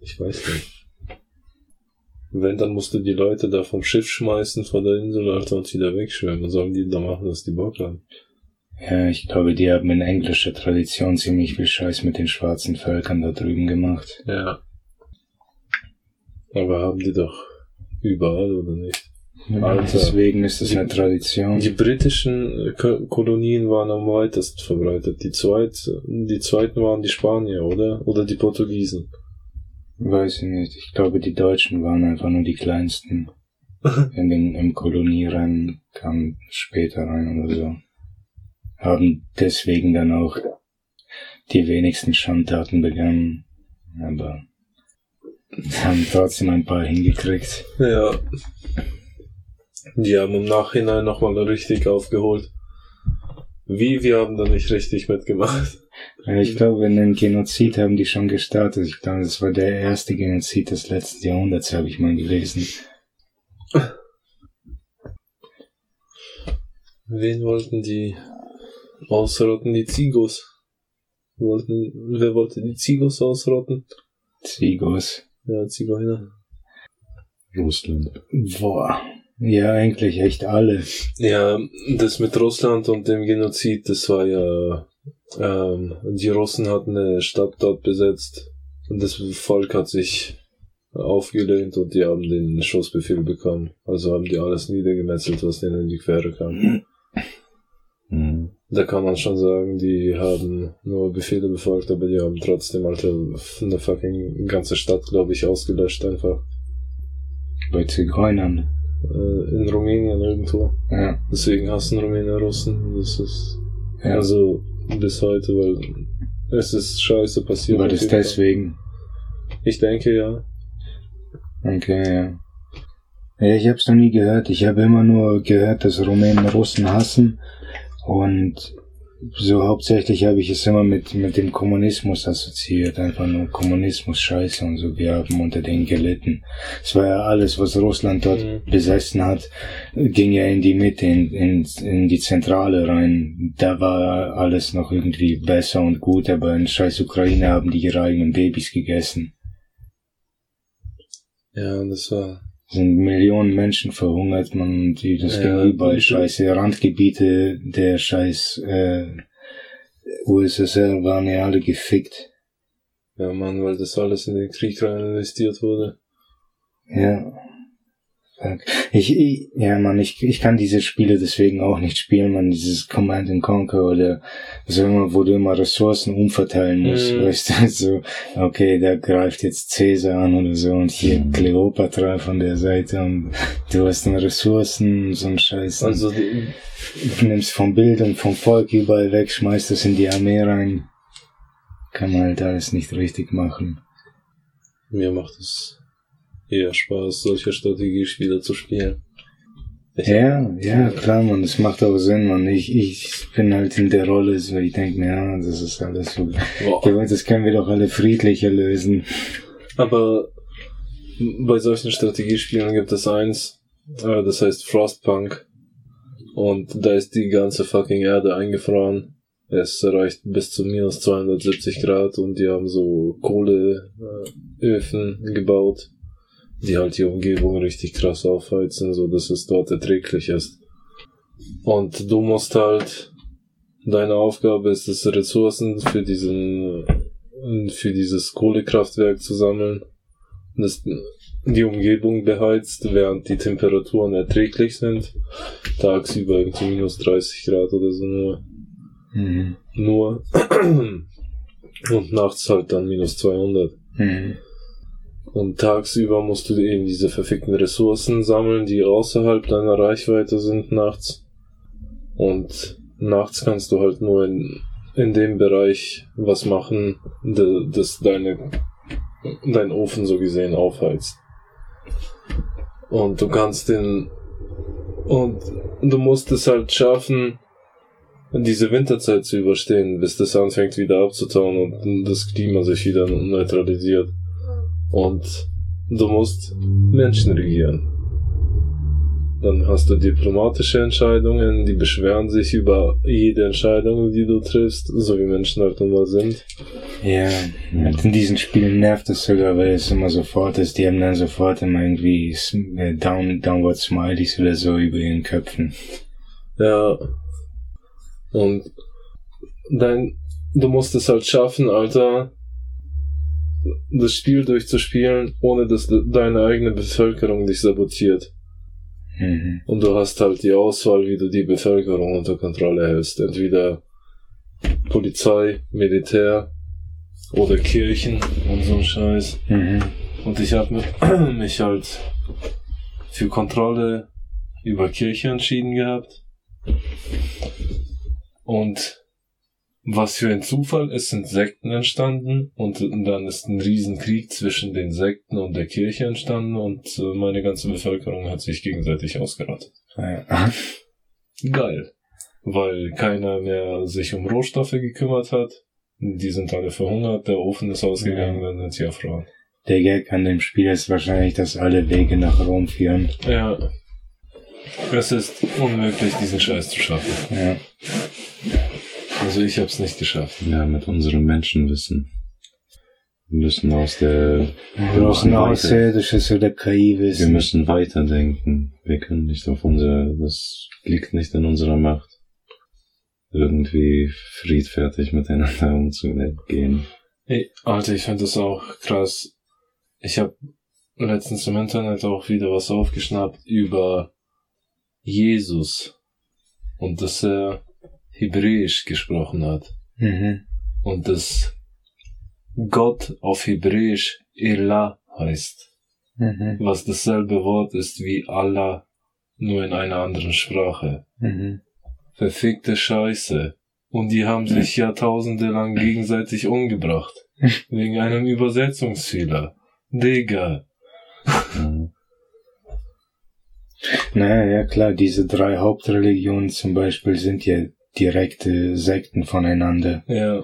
Ich weiß nicht. Wenn, dann musst du die Leute da vom Schiff schmeißen vor der Insel, Alter, und sie da wegschwimmen. Was sollen die da machen, dass die Bock haben? Ja, ich glaube, die haben in englischer Tradition ziemlich viel Scheiß mit den schwarzen Völkern da drüben gemacht. Ja. Aber haben die doch überall, oder nicht? Alter. Deswegen ist es eine Tradition. Die britischen äh, Ko- Kolonien waren am weitesten verbreitet. Die, zweit, die zweiten waren die Spanier, oder? Oder die Portugiesen. Weiß ich nicht. Ich glaube, die Deutschen waren einfach nur die kleinsten. [LAUGHS] In den, Im Kolonierennen kamen später rein oder so. Haben deswegen dann auch die wenigsten Schandtaten begangen. Aber haben trotzdem ein paar hingekriegt. Ja. Die haben im Nachhinein nochmal richtig aufgeholt. Wie? Wir haben da nicht richtig mitgemacht. Ich glaube, einen Genozid haben die schon gestartet. Ich glaube, das war der erste Genozid des letzten Jahrhunderts, habe ich mal gelesen. Wen wollten die ausrotten? Die Zigos. Wollten, wer wollte die Zigos ausrotten? Zigos. Ja, Zigeuner. Russland. Boah. Ja, eigentlich echt alle. Ja, das mit Russland und dem Genozid, das war ja, ähm, die Russen hatten eine Stadt dort besetzt und das Volk hat sich aufgelehnt und die haben den Schussbefehl bekommen. Also haben die alles niedergemetzelt, was denen in die Quere kam. Mhm. Da kann man schon sagen, die haben nur Befehle befolgt, aber die haben trotzdem, Alter, eine fucking ganze Stadt, glaube ich, ausgelöscht einfach. Bei Zigeunern. Äh, in Rumänien irgendwo. Ja. Deswegen hassen Rumänen Russen. Das ist ja. Also bis heute, weil es ist scheiße passiert. war das deswegen? Ich denke ja. Okay, ja. Ja, ich hab's noch nie gehört. Ich habe immer nur gehört, dass Rumänen Russen hassen. Und so hauptsächlich habe ich es immer mit, mit dem Kommunismus assoziiert. Einfach nur Kommunismus, Scheiße und so. Wir haben unter denen gelitten. Es war ja alles, was Russland dort Mhm. besessen hat, ging ja in die Mitte, in, in, in die Zentrale rein. Da war alles noch irgendwie besser und gut, aber in scheiß Ukraine haben die ihre eigenen Babys gegessen. Ja, das war. Sind Millionen Menschen verhungert, man, die, das Ja, ging überall scheiße. Randgebiete der scheiß äh, USSR waren ja alle gefickt. Ja, Mann, weil das alles in den Krieg rein investiert wurde. Ja. Ich, ich, ja, man, ich, ich kann diese Spiele deswegen auch nicht spielen, man, dieses Command and Conquer oder so immer, wo du immer Ressourcen umverteilen musst, Mhm. weißt du, [LAUGHS] so, okay, da greift jetzt Cäsar an oder so und hier Mhm. Kleopatra von der Seite und du hast dann Ressourcen, so ein Scheiß. Also, du nimmst vom Bild und vom Volk überall weg, schmeißt es in die Armee rein. Kann man halt alles nicht richtig machen. mir macht es eher Spaß, solche Strategiespiele zu spielen. Ich Ja, ja, klar, man, das macht auch Sinn, man. Ich, ich bin halt in der Rolle, so ich denke mir, ja, das ist alles so. Boah. Ja, das können wir doch alle friedlicher lösen. Aber bei solchen Strategiespielen gibt es eins, äh, das heißt Frostpunk. Und da ist die ganze fucking Erde eingefroren. Es erreicht bis zu minus 270 Grad und die haben so Kohleöfen gebaut, die halt die Umgebung richtig krass aufheizen, so dass es dort erträglich ist. Und du musst halt, deine Aufgabe ist es, Ressourcen für diesen, für dieses Kohlekraftwerk zu sammeln das, die Umgebung beheizt, während die Temperaturen erträglich sind. Tagsüber irgendwie minus 30 Grad oder so nur. Mhm. Nur. [CLEARS THROAT] Und nachts halt dann minus 200. Mhm. Und tagsüber musst du eben diese verfickten Ressourcen sammeln, die außerhalb deiner Reichweite sind nachts. Und nachts kannst du halt nur in, in dem Bereich was machen, das deine, dein Ofen so gesehen aufheizt. Und du kannst den, und du musst es halt schaffen, diese Winterzeit zu überstehen, bis das anfängt wieder abzutauen und das Klima sich wieder neutralisiert. Und du musst Menschen regieren. Dann hast du diplomatische Entscheidungen, die beschweren sich über jede Entscheidung, die du triffst, so wie Menschen halt nun mal sind. Ja, und in diesen Spielen nervt es sogar, weil es immer sofort ist. Die haben dann sofort immer irgendwie äh, Down, Downward Smileys oder so über ihren Köpfen. Ja. Und dein, du musst es halt schaffen, Alter, das Spiel durchzuspielen, ohne dass de- deine eigene Bevölkerung dich sabotiert. Mhm. Und du hast halt die Auswahl, wie du die Bevölkerung unter Kontrolle hältst. Entweder Polizei, Militär oder Kirchen und so ein Scheiß. Mhm. Und ich habe [CLEARS THROAT] mich halt für Kontrolle über Kirche entschieden gehabt. Und was für ein Zufall, es sind Sekten entstanden und dann ist ein Riesenkrieg zwischen den Sekten und der Kirche entstanden und äh, meine ganze Bevölkerung hat sich gegenseitig ausgerottet. Ja. [LAUGHS] Geil. Weil keiner mehr sich um Rohstoffe gekümmert hat. Die sind alle verhungert, der Ofen ist ausgegangen, dann sind sie erfroren. Der Gag an dem Spiel ist wahrscheinlich, dass alle Wege nach Rom führen. Ja. Es ist unmöglich, diesen Scheiß zu schaffen. Ja. Also ich hab's nicht geschafft. Ja, mit unserem Menschenwissen. Wir müssen aus der, Wir brauchen Außerirdisches oder KI wir müssen weiterdenken. Wir können nicht auf unser, das liegt nicht in unserer Macht. Irgendwie friedfertig miteinander umzugehen. Ey, Alter, ich find das auch krass. Ich hab letztens im Internet auch wieder was aufgeschnappt über Jesus. Und dass er Hebräisch gesprochen hat. Mhm. Und dass Gott auf Hebräisch Elah heißt. Mhm. Was dasselbe Wort ist wie Allah, nur in einer anderen Sprache. Mhm. Verfickte Scheiße. Und die haben sich jahrtausende lang gegenseitig umgebracht. [LAUGHS] Wegen einem Übersetzungsfehler. Digga. Ja. Naja, ja klar, diese drei Hauptreligionen zum Beispiel sind ja direkte Sekten voneinander. Ja.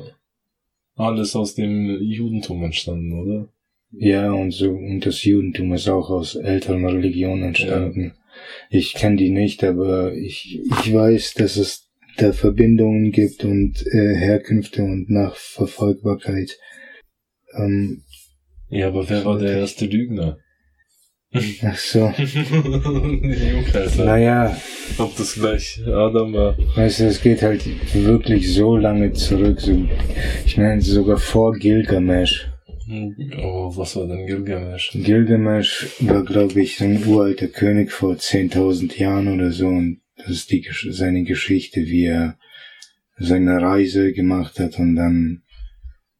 Alles aus dem Judentum entstanden, oder? Ja, und so, und das Judentum ist auch aus älteren Religionen entstanden. Ich kenne die nicht, aber ich, ich weiß, dass es da Verbindungen gibt und äh, Herkünfte und Nachverfolgbarkeit. Ähm, Ja, aber wer war der erste Lügner? Ach so. [LAUGHS] Naja, Ob das gleich Adam war? weißt du, es geht halt wirklich so lange zurück. So, ich meine sogar vor Gilgamesh. Oh, was war denn Gilgamesh? Gilgamesh war, glaube ich, ein uralter König vor 10.000 Jahren oder so und das ist die, seine Geschichte, wie er seine Reise gemacht hat und dann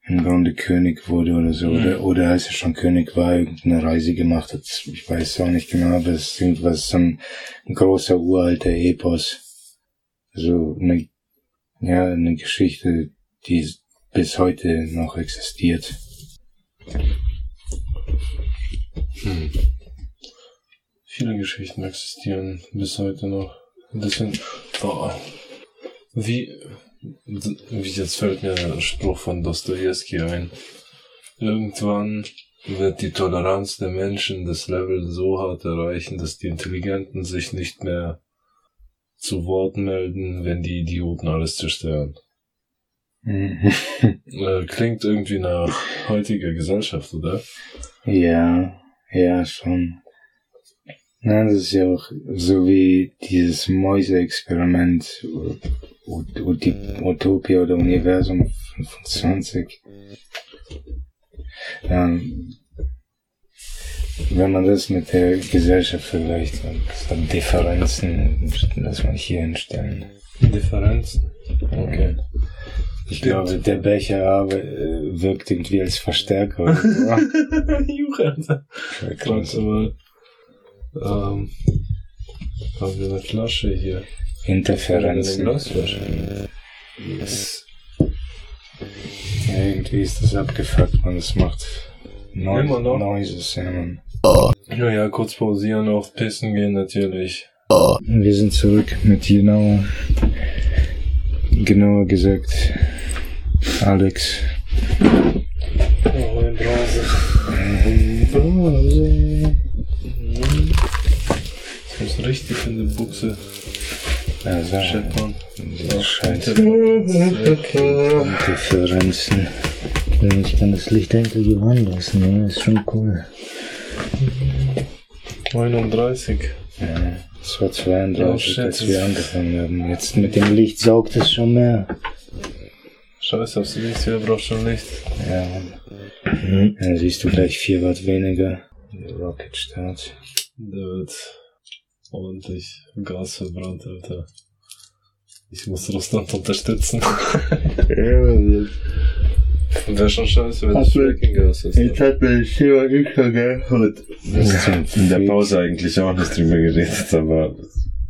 im Grunde König wurde oder so. Mhm. Oder, oder als er schon König war, irgendeine Reise gemacht hat. Ich weiß auch nicht genau, aber es ist irgendwas, so ein, ein großer uralter Epos. So eine, ja, eine Geschichte, die bis heute noch existiert. Hm. Viele Geschichten existieren bis heute noch. Das sind, boah, wie jetzt fällt mir der Spruch von Dostoevsky ein. Irgendwann wird die Toleranz der Menschen das Level so hart erreichen, dass die Intelligenten sich nicht mehr zu Wort melden, wenn die Idioten alles zerstören. Mhm. [LAUGHS] Äh, klingt irgendwie nach heutiger Gesellschaft, oder? Ja, ja, schon. Na, das ist ja auch so wie dieses Mäuse-Experiment, Ut- Ut- Utopia oder Universum 25. Ähm, wenn man das mit der Gesellschaft vergleicht, dann so Differenzen, dass man hier hinstellen. Differenzen. Okay. Ich glaube, der Becher aber, äh, wirkt irgendwie als Verstärker. [LAUGHS] Juche, Alter. Krass. Ähm, haben wir eine Flasche hier? Eine Interferenzen. Glasflasche. Das, ja, irgendwie ist das abgefuckt, man. Das macht Noise, Immer noch? Noises, ja, man. Ja, ja, kurz pausieren, auf Pissen gehen natürlich. Wir sind zurück mit genau, genauer gesagt, Alex. Oh, ein Brause. Das muss richtig in die Buchse Also, scheppern. diese Scheiße. Differenzen. Ich kann das Licht endlich gewandt lassen, ne? Ist schon cool. 39. Ja, es war 32, Oh, shit, als wir angefangen haben. Jetzt mit dem Licht saugt es schon mehr. Scheiße, aufs Licht, hier braucht schon Licht. Ja. Dann siehst du gleich 4 Watt weniger. Rocket Start. Der ordentlich Gas verbrannt, Alter. Ich muss Russland unterstützen. [LAUGHS] Wäre schon scheiße, wenn das Fracking Gas ist. ne? hat mir das Thema ich schon gehört. In der Pause eigentlich auch nicht drüber geredet, aber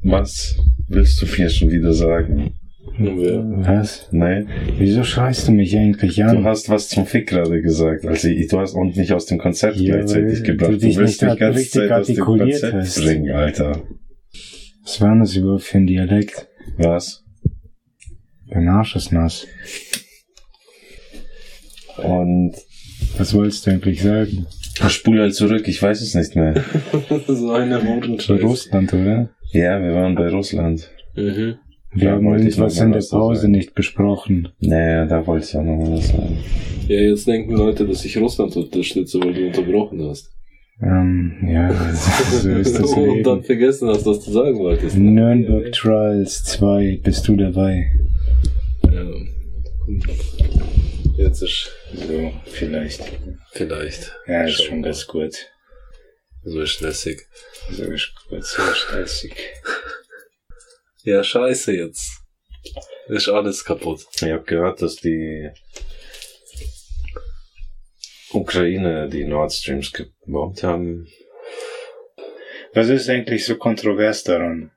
was willst du mir schon wieder sagen? Was? Nein? Wieso schreist du mich eigentlich Du an? hast was zum Fick gerade gesagt. Also du hast und mich aus dem Konzept Ja, gleichzeitig gebracht. du Du, dich willst nicht richtig Zeit aus dem artikuliert Konzept hast. bringen, Alter. Was war denn das überhaupt für ein Dialekt? Was? Dein Arsch ist nass. Und Was wolltest du eigentlich sagen? spul halt zurück, ich weiß es nicht mehr. [LAUGHS] so eine. Russland, oder? Ja, wir waren bei Russland. Mhm. Wir haben irgendwas in der Pause sagen. nicht besprochen. Naja, da wollte ich auch noch mal was sagen. Ja, jetzt denken Leute, dass ich Russland unterstütze, weil du unterbrochen hast. Ähm, ja, [LAUGHS] so ist das [LAUGHS] Und dann Leben. vergessen hast, was du sagen wolltest. Nürnberg Trials 2, bist du dabei? Ja. Jetzt ist So, vielleicht. vielleicht. Ja, ist schon wir ganz gut. So ist lässig. So ist gut, so stressig. Ja, scheiße jetzt. Ist alles kaputt. Ich habe gehört, dass die Ukraine die Nord Streams gebombt haben. Was ist eigentlich so kontrovers daran?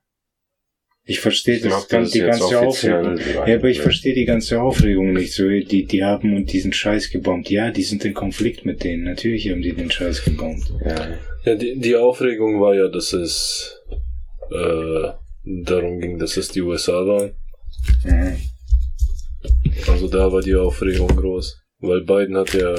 Ich verstehe das, glaub, die ganze Aufregung. Ja, aber ich verstehe die ganze Aufregung nicht so. Die, die haben diesen Scheiß gebombt. Ja, die sind in Konflikt mit denen. Natürlich haben die den Scheiß gebombt. Ja. Ja, die, die Aufregung war ja, dass es äh, darum ging, dass es die USA waren. Mhm. Also da war die Aufregung groß. Weil Biden hat ja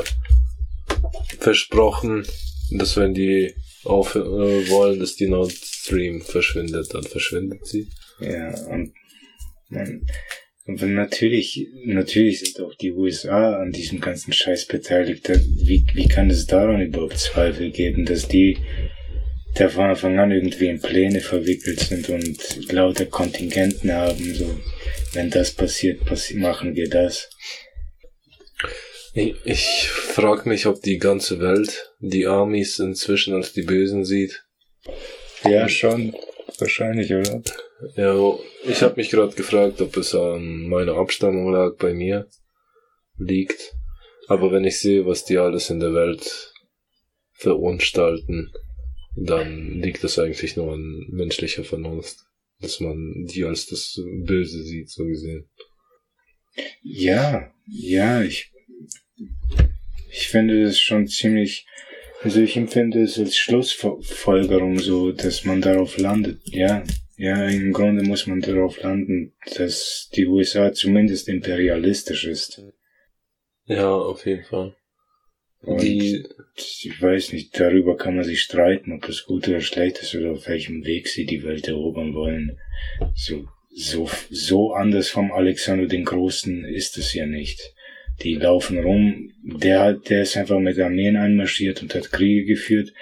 versprochen, dass wenn die auf, äh, wollen, dass die Nord Stream verschwindet, dann verschwindet sie. Ja, und aber natürlich, natürlich sind auch die USA an diesem ganzen Scheiß beteiligt. Wie, wie kann es daran überhaupt Zweifel geben, dass die da von Anfang an irgendwie in Pläne verwickelt sind und lauter Kontingenten haben, so, wenn das passiert, passi machen wir das. Ich, ich frage mich, ob die ganze Welt die Amis inzwischen als die Bösen sieht. Ja, schon. Wahrscheinlich, oder? Ja, ich habe mich gerade gefragt, ob es an meiner Abstammung lag bei mir liegt. Aber wenn ich sehe, was die alles in der Welt verunstalten, dann liegt das eigentlich nur an menschlicher Vernunft. Dass man die als das Böse sieht, so gesehen. Ja, ja, ich, ich finde das schon ziemlich, also ich empfinde es als Schlussfolgerung so, dass man darauf landet, ja. Ja, im Grunde muss man darauf landen, dass die USA zumindest imperialistisch ist. Ja, auf jeden Fall. Und Die, ich weiß nicht, darüber kann man sich streiten, ob das gut oder schlecht ist oder auf welchem Weg sie die Welt erobern wollen. So, so, so anders vom Alexander den Großen ist es ja nicht. Die laufen rum, der der ist einfach mit Armeen einmarschiert und hat Kriege geführt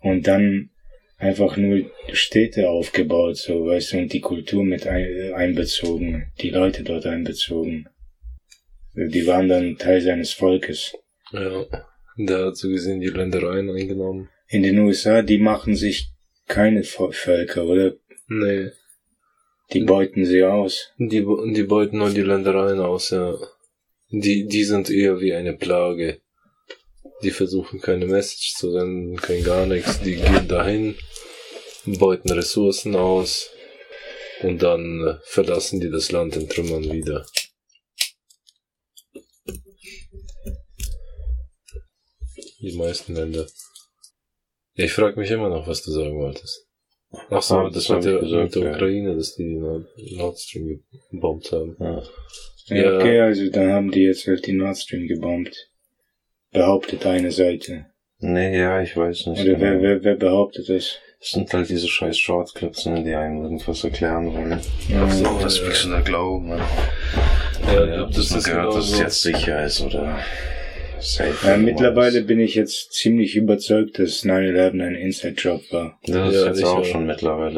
und dann einfach nur Städte aufgebaut, so, weißt du, und die Kultur mit ein, einbezogen, die Leute dort einbezogen. Die waren dann Teil seines Volkes. ja, der hat so gesehen die Ländereien eingenommen. In den USA, die machen sich keine Völker, oder? Nee. Die beuten sie aus. Die, die beuten nur die Ländereien aus, ja. Die, die sind eher wie eine Plage. Die versuchen keine Message zu senden, kein gar nichts. Die gehen dahin, beuten Ressourcen aus und dann äh, verlassen die das Land in Trümmern wieder. Die meisten Länder. Ja, ich frage mich immer noch, was du sagen wolltest. Ach so, Ah, das, das mit der, gesagt, mit der ja. Ukraine, dass die die Nord Nord Stream gebombt haben. Ja. Ja, Ja. okay, also dann haben die jetzt halt die Nord Stream gebombt. Behauptet eine Seite. Nee, ja, ich weiß nicht. Oder wer, genau. wer, wer behauptet das? Das sind halt diese scheiß Shortclips, ne, die einem irgendwas erklären wollen. Ja, so, das ja. willst du da glauben, ne? Ja, Ja, das das man ist gehört, genau dass es jetzt sicher ist, oder. Ja, mittlerweile bin ich jetzt ziemlich überzeugt, dass 9-11 ein Inside-Job war. Das ist Ja, jetzt sicher. auch schon mittlerweile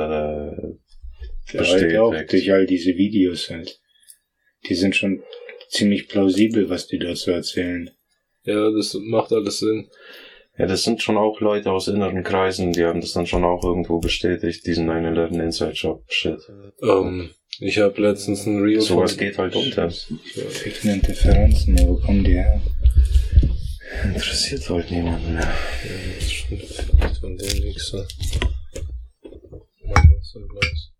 der Halt auch Bestätigt. durch all diese Videos halt. Die sind schon ziemlich plausibel, was die dazu erzählen. Ja, das macht alles Sinn. Ja, das sind schon auch Leute aus inneren Kreisen, die haben das dann schon auch irgendwo bestätigt, diesen 9-11 Inside Job Shit. Ähm, ich habe letztens ein Reel Sowas geht halt unter. Ficken Interferenzen, wo kommen die her? Interessiert halt niemanden mehr. Ja, das stimmt. Von dem Wasserglas.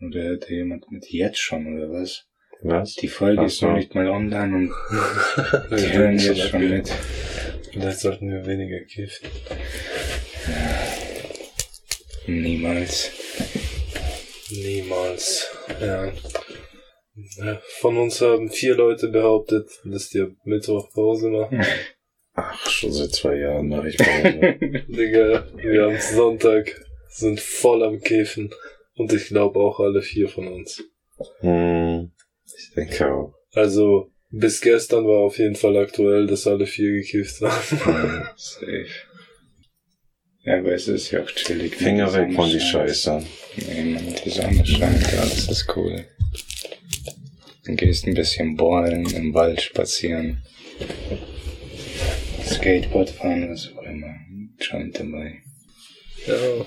Oder hört da jemand mit jetzt schon, oder was? Was? Die Folge Ach ist so. noch nicht mal online und [LAUGHS] die hören jetzt schon mit. Vielleicht sollten wir weniger kiffen. Niemals. Niemals. Ja. Ja, Von uns haben vier Leute behauptet, dass die am Mittwoch Pause machen. Ach, schon seit zwei Jahren mache ich Pause. [LAUGHS] Digga, wir haben Sonntag, sind voll am Kiffen. Und ich glaube auch alle vier von uns. hm, ich denke auch. Also, bis gestern war auf jeden Fall aktuell, dass alle vier gekifft haben. Safe. Ja, aber es ist ja auch chillig. Finger weg von die. Scheiße. Nee, man, die Sonne scheint, alles ist cool. Dann gehst ein bisschen ballen, im Wald spazieren. Skateboard fahren, was auch immer. Joint dabei. Ja.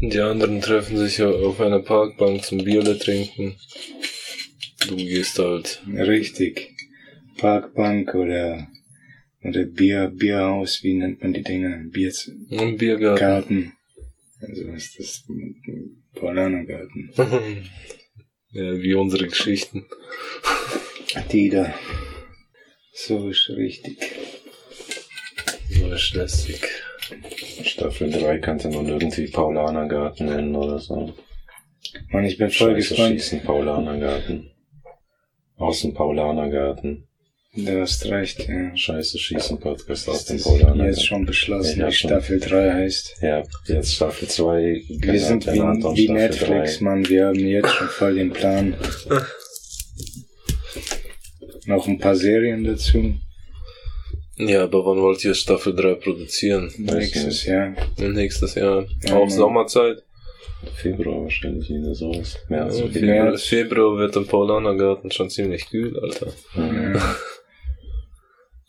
Die anderen treffen sich ja auf einer Parkbank zum Bierle trinken. Du gehst halt. Richtig. Parkbank oder, oder Bier, Bierhaus, wie nennt man die Dinger? Bier, Im Biergarten. Garten. Also ist das Paulanergarten. [LAUGHS] ja, wie unsere Geschichten. [LAUGHS] Die da. So ist richtig. So ist lästig. Staffel 3 könnte man irgendwie Paulanergarten nennen oder so. Mann, ich bin voll Scheiße gespannt. schießen Paulanergarten. Aus dem Paulanergarten. Du hast recht, ja. Scheiße schießen Podcast aus dem Jetzt Paulanergarten. schon beschlossen, Ja, wie schon. Staffel 3 heißt. Ja, jetzt Staffel 2. Wir sind wie, wie Netflix, Mann. Wir haben jetzt schon voll den Plan. Noch ein paar Serien dazu. Ja, aber wann wollt ihr Staffel 3 produzieren? Nächstes. Jahr. Nächstes Jahr. Ja, Auch. Sommerzeit? Februar wahrscheinlich wieder sowas. März, Ja, Februar. Februar, Februar wird im Paulanergarten schon ziemlich kühl, Alter. Ja.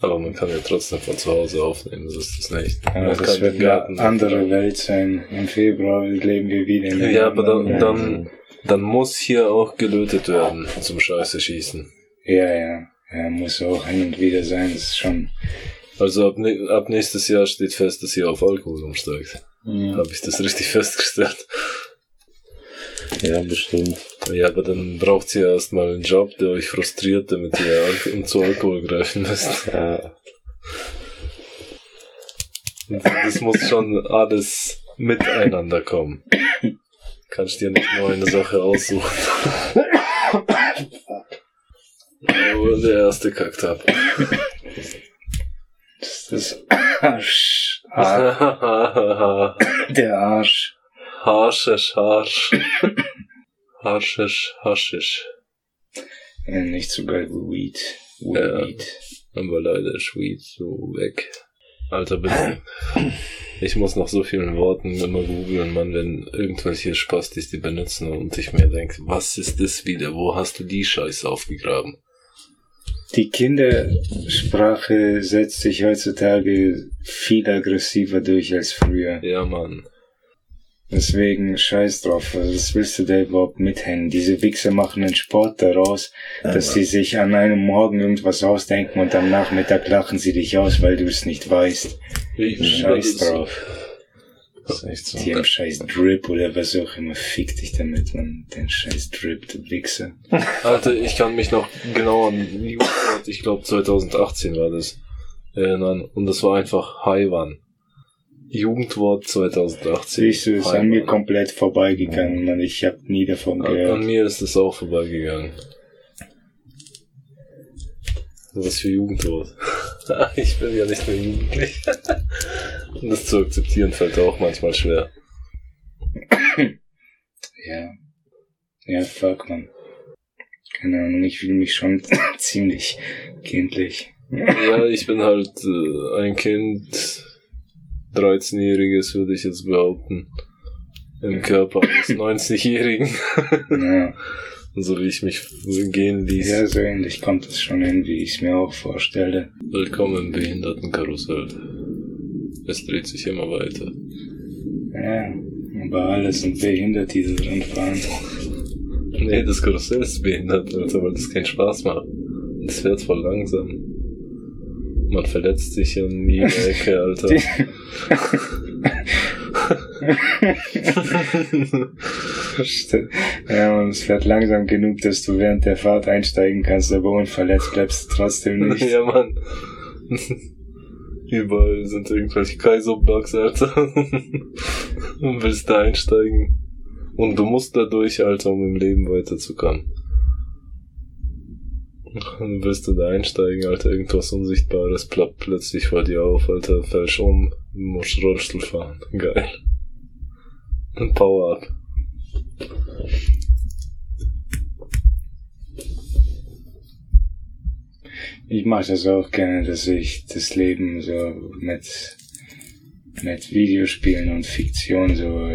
Aber man kann ja trotzdem von zu Hause aufnehmen, so ist das nicht. Man das kann wird eine andere Welt sein. Im Februar leben wir wieder in einer Ja, aber dann, dann, dann muss hier auch gelötet werden zum Scheiße schießen. Ja, ja. Ja, muss auch hin und wieder sein. Das ist schon. Also ab, ab nächstes Jahr steht fest, dass ihr auf Alkohol umsteigt. Ja. Habe ich das richtig [LAUGHS] festgestellt? Ja, bestimmt. Ja, aber dann braucht ihr erstmal einen Job, der euch frustriert, damit ihr Al- zu Alkohol greifen müsst. Ja, Das muss schon alles miteinander kommen. Kannst dir nicht nur eine Sache aussuchen. Oh, der erste kackt ab. Das ist Arsch. Ar- [LAUGHS] Der Arsch. Harschisch, Harsch. Harschisch, Haschisch. Ja, nicht so geil wie Weed. Ja. Weed. Aber leider ist Weed so weg. Alter, bitte. [CLEARS THROAT] Ich muss nach so vielen Worten immer googeln, Mann, wenn irgendwelche Spastis die benutzen und ich mir denke, was ist das wieder? Wo hast du die Scheiße aufgegraben? Die Kindersprache setzt sich heutzutage viel aggressiver durch als früher. Ja, Mann. Deswegen scheiß drauf. Also, Was willst du da überhaupt mithängen? Diese Wichser machen einen Sport daraus, dass sie sich an einem Morgen irgendwas ausdenken und am Nachmittag lachen sie dich aus, weil du es nicht weißt. Ich Scheiß drauf. das ist echt so. Die haben scheiß Drip oder was auch immer. Fick dich damit, man. Den scheiß Drip, du Wichser. [LAUGHS] Alter, ich kann mich noch genau an Jugendwort, ich glaube 2018 war das, erinnern. Und das war einfach Haiwan. Jugendwort 2018. Siehst du, ist an mir komplett vorbeigegangen, man. Ich hab nie davon An, an gehört. mir ist es auch vorbeigegangen. Was für Jugendwort. [LAUGHS] ich bin ja nicht mehr jugendlich. Und [LAUGHS] das zu akzeptieren fällt auch manchmal schwer. [COUGHS] Ja. Ja, fuck, man. Keine Ahnung, ich fühle mich schon [COUGHS] ziemlich kindlich. Ja, ich bin halt äh, ein Kind, 13-Jähriges würde ich jetzt behaupten. Im Körper eines [LAUGHS] 90-Jährigen. Ja. [LAUGHS] so wie ich mich gehen ließ. ja, so ähnlich kommt es schon hin, wie ich es mir auch vorstelle. Willkommen im Behindertenkarussell. Es dreht sich immer weiter. Ja, aber alle sind behindert, die da drin fahren. Nee, das Karussell ist behindert, Alter, weil das keinen Spaß macht. Das fährt voll langsam. Man verletzt sich an jeder Ecke, Alter. Ja, und es fährt langsam genug, dass du während der Fahrt einsteigen kannst, aber unverletzt bleibst du trotzdem [LAUGHS] nicht. ja, Mann. Überall sind irgendwelche Kaiserblocks, Alter. Und willst da einsteigen. Und du musst da durch, Alter, um im Leben weiterzukommen. Dann willst du da einsteigen, Alter, irgendwas Unsichtbares ploppt plötzlich vor dir auf, Alter, fällst um, musst Rollstuhl fahren. Geil. Und Power up. Ich mache das auch gerne, dass ich das Leben so mit, mit Videospielen und Fiktion so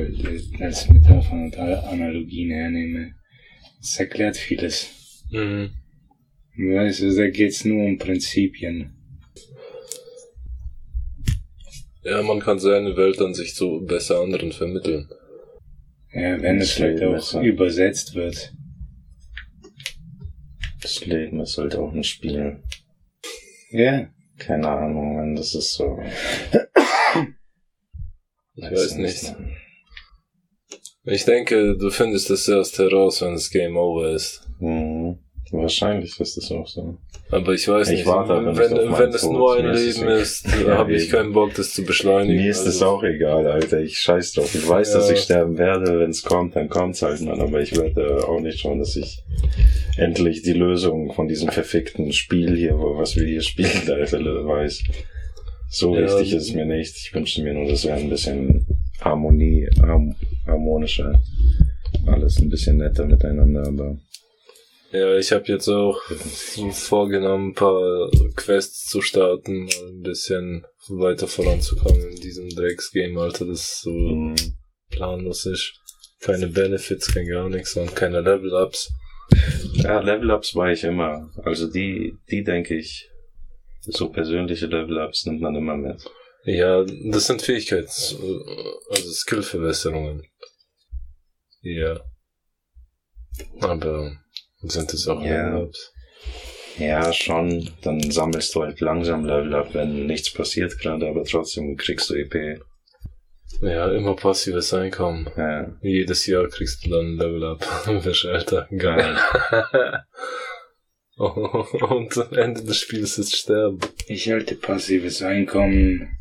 als Metaphern und Analogien hernehme. Das erklärt vieles. Mhm. Weißt du, da geht's nur um Prinzipien. Ja, man kann seine Weltansicht so besser anderen vermitteln. Ja, wenn es Das halt Leben auch halt- übersetzt wird. Das Leben ist halt auch ein Spiel. Ja, Keine Ahnung, wenn das ist so. [COUGHS] Ich weiß nicht. Ich denke, du findest es erst heraus, wenn das Game over ist. Mhm. Wahrscheinlich ist das auch so. Aber ich weiß Ich nicht, warte wenn, meinen wenn es nur ein Leben ist, [LAUGHS] Ja, habe ich keinen Bock, das zu beschleunigen. Mir ist das Also, auch egal, Alter. Ich scheiß drauf. Ich weiß, dass Ja. ich sterben werde. Wenn es kommt, dann kommt's halt, Mann. Aber ich werde auch nicht schon, dass ich endlich die Lösung von diesem verfickten Spiel hier, wo, was wir hier spielen, [LAUGHS] Alter, weiß. So Ja. wichtig ist es mir nicht. Ich wünsche mir nur, dass wir ein bisschen Harmonie, harm, harmonischer, alles ein bisschen netter miteinander, aber Ja, ich habe jetzt auch vorgenommen, ein paar Quests zu starten, mal ein bisschen weiter voranzukommen in diesem Drecksgame, Alter, das so mm, planlos ist. Keine Benefits, kein gar nichts und keine Level-Ups. Ja, Level-Ups war ich immer. Also die, die denke ich, so persönliche Level-Ups nimmt man immer mit. Ja, das sind Fähigkeits-, also Skillverbesserungen. Ja. Aber sind es auch Ja. Level-Ups? Ja, schon. Dann sammelst du halt langsam Level-Up, wenn nichts passiert gerade, aber trotzdem kriegst du EP. Ja, immer passives Einkommen. Ja. Jedes Jahr kriegst du dann ein Level-Up. [LAUGHS] Wirst älter. Geil. [LAUGHS] Und am Ende des Spiels ist Sterben. Ich halte passives Einkommen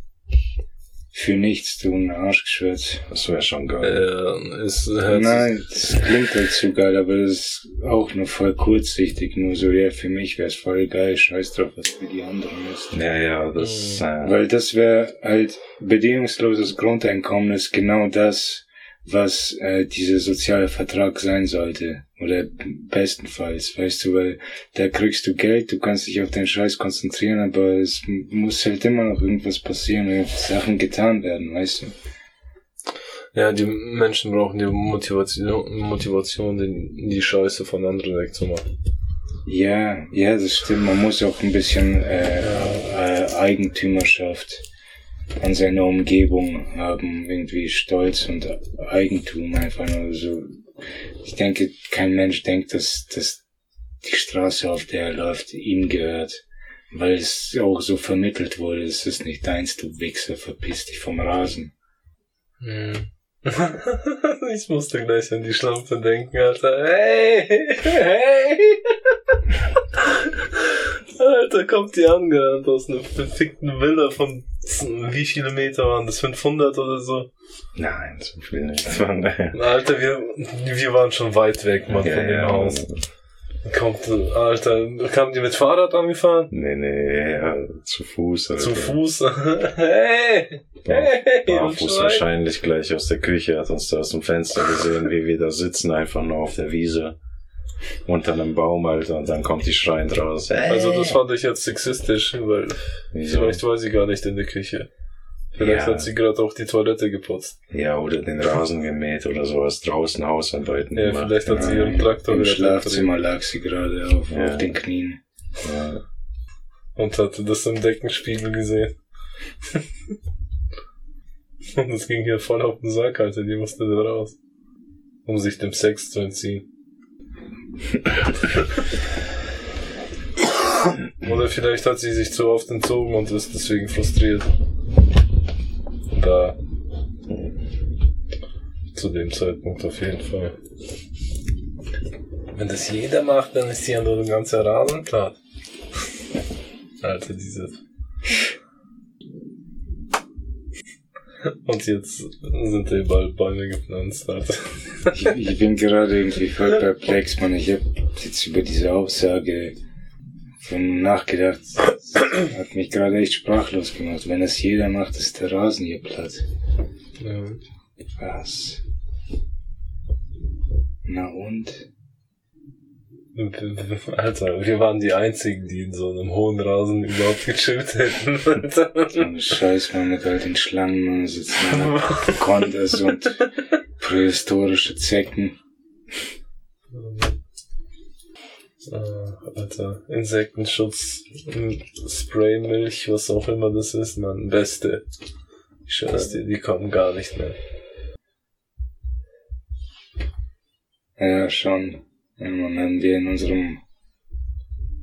für nichts tun, Arschgeschwätz. Das wäre schon geil. Äh, hört sich- Nein, das klingt halt zu geil, aber das ist auch nur voll kurzsichtig. Nur so, ja, für mich wäre es voll geil. Scheiß drauf, was für die anderen ist. Ja, ja, das, äh, Weil das wäre halt bedingungsloses Grundeinkommen ist genau das, was äh, dieser soziale Vertrag sein sollte. Oder bestenfalls, weißt du, weil da kriegst du Geld, du kannst dich auf den Scheiß konzentrieren, aber es muss halt immer noch irgendwas passieren, irgendwelche Sachen getan werden, weißt du. Ja, die Menschen brauchen die Motivation, Motivation die, die Scheiße von anderen wegzumachen. Ja, ja, das stimmt. Man muss auch ein bisschen äh, äh, Eigentümerschaft an seiner Umgebung haben, irgendwie Stolz und Eigentum einfach nur so. Ich denke, kein Mensch denkt, dass, dass die Straße, auf der er läuft, ihm gehört. Weil es auch so vermittelt wurde, es ist nicht deins, du Wichser, verpiss dich vom Rasen. Hm. [LAUGHS] ich musste gleich an die Schlampe denken, Alter. Hey! Hey! Alter, kommt die angerannt aus einer verfickten Villa von wie viele Meter waren das? 500 oder so? nein, so viel nicht. Alter, wir, wir waren schon weit weg, Mann, von ja, dem ja, Haus. Kommt, Alter, kamen die mit Fahrrad angefahren? Nee, nee, ja, zu Fuß. Alter. Zu Fuß? [LAUGHS] hey! Hey! Barfuß wahrscheinlich gleich aus der Küche, hat uns da aus dem Fenster gesehen, wie wir da sitzen, einfach nur auf der Wiese. Unter einem Baum, Alter, und dann kommt die schreiend raus. Hey. Also das fand ich jetzt sexistisch, weil Wieso? vielleicht war sie gar nicht in der Küche. Vielleicht Ja. hat sie gerade auch die Toilette geputzt. Ja, oder den Rasen gemäht oder sowas, draußen Hausarbeiten Ja, gemacht. vielleicht hat sie ihren Traktor Im Schlafzimmer lag sie gerade auf, Ja. auf den Knien. Ja. und hatte das im Deckenspiegel gesehen. [LAUGHS] und es ging hier voll auf den Sack, Alter, die musste da raus. Um sich dem Sex zu entziehen. Oder vielleicht hat sie sich zu oft entzogen und ist deswegen frustriert. Da. Zu dem Zeitpunkt auf jeden Fall. Wenn das jeder macht, dann ist hier nur ein ganzer Rasen platt. Alter, diese. Und jetzt sind da überall Bäume gepflanzt, Alter. Ich, ich bin gerade irgendwie voll perplex, man. Ich habe jetzt über diese Aussage von nachgedacht. Das hat mich gerade echt sprachlos gemacht. Wenn das jeder macht, ist der Rasen hier platt. Ja. Was? Na und? [LAUGHS] Alter, wir waren die einzigen, die in so einem hohen Rasen überhaupt gechillt hätten. [LAUGHS] So Scheiß, man, mit all den Schlangen, man sitzen Kondas und prähistorische Zecken. Äh, Alter, Insektenschutz, m, Spraymilch, was auch immer das ist, man, beste. Ich schwör's dir, die kommen gar nicht mehr. Ja, schon. Man haben wir in unserem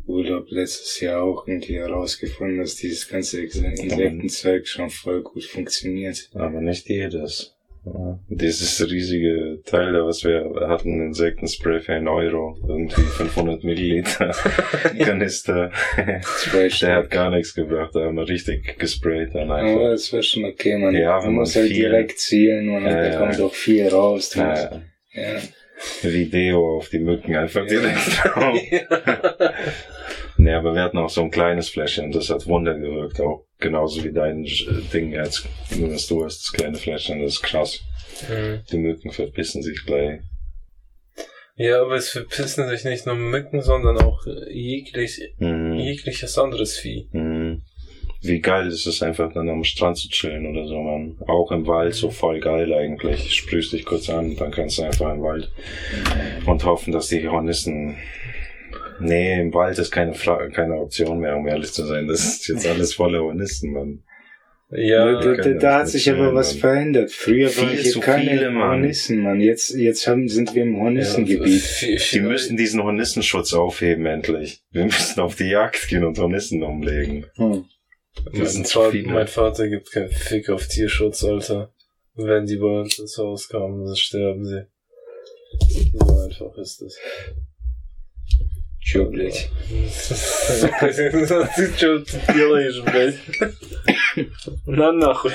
Urlaub letztes Jahr auch irgendwie herausgefunden, dass dieses ganze Insektenzeug schon voll gut funktioniert. Aber nicht jedes. Ja. Dieses riesige Teil da, was wir hatten, Insektenspray für einen Euro, irgendwie 500 Milliliter [LAUGHS] Kanister. Der hat gar nichts gebracht, da haben wir richtig gesprayt dann Aber einfach. das wäre schon okay, man. Ja, man muss halt viel- direkt zielen und Ja, dann kommt auch viel raus. Ja, Ja. Video auf die Mücken einfach direkt drauf. [LAUGHS] Nee, aber wir hatten auch so ein kleines Fläschchen, das hat Wunder gewirkt, auch genauso wie dein Ding jetzt. Nur dass du hast das kleine Fläschchen, das ist krass. Mhm. Die Mücken verpissen sich gleich. Ja, aber es verpissen sich nicht nur Mücken, sondern auch jeglich, Mhm. jegliches anderes Vieh. Mhm. Wie geil ist es einfach dann am Strand zu chillen oder so, man. Auch im Wald, so voll geil eigentlich. Sprühst dich kurz an, dann kannst du einfach im Wald und hoffen, dass die Hornissen Nee, im Wald ist keine, Fra keine Option mehr, um ehrlich zu sein. Das ist jetzt alles voller Hornissen, man. Ja, da, da, da hat sich aber was verändert. Früher Viel waren hier zu keine. Hornissen, Mann. Jetzt, jetzt haben, sind wir im Hornissengebiet. ja, Die müssen diesen Hornissenschutz aufheben, endlich. Wir müssen auf die Jagd gehen und Hornissen umlegen. Hm. Mein, Das sind zu Vater, viele. mein Vater gibt keinen Fick auf Tierschutz, Alter. Wenn die bei uns ins Haus kommen, dann sterben sie. So einfach ist es. Чё, блядь? Ты что тут делаешь, блядь? На нахуй.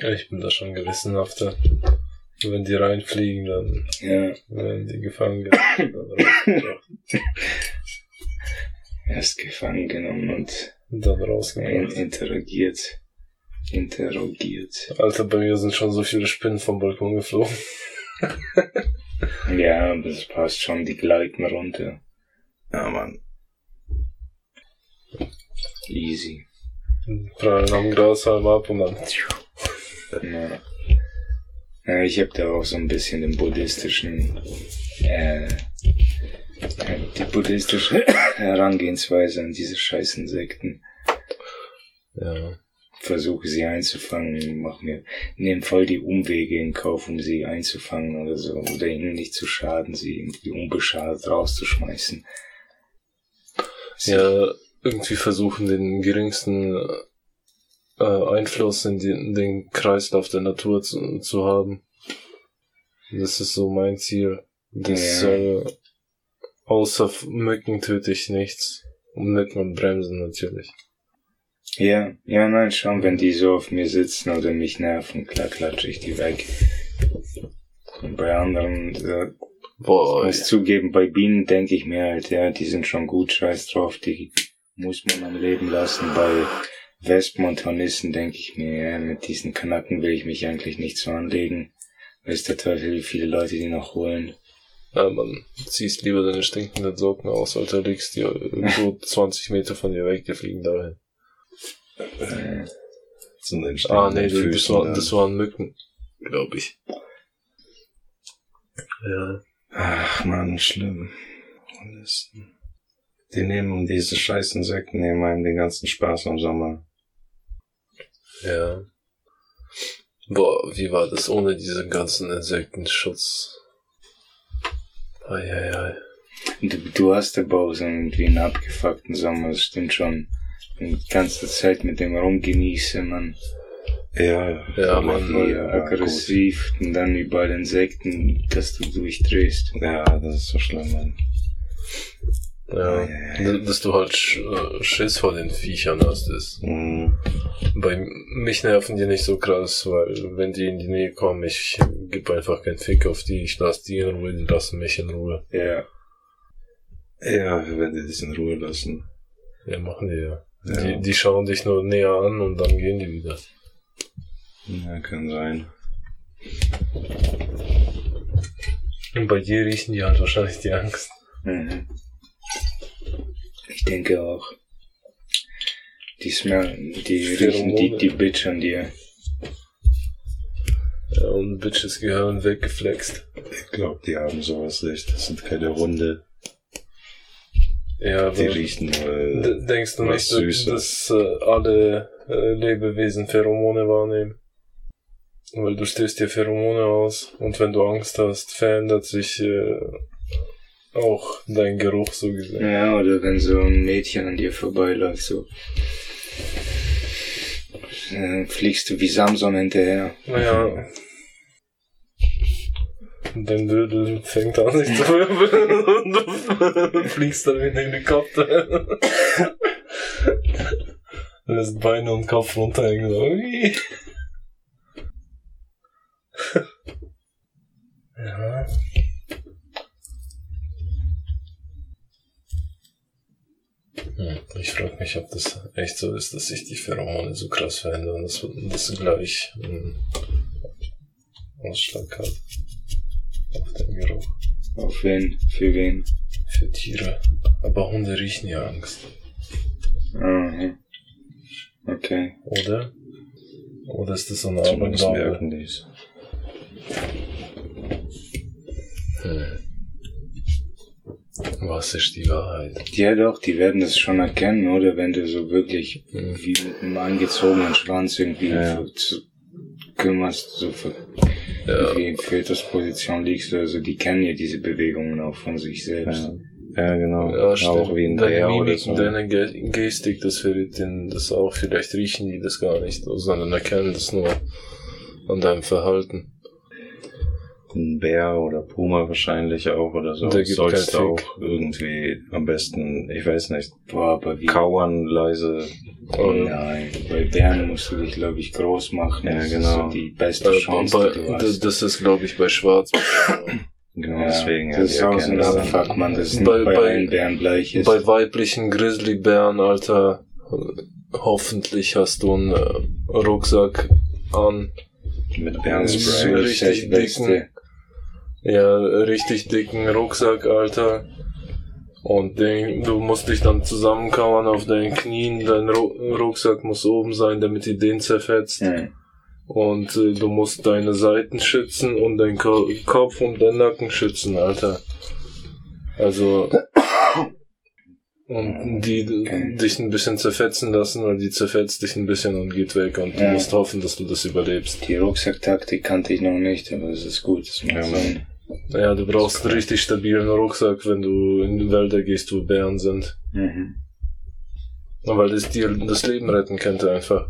Ja, ich bin da schon gewissenhafter. Wenn die reinfliegen, dann Ja, werden die gefangen genommen. [LAUGHS] Erst gefangen genommen und Und dann in, rausgebracht. interagiert. Interrogiert. Alter, bei mir sind schon so viele Spinnen vom Balkon geflogen. Ja, das passt schon, die gleiten runter. Ja, Mann. Easy. Prallen am Grashalm ab und dann. Ja. Ja, ich habe da auch so ein bisschen den buddhistischen, äh, die buddhistische [COUGHS] Herangehensweise an diese scheiß Insekten. Ja. Versuche sie einzufangen, mach mir, nehme voll die Umwege in Kauf, um sie einzufangen oder so, oder ihnen nicht zu schaden, sie irgendwie unbeschadet rauszuschmeißen. Ja, irgendwie versuchen, den geringsten äh, Einfluss in, die, in den Kreislauf der Natur zu, zu haben. Das ist so mein Ziel. Das Ja. soll, außer Mücken töte ich nichts. Und Mücken und Bremsen natürlich. Ja, ja, nein, schon, wenn die so auf mir sitzen oder mich nerven, klar klatsche ich die weg. Und bei anderen, äh, Boah, muss zugeben, bei Bienen denke ich mir halt, ja, die sind schon gut, scheiß drauf, die muss man am Leben lassen. Bei Wespen und Hornissen denke ich mir, ja, mit diesen Kanacken will ich mich eigentlich nicht so anlegen. Weiß der Teufel, wie viele Leute die noch holen. ja, man ziehst lieber deine stinkenden Socken aus, Alter, legst die irgendwo [LAUGHS] 20 Meter von dir weg, die fliegen dahin. Äh, Zu den Ah, nee, stehenden das, das, Füßen war, das waren Mücken, glaube ich. Ja. Ach man, schlimm. Hornissen. Die nehmen diese scheiß Insekten, nehmen einem den ganzen Spaß am Sommer. Ja. Boah, wie war das ohne diesen ganzen Insektenschutz? Eieiei. Du, du hast aber auch so irgendwie einen abgefuckten Sommer, das stimmt schon. Die ganze Zeit mit dem rumgenießen, man. Ja, ja. Voll ja, aggressiv und dann überall Insekten, dass du durchdrehst. gut. Ja, das ist so schlimm, Mann. Ja. Ja, ja, Dass du halt äh, Schiss vor den Viechern hast, ist. Mhm. Bei mich nerven die nicht so krass, weil wenn die in die Nähe kommen, ich gebe einfach keinen Fick auf die, ich lasse die in Ruhe, die lassen mich in Ruhe. Ja. Ja, wenn die das in Ruhe lassen. Ja, machen die ja. Ja. Die, die schauen dich nur näher an und dann gehen die wieder. Ja, kann sein. Und bei dir riechen die halt wahrscheinlich die Angst. Mhm. Ich denke auch. Die smell, die riechen die, die Bitch an dir. Ja, und Bitches Gehirn weggeflext. Ich glaube, die haben sowas nicht. Das sind keine Hunde. Ja, Die aber riechen nur. d- denkst du nicht, dass, dass äh, alle äh, Lebewesen Pheromone wahrnehmen? Weil du stößt dir Pheromone aus und wenn du Angst hast, verändert sich äh, auch dein Geruch so gesehen. Ja, oder wenn so ein Mädchen an dir vorbeiläuft, so. Äh, fliegst du wie Samson hinterher. Naja. Und dein Dödel fängt an sich zu wirbeln und [LAUGHS] du fliegst dann wie ein Helikopter. Lässt Beine und Kopf runterhängen. So. Ja. Ich frage mich, ob das echt so ist, dass sich die Pheromone so krass verändern, dass das gleich einen Ausschlag hat auf den Geruch Auf wen? Für wen? für Tiere. Aber Hunde riechen ja Angst, Mhm. Okay. oder? Oder ist das so eine Zumindest Aberglaube? merken. Hm. Was ist die Wahrheit? Ja doch, die werden das schon erkennen, oder? Wenn du so wirklich Mhm. wie mit einem angezogenen Schwanz irgendwie Ja. kümmerst, so für, Ja. irgendwie in Fötusposition liegst oder so, die kennen ja diese Bewegungen auch von sich selbst. Ja. ja, genau. Ja, stimmt. auch wie ein oder Mimik, so. deine Ge Gestik, das verrät denen das auch. Vielleicht riechen die das gar nicht, sondern erkennen das nur an deinem Verhalten. Ein Bär oder Puma wahrscheinlich auch oder so. Gibt Sollst du auch Fick. irgendwie am besten, ich weiß nicht, Boah, wie... kauern leise. Oder? Nein, bei Bären musst du dich, glaube ich, groß machen. Ja, das genau. ist so die beste Äh, Chance, bei, die das, das ist, glaube ich, bei Schwarz. [COUGHS] Genau, Ja, deswegen. das ist die auch so ein. Abfuck, man, das ist Bei- bei, bei- Bären gleich ist. bei weiblichen Grizzlybären, Alter, hoffentlich hast du einen äh, Rucksack an. Mit Ja, Bärenspray. richtig dicken. Ja, richtig dicken Rucksack, Alter. Und den, du musst dich dann zusammenkauern auf deinen Knien. Dein Ru Rucksack muss oben sein, damit die den zerfetzt. Ja. Und äh, du musst deine Seiten schützen und deinen Ko Kopf und deinen Nacken schützen, Alter. Also. [COUGHS] Und die Okay. dich ein bisschen zerfetzen lassen, weil die zerfetzt dich ein bisschen und geht weg. Und du Ja. musst hoffen, dass du das überlebst. Die Rucksacktaktik kannte ich noch nicht, aber das ist gut. Das Ja, Sinn. Ja, du brauchst einen richtig stabilen Rucksack, wenn du in die Wälder gehst, wo Bären sind. Mhm. Weil das dir das Leben retten könnte einfach.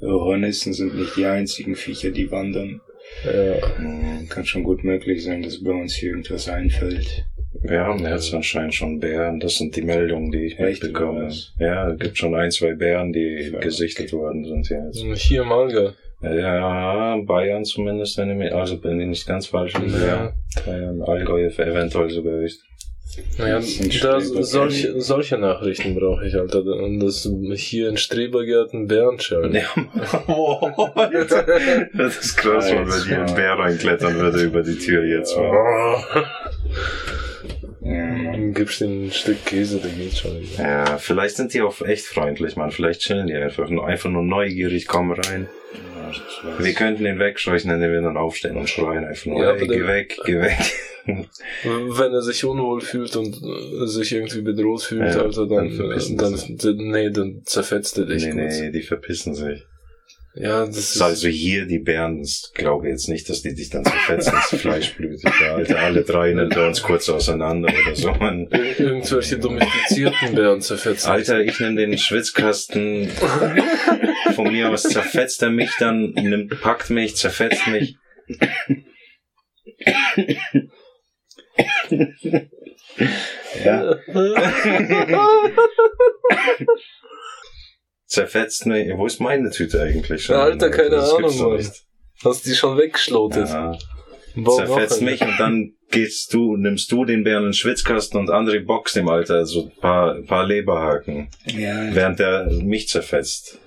Hornissen sind nicht die einzigen Viecher, die wandern. Ja. Mhm, Kann schon gut möglich sein, dass bei uns hier irgendwas einfällt. Wir haben jetzt anscheinend schon Bären. Das sind die Meldungen, die ich Echt, mitbekomme. Ja, es gibt schon ein, zwei Bären, die gesichtet worden sind jetzt. Hier im Alga. Ja, Bayern zumindest, wenn ich mich, also bin ich nicht ganz falsch liege. Ja. Ja. Bayern, Allgäu eventuell sogar ist. Naja, da, Streber- solche, solche Nachrichten brauche ich, Alter. Und das hier in Strebergärten Bären schellen. Ja, oh. [LAUGHS] Das ist krass, wenn bei dir ein Bär reinklettern würde über die Tür jetzt. Mann. Ja, Mann. Dann gibst du ein Stück Käse, der geht schon wieder. Ja, vielleicht sind die auch echt freundlich, man. Vielleicht chillen die einfach nur, einfach nur neugierig, kommen rein. Ja, Wir könnten den wegscheuchen, indem wir dann aufstehen und schreien einfach nur, Ja, hey, geh weg, geh weg. Wenn er sich unwohl fühlt und äh, sich irgendwie bedroht fühlt, Ja, Alter, dann dann, dann, sie dann, nee, dann zerfetzt er dich nee, kurz. nee, die verpissen sich. Ja, das Das ist, also hier die Bären, ich glaube jetzt nicht, dass die dich dann zerfetzen, das fleischblütig. Alter, alle drei wir uns kurz auseinander oder so. Man. Ir- irgendwelche domestizierten Bären zerfetzen. Alter, ich nehme den Schwitzkasten von mir aus, zerfetzt er mich dann, nimmt, packt mich, zerfetzt mich. Ja, [LAUGHS] Zerfetzt mich. Wo ist meine Tüte eigentlich schon? Alter, keine Das Ahnung, Mann. nicht. Hast die schon weggeschlotet? Ja. Zerfetzt mich und dann gehst du, nimmst du den Bären in den Schwitzkasten und André boxt dem Alter so ein paar, paar Leberhaken, ja. während er mich zerfetzt.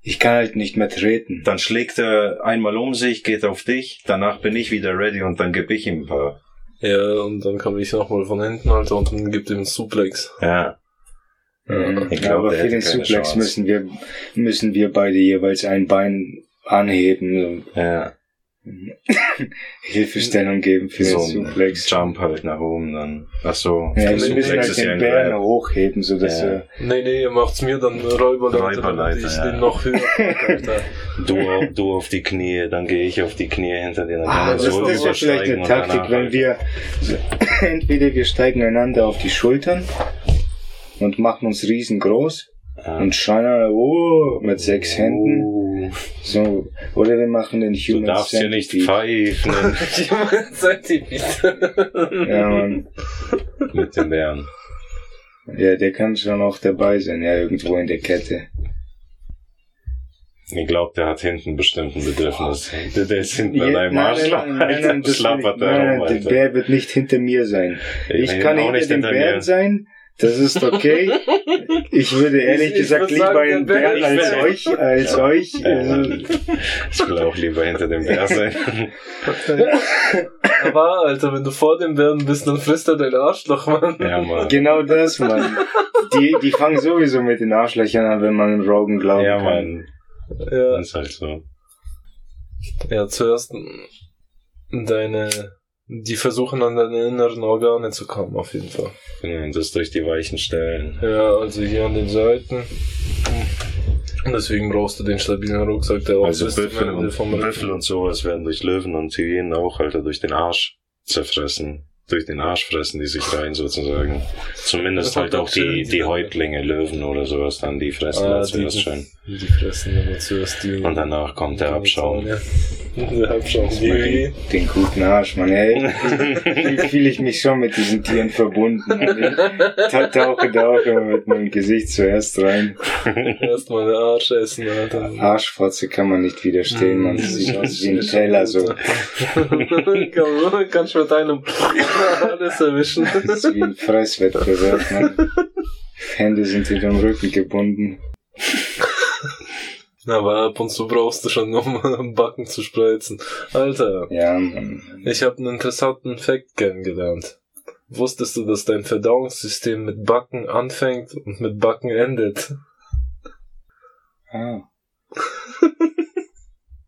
Ich kann halt nicht mehr treten. Dann schlägt er einmal um sich, geht auf dich, danach bin ich wieder ready und dann gebe ich ihm ein paar. Ja, und dann komme ich nochmal von hinten, Alter, und dann gibt ihm einen Suplex. Ja, Mhm. Ich glaub, aber für den Suplex Chance. müssen wir, müssen wir beide jeweils ein Bein anheben, ja. [LAUGHS] Hilfestellung geben für So den Suplex. Jump halt nach oben dann. Ach so. Ja, wir Suplex müssen halt ist ja den Bären hochheben, so dass Ja. er, Nee, nee, ihr macht's mir dann Räuberleiter, Räuberleiter, ich ja. den noch höher [LAUGHS] pack, Alter. Du, du auf die Knie, dann gehe ich auf die Knie hinter dir, dann Ah, das, so das wäre vielleicht übersteigen eine Taktik, wenn halt- wir [COUGHS] entweder wir steigen einander auf die Schultern und machen uns riesengroß Ja. und schreien alle, oh, mit sechs Händen. Oh, So, oder wir machen den Du Human darfst hier nicht pfeifen [LAUGHS] Centipede. Ja, Mann. mit den Bären. Ja, der kann schon auch dabei sein, ja, irgendwo in der Kette. Ich glaube, der hat hinten bestimmt ein Bedürfnis. Der, der ist hinten Ja, an deinem Arschloch. Nein, rum, nein, der. Bär wird nicht hinter mir sein. Ich Nee, kann auch hinter nicht dem hinter Bären mir. sein, Das ist okay. Ich würde ehrlich Ich- ich gesagt lieber sagen, der Bär Bären als euch, als euch. Ja, Also, ich will auch lieber hinter dem Bär sein. [LAUGHS] Aber, Alter, wenn du vor dem Bären bist, dann frisst er dein Arschloch, Mann. Ja, Mann. genau das, Mann. Die, die fangen sowieso mit den Arschlöchern an, wenn man Rogan glauben Ja, kann. Mann. Ja, Das ist halt so. ja zuerst deine, die versuchen an deine inneren Organe zu kommen, auf jeden Fall. Genau, und das durch die weichen Stellen. Ja, also hier an den Seiten. Und deswegen brauchst du den stabilen Rucksack, der auch Also Büffel und, Büffel und sowas werden durch Löwen und Hyänen auch, Alter, durch den Arsch zerfressen. Durch den Arsch fressen die sich rein, sozusagen. Zumindest Das halt auch die, die- Häuptlinge, Löwen oder sowas dann, die fressen Ah, die, zuerst schön. die fressen immer zuerst die. Und danach kommt der Abschaum. [LAUGHS] Der Abschaum. Das den, den guten Arsch, Mann. Ey, [LAUGHS] fühle ich mich schon mit diesen Tieren verbunden. Ich ta- tauche da auch immer mit meinem Gesicht zuerst rein. Erstmal den Arsch essen, Alter. Arschfotze kann man nicht widerstehen, man. Das sieht aus wie ein [LAUGHS] Teller, so. Kann- Kannst mit einem alles erwischen. Das ist wie ein Fresswettbewerb, man. Hände sind hinterm Rücken gebunden. Aber ab und zu brauchst du schon, um Backen zu spreizen. Alter, Ja, man. ich habe einen interessanten Fact kennengelernt. Wusstest du, dass dein Verdauungssystem mit Backen anfängt und mit Backen endet? Ah.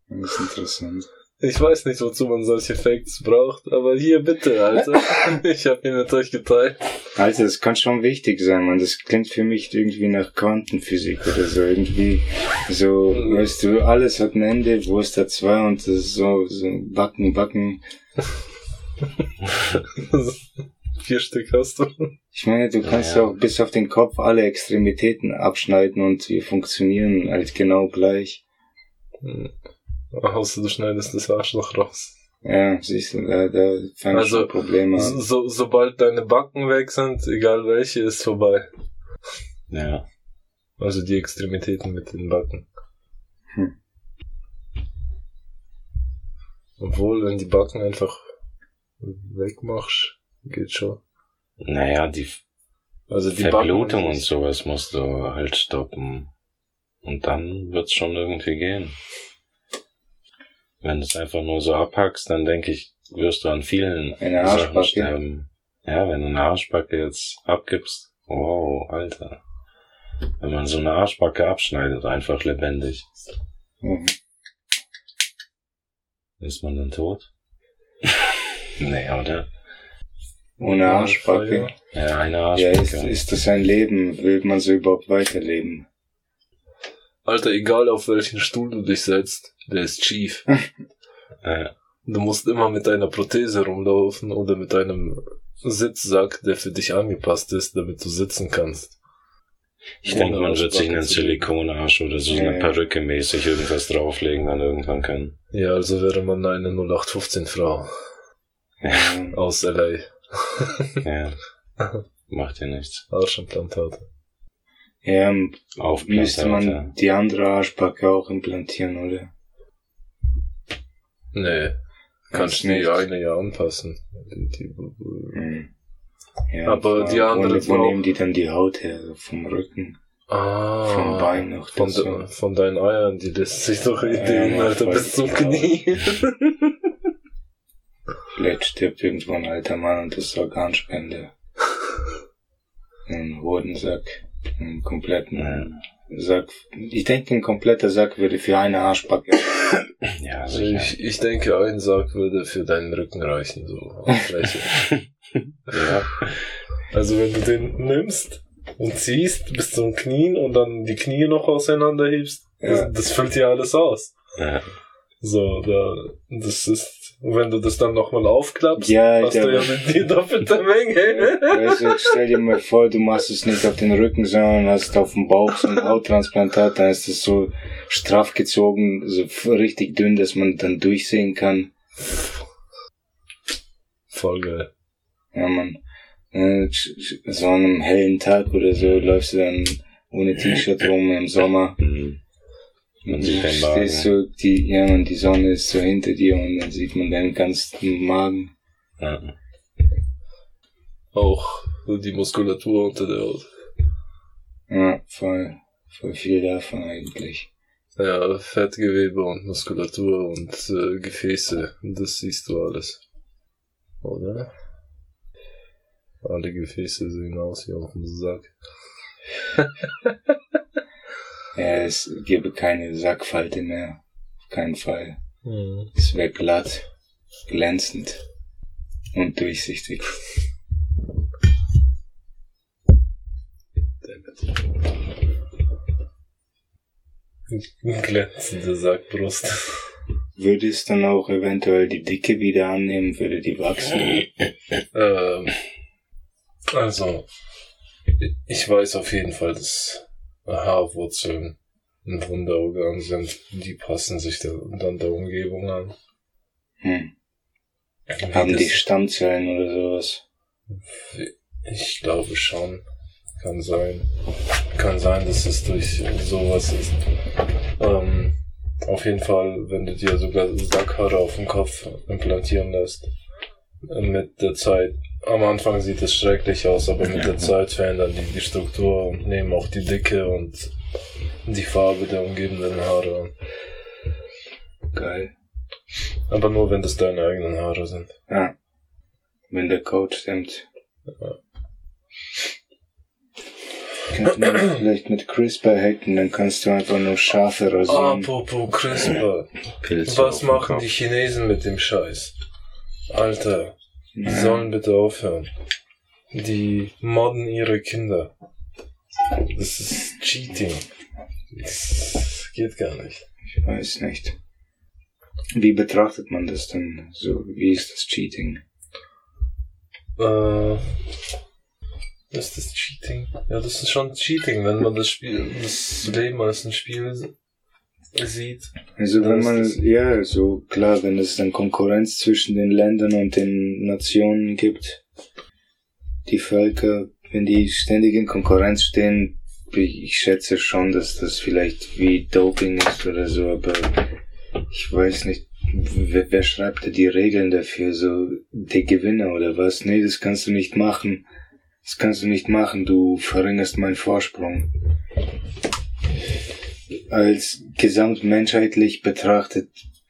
Das ist interessant. Ich weiß nicht, wozu man solche Facts braucht, aber hier bitte, Alter. [LAUGHS] Ich habe ihn mit euch geteilt. Alter, das kann schon wichtig sein, man. Das klingt für mich irgendwie nach Quantenphysik oder so. Irgendwie so, weißt du, alles hat ein Ende, wo ist da zwei und das ist so, so backen, backen. [LAUGHS] Vier Stück hast du. Ich meine, du kannst Ja. auch bis auf den Kopf alle Extremitäten abschneiden und die funktionieren halt genau gleich. Außer du schneidest das Arschloch raus. Ja, siehst du, da, da fangen Also, schon Probleme an. so, sobald deine Backen weg sind, egal welche, ist vorbei. Ja. Also die Extremitäten mit den Backen. Hm. Obwohl, wenn die Backen einfach wegmachst, geht schon. Naja, die Also die Verblutung und sowas musst du halt stoppen. Und dann wird's schon irgendwie gehen. Wenn du es einfach nur so abhackst, dann denke ich, wirst du an vielen Eine Sachen sterben. Ja, wenn du eine Arschbacke jetzt abgibst, wow, Alter. Wenn man so eine Arschbacke abschneidet, einfach lebendig, Mhm. ist man dann tot? [LAUGHS] nee, oder? Ohne Ja, Arschbacke. Ja, eine Ja, Arschbacke. ist, ist das ein Leben? Will man so überhaupt weiterleben? Alter, egal auf welchen Stuhl du dich setzt, der ist schief. [LAUGHS] äh, Du musst immer mit einer Prothese rumlaufen oder mit einem Sitzsack, der für dich angepasst ist, damit du sitzen kannst. ich denke, man wird sich einen. Silikonarsch oder so Ja, eine. Perücke mäßig irgendwas drauflegen dann irgendwann können. Ja, also wäre man eine 0815 Frau Ja. aus LA. Ja. [LAUGHS] Macht ja nichts. Arschimplantate. Ja, Auf müsste man die andere Arschbacke auch implantieren, oder? Nee. Kannst Das die nicht. eine ja anpassen. Die, die, Hm. Ja, Aber die andere Wo, nehmen die dann die Haut her? Vom Rücken? ah, Vom Bein noch Von, de, von deinen Eiern, die lässt sich doch Ja, ideen, Mann, Alter, bis zum. Knie. Vielleicht stirbt irgendwo ein alter Mann und das ist Organspende. [LAUGHS] Ein Hodensack. Einen kompletten Ja. Sack. Ich denke, ein kompletter Sack würde für eine Arschbacke. Ja, [LAUGHS] Also ich, ich denke, ein Sarg würde für deinen Rücken reichen, so [LAUGHS] ja. Also wenn du den nimmst und ziehst bis zum Knien und dann die Knie noch auseinanderhebst, Ja. das, das füllt ja alles aus. ja. So, da, das ist, wenn du das dann nochmal aufklappst, Ja, hast du ja mit die doppelte Menge. Du, stell dir mal vor, du machst es nicht auf den Rücken, sondern hast auf dem Bauch so ein Hauttransplantat, dann ist es so straff gezogen, so richtig dünn, dass man dann durchsehen kann. Voll geil. Ja, man. Sch- So an einem hellen Tag oder so läufst du dann ohne T-Shirt rum im Sommer. Mhm. Man sieht den Magen. stehst so, die, ja, man, die Sonne ist so hinter dir und dann sieht man deinen ganzen Magen. Ja. Auch die Muskulatur unter der Haut. Ja, voll, voll viel davon eigentlich. Ja, Fettgewebe und Muskulatur und äh, Gefäße, das siehst du alles. Oder? Alle Gefäße sehen aus wie auf dem Sack. [LAUGHS] Ja, es gäbe keine Sackfalte mehr. Auf keinen Fall. Mhm. Es wäre glatt, glänzend und durchsichtig. Glänzende Sackbrust. Würde es dann auch eventuell die Dicke wieder annehmen, würde die wachsen? Ähm, also, ich weiß auf jeden Fall, dass Haarwurzeln ein Wunderorgan sind. Die passen sich da, dann der Umgebung an. Hm. Wie Haben die Stammzellen oder sowas? Ich glaube schon. Kann sein. Kann sein, dass es durch sowas ist. Ähm, auf jeden Fall, wenn du dir sogar Sackhaare auf dem Kopf implantieren lässt, mit der Zeit, am Anfang sieht es schrecklich aus, aber mit der Zeit verändern die die Struktur und nehmen auch die Dicke und die Farbe der umgebenden Haare an. Geil. Aber nur, wenn das deine eigenen Haare sind. Ja. Wenn der Code stimmt. Könnte man vielleicht mit CRISPR hacken, dann kannst du einfach nur Schafe rasieren. Apropos CRISPR. Pilze Was machen die Chinesen mit dem Scheiß? Alter, die sollen bitte aufhören. Die modden ihre Kinder. Das ist Cheating. Das geht gar nicht. Ich weiß nicht. Wie betrachtet man das denn? So, wie ist das Cheating? Äh, ist das Cheating? Ja, das ist schon Cheating, wenn man das Spiel, das Leben als ein Spiel sieht. Also wenn man, ja, so klar, wenn es dann Konkurrenz zwischen den Ländern und den Nationen gibt, die Völker, wenn die ständig in Konkurrenz stehen, ich schätze schon, dass das vielleicht wie Doping ist oder so, aber ich weiß nicht, wer, wer schreibt da die Regeln dafür, so der Gewinner oder was? Nee, das kannst du nicht machen. Das kannst du nicht machen, du verringerst meinen Vorsprung als gesamtmenschheitlich betrachtet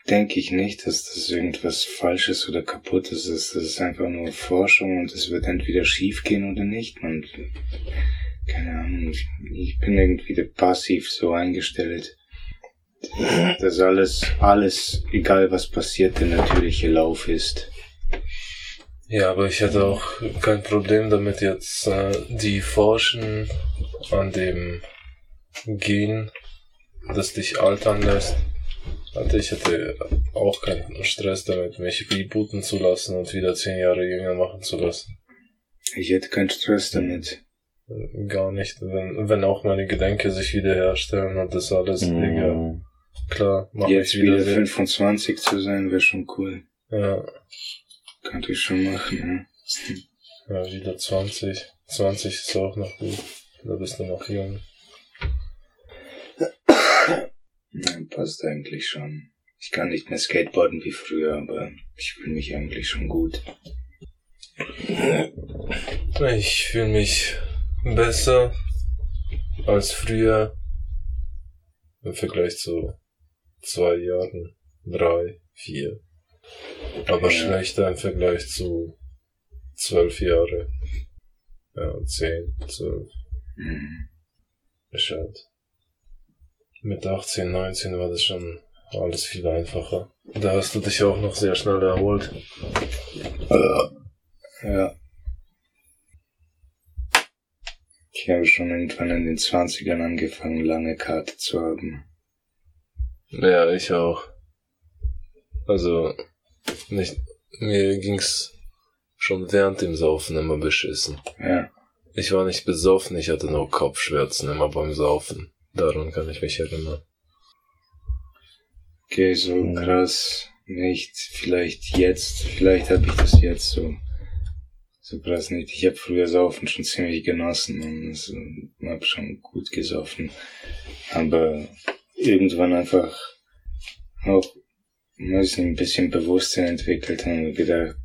denke ich nicht, dass das irgendwas Falsches oder Kaputtes ist. Das ist einfach nur Forschung und es wird entweder schief gehen oder nicht. Und keine Ahnung, ich- bin irgendwie passiv so eingestellt. Dass alles, alles, egal was passiert, der natürliche Lauf ist. Ja, aber ich hätte auch kein Problem damit jetzt, äh, die forschen an dem Gen, das dich altern lässt. Also ich hätte auch keinen Stress damit, mich rebooten zu lassen und wieder zehn Jahre jünger machen zu lassen. Ich hätte keinen Stress damit. Gar nicht, wenn, wenn auch meine Gedenke sich wiederherstellen und das alles, Digga, Mhm. klar, mach Jetzt ich wieder wieder. 25 zu sein, wäre schon cool. Ja, Könnte ich schon machen, ja. ja, wieder 20. 20 ist auch noch gut. Da bist du noch jung. Ja, passt eigentlich schon. Ich kann nicht mehr skateboarden wie früher, aber ich fühle mich eigentlich schon gut. Ich fühle mich besser als früher im Vergleich zu zwei Jahren, drei, vier. Aber Ja. schlechter im Vergleich zu zwölf Jahre. Ja, zehn, zwölf. Mhm. Halt. Mit 18, 19 war das schon alles viel einfacher. Da hast du dich auch noch sehr schnell erholt. Ja. Ich habe schon irgendwann in den 20ern angefangen, lange Karte zu haben. Ja, ich auch. Also, nicht, mir ging's schon während dem Saufen immer beschissen. Ja. Ich war nicht besoffen, ich hatte nur Kopfschmerzen immer beim Saufen. Daran kann ich mich erinnern. Okay, so Mhm. krass nicht. Vielleicht jetzt, vielleicht habe ich das jetzt so. So krass nicht. Ich habe früher Saufen schon ziemlich genossen und so, hab schon gut gesoffen. Aber irgendwann einfach auch, nicht, ein bisschen Bewusstsein entwickelt und gedacht,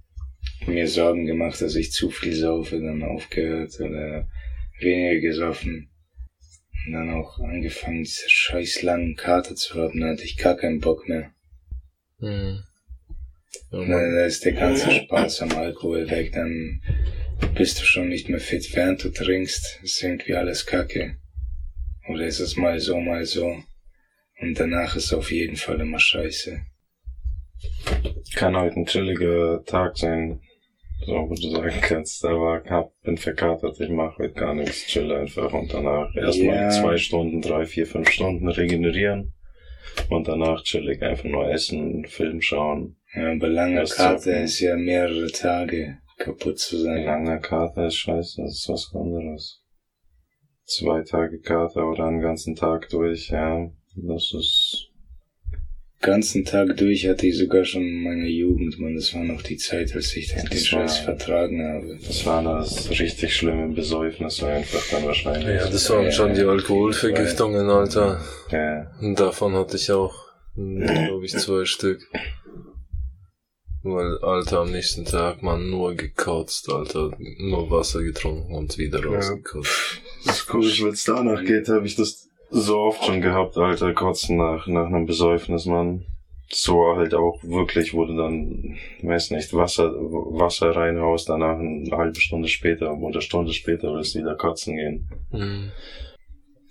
mir Sorgen gemacht, dass ich zu viel saufe, dann aufgehört oder weniger gesoffen. Und dann auch angefangen, diese scheiß langen Kater zu haben, da hatte ich gar keinen Bock mehr. Hm. Ja, Und dann ist der ganze Spaß am Alkohol weg, dann bist du schon nicht mehr fit, während du trinkst. Ist irgendwie alles kacke. Oder ist es mal so, mal so. Und danach ist auf jeden Fall immer scheiße. Kann heute ein chilliger Tag sein, so wo du sagen kannst, aber hab, bin verkatert, ich mache heute gar nichts, chill einfach und danach erstmal Ja. zwei Stunden, drei, vier, fünf Stunden regenerieren und danach chillig einfach nur essen, Film schauen. Ja, aber langer Karte zocken. ist ja mehrere Tage kaputt zu sein. Lange Kater ist scheiße, das ist was anderes. Zwei Tage Kater oder einen ganzen Tag durch, ja, das ist ganzen Tag durch hatte ich sogar schon in meiner Jugend, man, das war noch die Zeit, als ich den, Das den Scheiß war- vertragen habe. Das waren das richtig schlimme Besäufnisse einfach dann wahrscheinlich. Ja, das waren Ja, schon die ja, Alkoholvergiftungen, Alter. Ja, Und davon hatte ich auch, glaube ich, zwei Stück. Weil, Alter, am nächsten Tag man nur gekotzt, Alter. Nur Wasser getrunken und wieder Ja. rausgekotzt. das ist komisch, wenn es danach geht, habe ich das so oft schon gehabt, Alter, kotzen nach, nach einem Besäufnis, Mann. So halt auch wirklich, du dann, weiß nicht, Wasser, Wasser reinhaust, danach eine halbe Stunde später oder eine Stunde später willst du wieder kotzen gehen. Hm.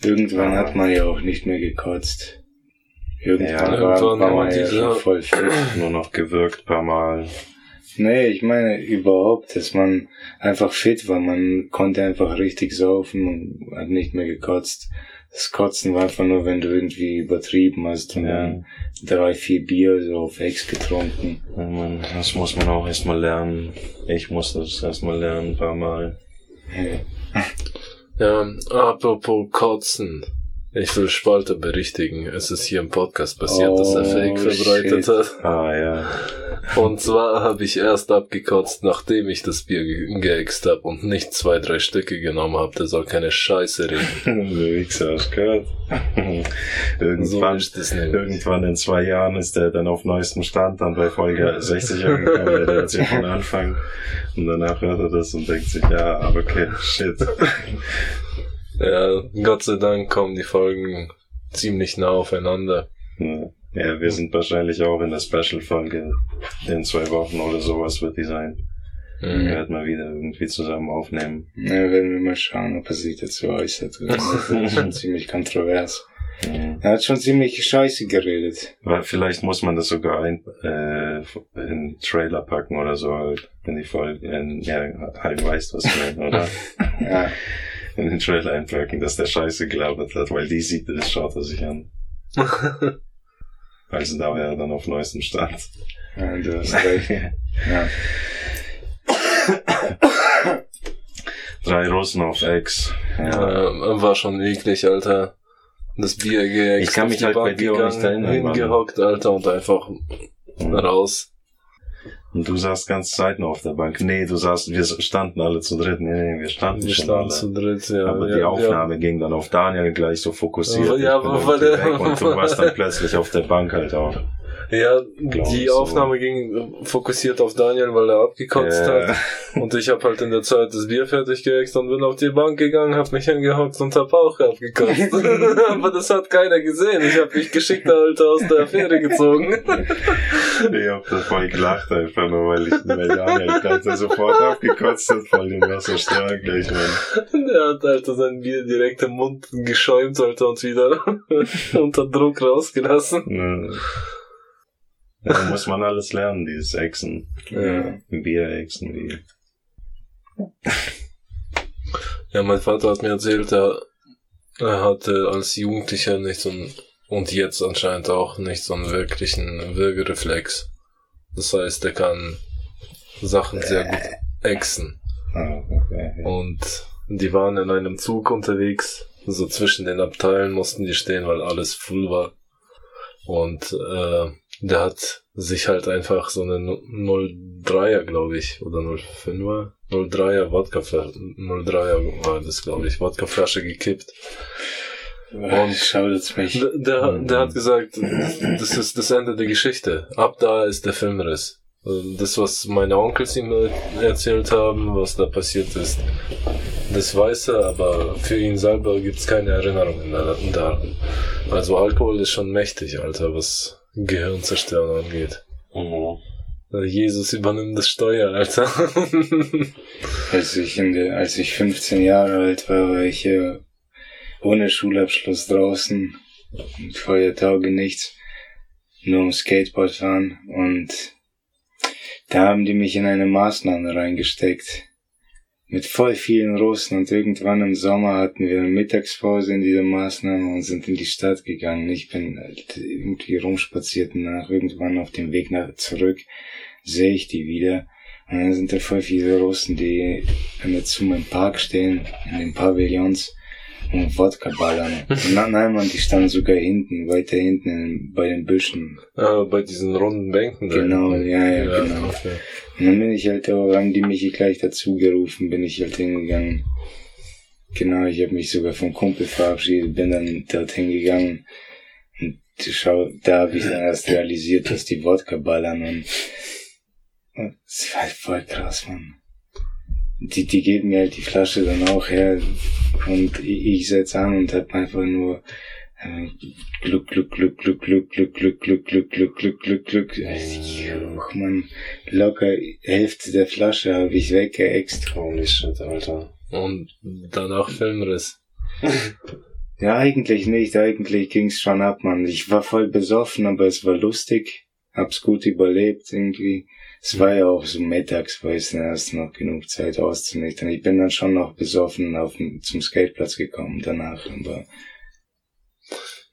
Irgendwann Ja. hat man ja auch nicht mehr gekotzt. Irgendwann, Ja, war, irgendwann war man ja schon voll fit. [CLEARS THROAT] Nur noch gewirkt paar Mal. Nee, ich meine überhaupt, dass man einfach fit war. Man konnte einfach richtig saufen und hat nicht mehr gekotzt. Das Kotzen war einfach nur, wenn du irgendwie übertrieben hast und Ja. dann drei, vier Bier so auf Ex getrunken. Ja, Mann, das muss man auch erstmal lernen. Ich musste das erstmal lernen, ein paar Mal. Ja, apropos Kotzen. Ich will Spalte berichtigen. Es ist hier im Podcast passiert, dass er Oh, Fake verbreitet shit. hat. Ah, ja. Und zwar habe ich erst abgekotzt, nachdem ich das Bier ge- geäxt habe und nicht zwei, drei Stücke genommen habe. Der soll keine Scheiße reden. [LAUGHS] Du Wichser, hast gehört? So irgendwann, nämlich. irgendwann in zwei Jahren ist der dann auf neuestem Stand, dann bei Folge [LAUGHS] 60 angekommen, der erzählt von Anfang. Und danach hört er das und denkt sich, ja, okay, shit. Ja, Gott sei Dank kommen die Folgen ziemlich nah aufeinander. Ja, wir sind wahrscheinlich auch in der Special-Folge in zwei Wochen oder sowas wird die sein. Mhm. Wir werden mal wieder irgendwie zusammen aufnehmen. Ja, werden wir mal schauen, ob er sich dazu äußert. [LAUGHS] Das ist schon ziemlich kontrovers. Mhm. Er hat schon ziemlich scheiße geredet. Weil vielleicht muss man das sogar ein, äh, in Trailer packen oder so halt. In die Folge, in, ja, halt weißt, was ich meine, oder? [LAUGHS] Ja, in den Trailer einpacken, dass der Scheiße gelabert hat, weil die sieht, das schaut er sich an. [LAUGHS] Also da wäre er dann auf neuestem Stand. ja du hast recht. Ja. Drei Russen auf Ex. Ja. Ja, war schon eklig, Alter. Das Bier Ich kann mich halt bei Bank dir auch nicht erinnern. Hingehockt, Alter, und einfach raus. Und du saßt ganz Zeit noch auf der Bank. Nee, du saßt, wir standen alle zu dritt. Nee, nee, wir standen Wir schon standen alle. zu dritt, ja. Aber ja, die Aufnahme ging dann auf Daniel gleich so fokussiert. Ja, irgendwie weil der- und du warst dann plötzlich auf der Bank halt auch. Ja, Glaub die so. Aufnahme ging fokussiert auf Daniel, weil er abgekotzt Ja. hat. Und ich habe halt in der Zeit das Bier fertig geäxt und bin auf die Bank gegangen, hab mich hingehockt und hab auch abgekotzt. [LAUGHS] Aber das hat keiner gesehen. Ich hab mich geschickt Alter aus der Affäre gezogen. [LAUGHS] Ich hab da voll gelacht einfach nur, weil ich weil Daniel da sofort abgekotzt hat, voll den Wasserstrahl gleich, Mann. Der hat Alter sein Bier direkt im Mund geschäumt, Alter, und wieder [LAUGHS] unter Druck rausgelassen. Ja. Ja, da muss man alles lernen, dieses Echsen. Ja. Bier-Echsen, wie. Ja, mein Vater hat mir erzählt, er, er hatte als Jugendlicher nicht so ein, und jetzt anscheinend auch nicht so einen wirklichen Würgereflex. Das heißt, er kann Sachen sehr gut exen. Ah, okay. ja. Und die waren in einem Zug unterwegs. So zwischen den Abteilen mussten die stehen, weil alles full war. Und äh, der hat sich halt einfach so eine 03er, glaube ich, oder 05er, 03er Wodka, 03er war das, glaube ich, Wodkaflasche gekippt. Und schaudert mich. Der, der, der hat gesagt, das ist das Ende der Geschichte. Ab da ist der Filmriss. Also Das, was meine Onkels ihm erzählt haben, was da passiert ist, das weiß er, aber für ihn selber gibt's keine Erinnerungen da- daran. Also Alkohol ist schon mächtig, Alter, was Gehirnzerstörung angeht. Mhm. Jesus übernimmt das Steuer, Alter. [LAUGHS] Als ich, in der, als ich 15 Jahre alt war, war ich äh, ohne Schulabschluss draußen. Vorher Tage nichts. Nur um Skateboard fahren. Und da haben die mich in eine Maßnahme reingesteckt. Mit voll vielen Russen. Und irgendwann im Sommer hatten wir eine Mittagspause in dieser Maßnahme und sind in die Stadt gegangen. Ich bin halt irgendwie rumspaziert und nach irgendwann auf dem Weg nach zurück sehe ich die wieder. Und dann sind da voll viele Russen, die mit zu meinem Park stehen, in den Pavillons und Wodka ballern. [LAUGHS] Na, nein, man, die standen sogar hinten, weiter hinten in, bei den Büschen. äh, bei diesen runden Bänken. da Genau, hinten. ja, ja, genau. Okay. Und dann bin ich halt, da haben die mich gleich dazu gerufen, bin ich halt hingegangen. Genau, ich habe mich sogar vom Kumpel verabschiedet, bin dann dorthin gegangen. Und schau, da habe ich dann erst realisiert, dass die Wodka ballern und und es war halt voll krass, Mann. Die, die geben mir halt die Flasche dann auch her und ich, ich setz an und hab einfach nur äh, Glück, Glück, Glück, Glück, Glück, Glück, Glück, Glück, Glück, Glück, Glück, Glück, Glück. Juch, Mann, locker Hälfte der Flasche habe ich weggeext. Holy shit, Alter. Und danach Filmriss. Ja, eigentlich nicht, eigentlich ging's schon ab, Mann. Ich war voll besoffen, aber es war lustig. Hab's gut überlebt irgendwie. Es war ja auch so mittags, weißt du, da hast du noch genug Zeit auszunüchtern. Ich bin dann schon noch besoffen auf, zum Skateplatz gekommen danach, aber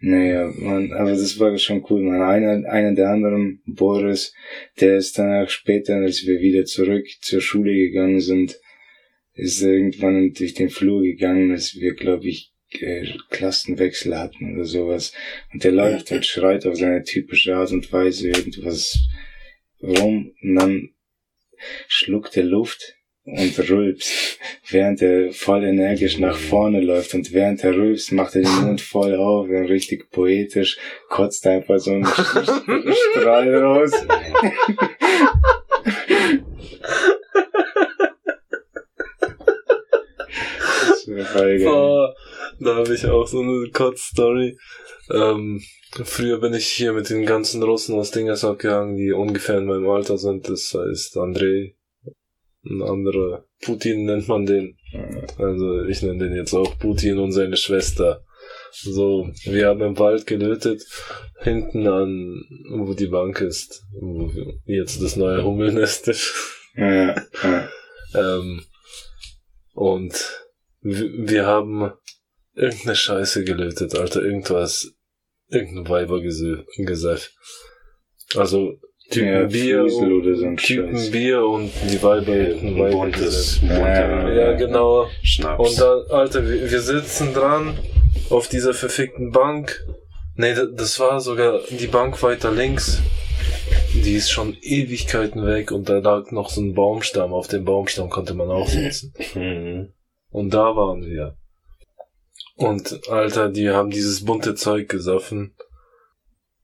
naja, man, aber das war schon cool, man. Einer, einer der anderen, Boris, der ist danach später, als wir wieder zurück zur Schule gegangen sind, ist irgendwann durch den Flur gegangen, als wir, glaube ich, Klassenwechsel hatten oder sowas. Und der läuft und schreit auf seine typische Art und Weise irgendwas rum und dann schluckt er Luft und rülpst, während er voll energisch nach vorne läuft und während er rülpst, macht er den Mund voll auf, dann richtig poetisch, kotzt einfach so einen Strahl raus. [LAUGHS] Das wäre voll geil. Boah, da habe ich auch so eine Kurzstory. Ähm, früher bin ich hier mit den ganzen Russen aus Dingers abgehangen, die ungefähr in meinem Alter sind. Das heißt Andrei, ein anderer Putin nennt man den. Also ich nenne den jetzt auch Putin und seine Schwester. So, wir haben im Wald gelötet, hinten an, wo die Bank ist, wo jetzt das neue Hummelnest ist. Ähm, und wir haben irgendeine Scheiße gelötet, Alter, irgendwas, irgendein Weibergesöff. Also Typen Ja, Bier, und, ein Typen Scheiß. Bier und die Weiber Ein buntes, Weibergesöff. bunter Ja, genau. Schnaps. Und dann, Alter, wir, wir sitzen dran auf dieser verfickten Bank. Nee, da- das war sogar die Bank weiter links. Die ist schon Ewigkeiten weg und da lag noch so ein Baumstamm. Auf dem Baumstamm konnte man auch sitzen. [LAUGHS] Mhm. Und da waren wir. Und Alter, die haben dieses bunte Zeug gesoffen.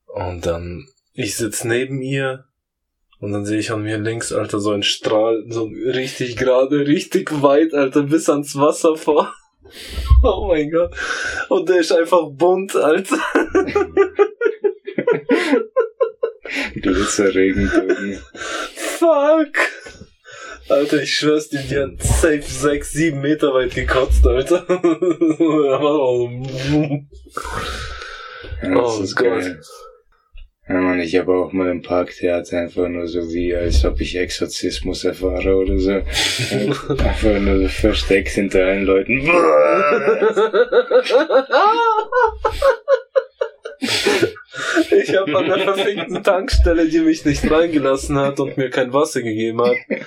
Und dann, ich sitz neben ihr. Und dann sehe ich an mir links, Alter, so ein Strahl, so richtig gerade, richtig weit, Alter, bis ans Wasser vor. [LAUGHS] Oh mein Gott. Und der ist einfach bunt, Alter. [LAUGHS] Glitzerregen drüben. Fuck. Alter, ich schwör's dir, die hat safe 6, 7 Meter weit gekotzt, Alter. [LAUGHS] Ja, das Oh ist Gott. geil. Ja, Mann, ich habe auch mal im Parktheater einfach nur so wie, als ob ich Exorzismus erfahre oder so. [LAUGHS] einfach nur so versteckt hinter allen Leuten. Ich habe an der verfickten Tankstelle, die mich nicht reingelassen hat und mir kein Wasser gegeben hat, [LAUGHS]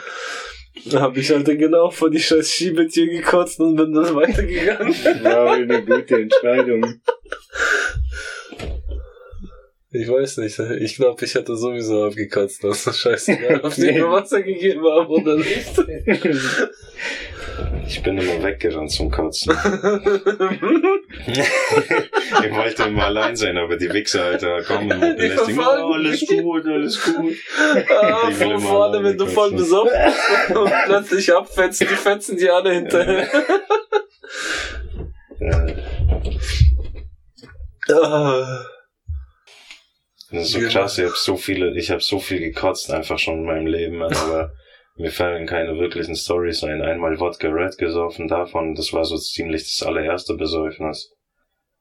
habe ich halt genau vor die scheiß Schiebetür gekotzt und bin dann [LAUGHS] weitergegangen. War eine gute Entscheidung. Ich weiß nicht, ich glaube, ich hätte sowieso abgekotzt. Das ist scheißegal, ob sie [LAUGHS] mir Wasser gegeben haben oder nicht. [LAUGHS] Ich bin immer weggerannt zum Kotzen. [LAUGHS] Ich wollte immer allein sein, aber die Wichser, Alter, kommen und belästigen. verfolgen Oh, alles gut, alles gut. Ah, Ich immer vorne, wenn du voll besoffen bist und plötzlich abfetzen, die fetzen die alle hinterher. Ja, Ah. das ist so Ja. krass, ich hab so viele, ich habe so viel gekotzt einfach schon in meinem Leben, aber mir fallen keine wirklichen Stories ein. Einmal Wodka Red gesoffen davon, das war so ziemlich das allererste Besäufnis.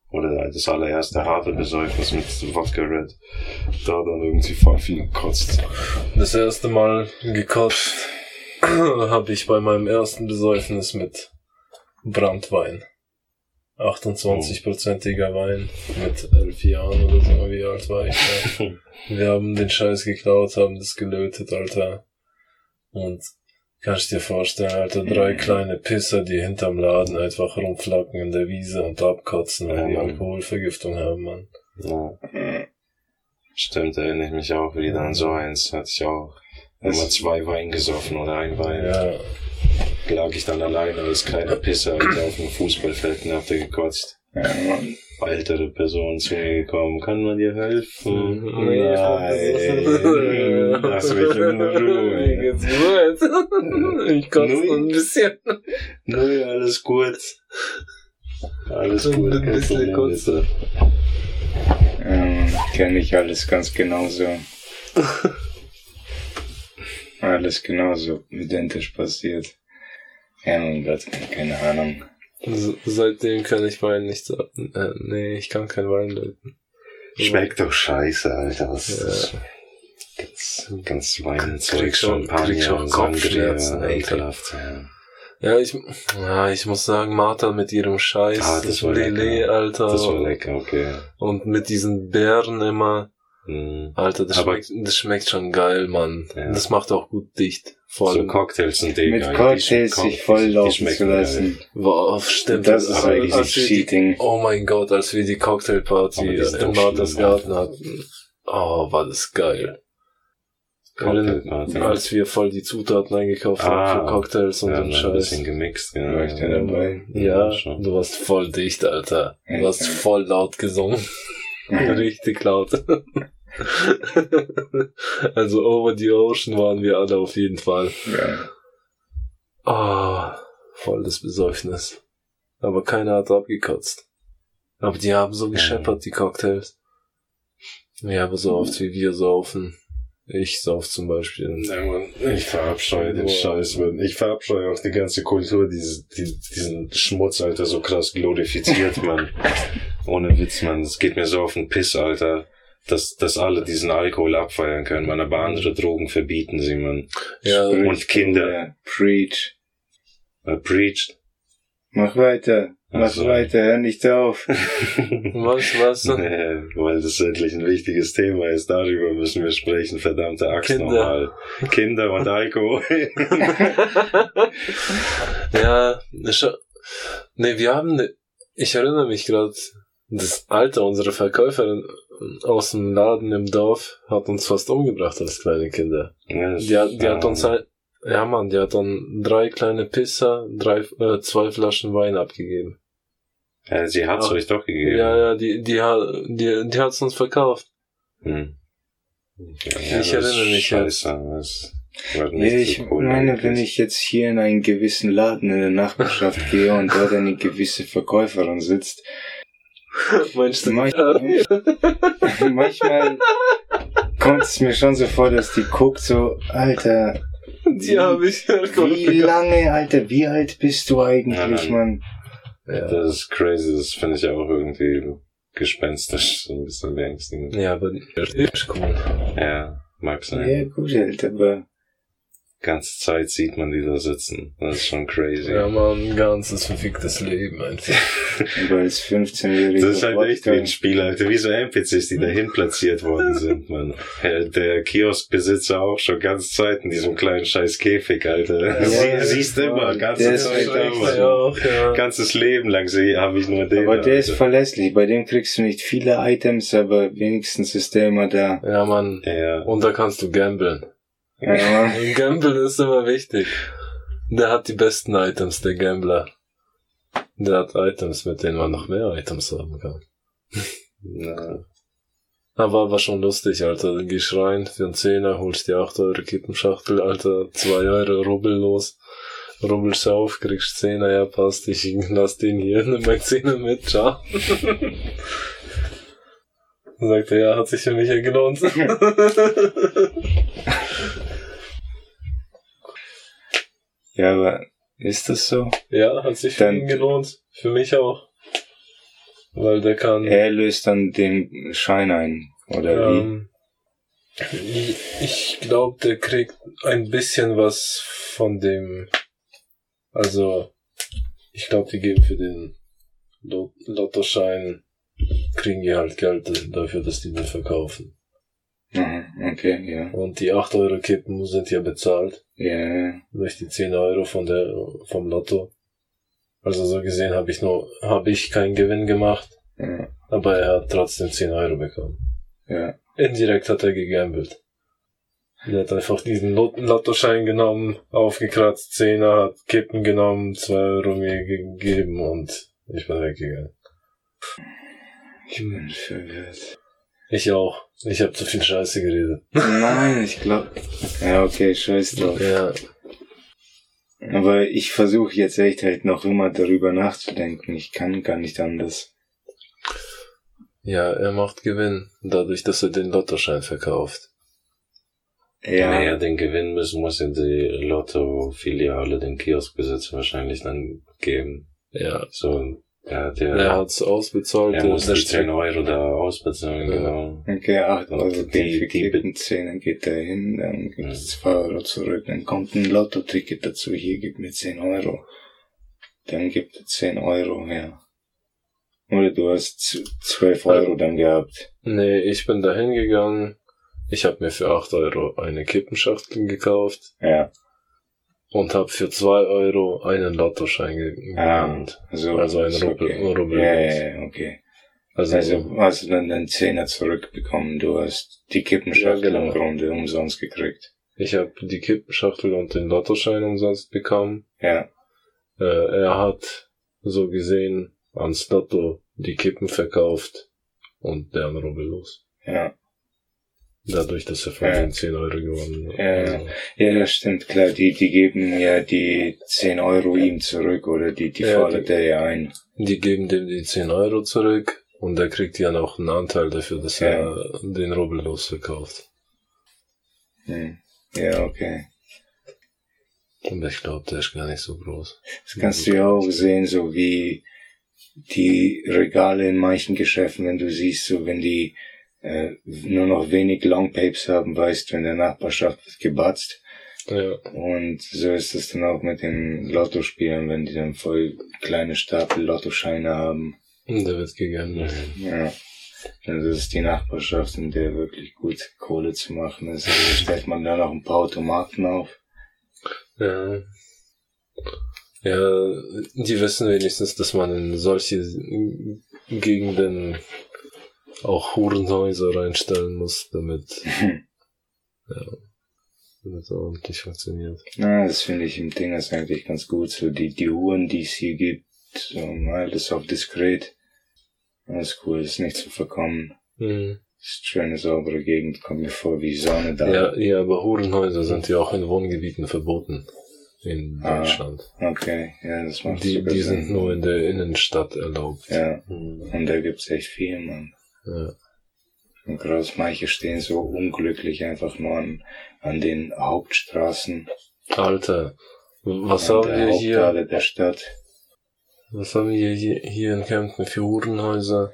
Oder das allererste harte Besäufnis mit Wodka Red. Da dann irgendwie voll viel gekotzt. Das erste Mal gekotzt [CLEARS THROAT] habe ich bei meinem ersten Besäufnis mit Brandwein. 28-prozentiger Wein mit elf Jahren oder so, wie alt war ich da? [LAUGHS] Wir haben den Scheiß geklaut, haben das gelötet, Alter. Und kannst dir vorstellen, Alter, drei kleine Pisser, die hinterm Laden einfach rumflacken in der Wiese und abkotzen, weil Ja, die. Alkoholvergiftung haben, Mann. Ja. Stimmt, erinnere ich mich auch wieder an so eins. Hatte ich auch immer zwei Wein gesoffen oder ein Wein. Ja, Lag ich dann allein als kleiner Pisser auf dem Fußballfeld und hab da gekotzt. Ja, Mann. Ältere Person zu mir gekommen, kann man dir helfen? Mhm. Hab Nein, [LAUGHS] lass mich in Mir Ruhe. Ich kotze noch ein bisschen. Nö, alles gut. Alles Ein gut, kein bisschen bitte. Ähm, Kenne ich alles ganz genauso. [LAUGHS] alles genauso identisch passiert. Ja, mein Gott, keine Ahnung. Seitdem kann ich Wein nicht. Äh, nee, ich kann kein Wein löten. Schmeckt doch scheiße, Alter. Was ist Ja. das? Ganz, ganz Weinzeug, Champagner, schon Kopfschmerzen, ekelhaft. Ja. Ja, ich, ja, ich muss sagen, Martha mit ihrem Scheiß, Ah, das war lecker. Alter. Das war lecker, okay. Und mit diesen Beeren immer. Hm. Alter, das, Aber- schmeckt, das schmeckt schon geil, Mann. Ja. Das macht auch gut dicht. Vor So Cocktails sind die Mit. Cocktails Die- sich voll laufen schmecken zu lassen. wow, stimmt. Das ist Aber eigentlich als wir die- Cheating. Oh mein Gott, als wir die Cocktailparty auch Marthas Garten hatten. Oh, war das geil. Als wir voll die Zutaten eingekauft Ah. haben für Cocktails und Ja, so ein einen bisschen Scheiß. gemixt, War genau. ich da dabei? Ja, Ja, schon. du warst voll dicht, Alter. Du hast voll laut gesungen. [LAUGHS] Richtig laut. [LAUGHS] also over the ocean waren wir alle auf jeden Fall. Ja. Ah, voll das Besäufnis. Aber keiner hat abgekotzt. Aber die haben so gescheppert, die Cocktails. Ja, aber so oft wie wir saufen. Ich sauf zum Beispiel. Ja, Mann, ich verabscheue den. Scheiß, Mann. Ich verabscheue auch die ganze Kultur, dieses, die, diesen Schmutz, Alter, so krass glorifiziert, Mann. [LAUGHS] Ohne Witz, Mann. Es geht mir so auf den Piss, Alter. Dass, dass alle diesen Alkohol abfeiern können, man, aber andere Drogen verbieten sie, man. Ja, Und Kinder. Ja, Preach. Äh, preached. Mach weiter. Mach Ach so. weiter. Hör nicht auf. [LAUGHS] was, was? Nee, weil das endlich ein wichtiges Thema ist. Darüber müssen wir sprechen, verdammte Axt Kinder. nochmal. Kinder und Alkohol. [LAUGHS] ja, schon. Nee, wir haben, ne, ich erinnere mich gerade, das Alter unserer Verkäuferin aus dem Laden im Dorf hat uns fast umgebracht als kleine Kinder. Ja, Die, hat- die hat uns halt, ja man, die hat dann drei kleine Pisser, drei, äh, zwei Flaschen Wein abgegeben. Ja, sie hat's Ach. euch doch gegeben. Ja, ja, die, die, hat- die, die hat's uns verkauft. Hm. Ja, Ich erinnere mich Scheiße. Nicht ich so cool meine, eigentlich. wenn ich jetzt hier in einen gewissen Laden in der Nachbarschaft [LAUGHS] gehe und dort eine gewisse Verkäuferin sitzt, [LAUGHS] Meinst du? Manchmal- [LAUGHS] manchmal kommt es mir schon so vor, dass die guckt so, Alter, Die habe ich wie lange, Alter, wie alt bist du eigentlich, Nein, nein. Mann? Ja. Das ist crazy, das finde ich auch irgendwie gespenstisch, so ein bisschen beängstigend. ja, aber die ist cool. Ja, mag sein. Ja, gut, Alter, aber Ganze Zeit sieht man die da sitzen. Das ist schon crazy. Ja, man, ein ganzes verficktes Leben einfach. [LAUGHS] aber als 15-Jähriger. Das ist halt echt wie ein Spiel, Alter. Wie so NPCs, die dahin platziert worden sind, man. Ja, Der Kioskbesitzer auch schon ganz Zeit in diesem kleinen scheiß Käfig, Alter. Ja, Sie, ja, siehst voll. immer, ganze ist Zeit halt immer. Ja, auch, ja. Ganzes Leben lang habe ich nur den. Aber der ist Alter. verlässlich. Bei dem kriegst du nicht viele Items, aber wenigstens ist der immer da. Ja, man. Ja. Und da kannst du gamblen. Ja, Mann. Gamblen ist immer wichtig. Der hat die besten Items, der Gambler. Der hat Items, mit denen man noch mehr Items haben kann. Na, Aber war schon lustig, Alter. Dann gehst rein für einen Zehner, holst die 8 Euro Kippenschachtel, Alter, 2 Euro Rubbel los. Rubbelst auf, kriegst 10er, ja passt, ich lass den hier, [LAUGHS] nimm mein Zehner mit, ciao. Sagt er, ja, hat sich für mich ja gelohnt. [LAUGHS] [LAUGHS] Ja, aber ist das so? ja, hat sich für Dann- ihn gelohnt. Für mich auch. Weil der kann. Er löst dann den Schein ein, oder wie? Ähm, ich ich glaube, der kriegt ein bisschen was von dem. Also, ich glaube, die geben für den Lot- Lottoschein, kriegen die halt Geld dafür, dass die den verkaufen. Okay, ja. Und die 8 Euro Kippen sind ja bezahlt Ja, durch die 10 Euro von der, vom Lotto. Also so gesehen habe ich nur, habe ich keinen Gewinn gemacht, ja, aber er hat trotzdem 10 Euro bekommen. ja. Indirekt hat er gegambelt. Er hat einfach diesen Lot Lottoschein genommen, aufgekratzt, Zehner, hat Kippen genommen, zwei Euro mir gegeben und ich bin weggegangen. Ich bin verwirrt. Ich auch. Ich habe zu viel Scheiße geredet. Nein, ich glaube. Ja, okay, scheiß drauf. Ja. Aber ich versuche jetzt echt halt noch immer darüber nachzudenken. Ich kann gar nicht anders. Ja, er macht Gewinn, dadurch, dass er den Lottoschein verkauft. Ja, Naja, den Gewinn müssen muss ja die Lotto-Filiale, den Kioskbesitzer wahrscheinlich dann geben. Ja. So, der hat ja, Er hat's ausbezahlt. er der- muss der die 10 Streck- Euro da ausbezahlen, Ja. genau. okay, 8 Euro Und gehen die- die- Kippen, 10, dann geht er hin, dann gibt es 2 Euro zurück, dann kommt ein Lotto-Ticket dazu, hier gibt mir 10 Euro. Dann gibt er 10 Euro her. Oder du hast z- 12 Euro dann gehabt. Nee, ich bin da hingegangen. Ich habe mir für 8 Euro eine Kippenschachtel gekauft Ja, und habe für 2 Euro einen Lottoschein ge- Ah. gekauft. also, Also ein ist Rubbel- okay. Rubbel. Ja, ja, okay. Also, Also hast du dann den Zehner zurückbekommen. Du hast die Kippenschachtel Ja, genau. im Grunde umsonst gekriegt. ich habe die Kippenschachtel und den Lottoschein umsonst bekommen. Ja, Äh, er hat so gesehen ans Lotto die Kippen verkauft und der Rubbel los. ja. Dadurch, dass er von Ja. den 10 Euro gewonnen hat. Ja, Also, Ja, das stimmt, klar. Die, die geben ja die 10 Euro ihm zurück oder die, die Ja, fordert er ja ein. Die geben dem die 10 Euro zurück und er kriegt ja noch einen Anteil dafür, dass Ja. er den Rubbel losverkauft. Hm. Ja, okay. Und ich glaube, der ist gar nicht so groß. Das kannst du ja auch sehen, so wie die Regale in manchen Geschäften, wenn du siehst, so wenn die äh, nur noch wenig Longpapes haben, weißt du, in der Nachbarschaft wird gebatzt. Ja. Und so ist es dann auch mit den Lottospielen, wenn die dann voll kleine Stapel Lottoscheine haben. Und der wird gegangen. Ja. Also das ist die Nachbarschaft, in der wirklich gut Kohle zu machen ist. Also stellt man da noch ein paar Automaten auf. Ja. Ja, die wissen wenigstens, dass man in solche Gegenden auch Hurenhäuser reinstellen muss, damit, [LAUGHS] ja, damit es ordentlich funktioniert. Na, das finde ich im Ding ist eigentlich ganz gut. So die, die Uhren, die es hier gibt, so alles auf diskret. Alles cool, ist nicht zu verkommen. Mhm. Ist schöne, saubere Gegend, kommt mir vor wie Sonne da. Ja, ja, aber Hurenhäuser sind ja auch in Wohngebieten verboten. In Ah, Deutschland. Okay, ja, das macht Die, die sind nur in der Innenstadt erlaubt. Ja, Mhm. und da gibt's echt viel, man. Ja. Und gerade manche stehen so unglücklich einfach nur an, an den Hauptstraßen. Alter, was haben wir hier, der Stadt. was haben wir hier, hier in Kempten für Hurenhäuser?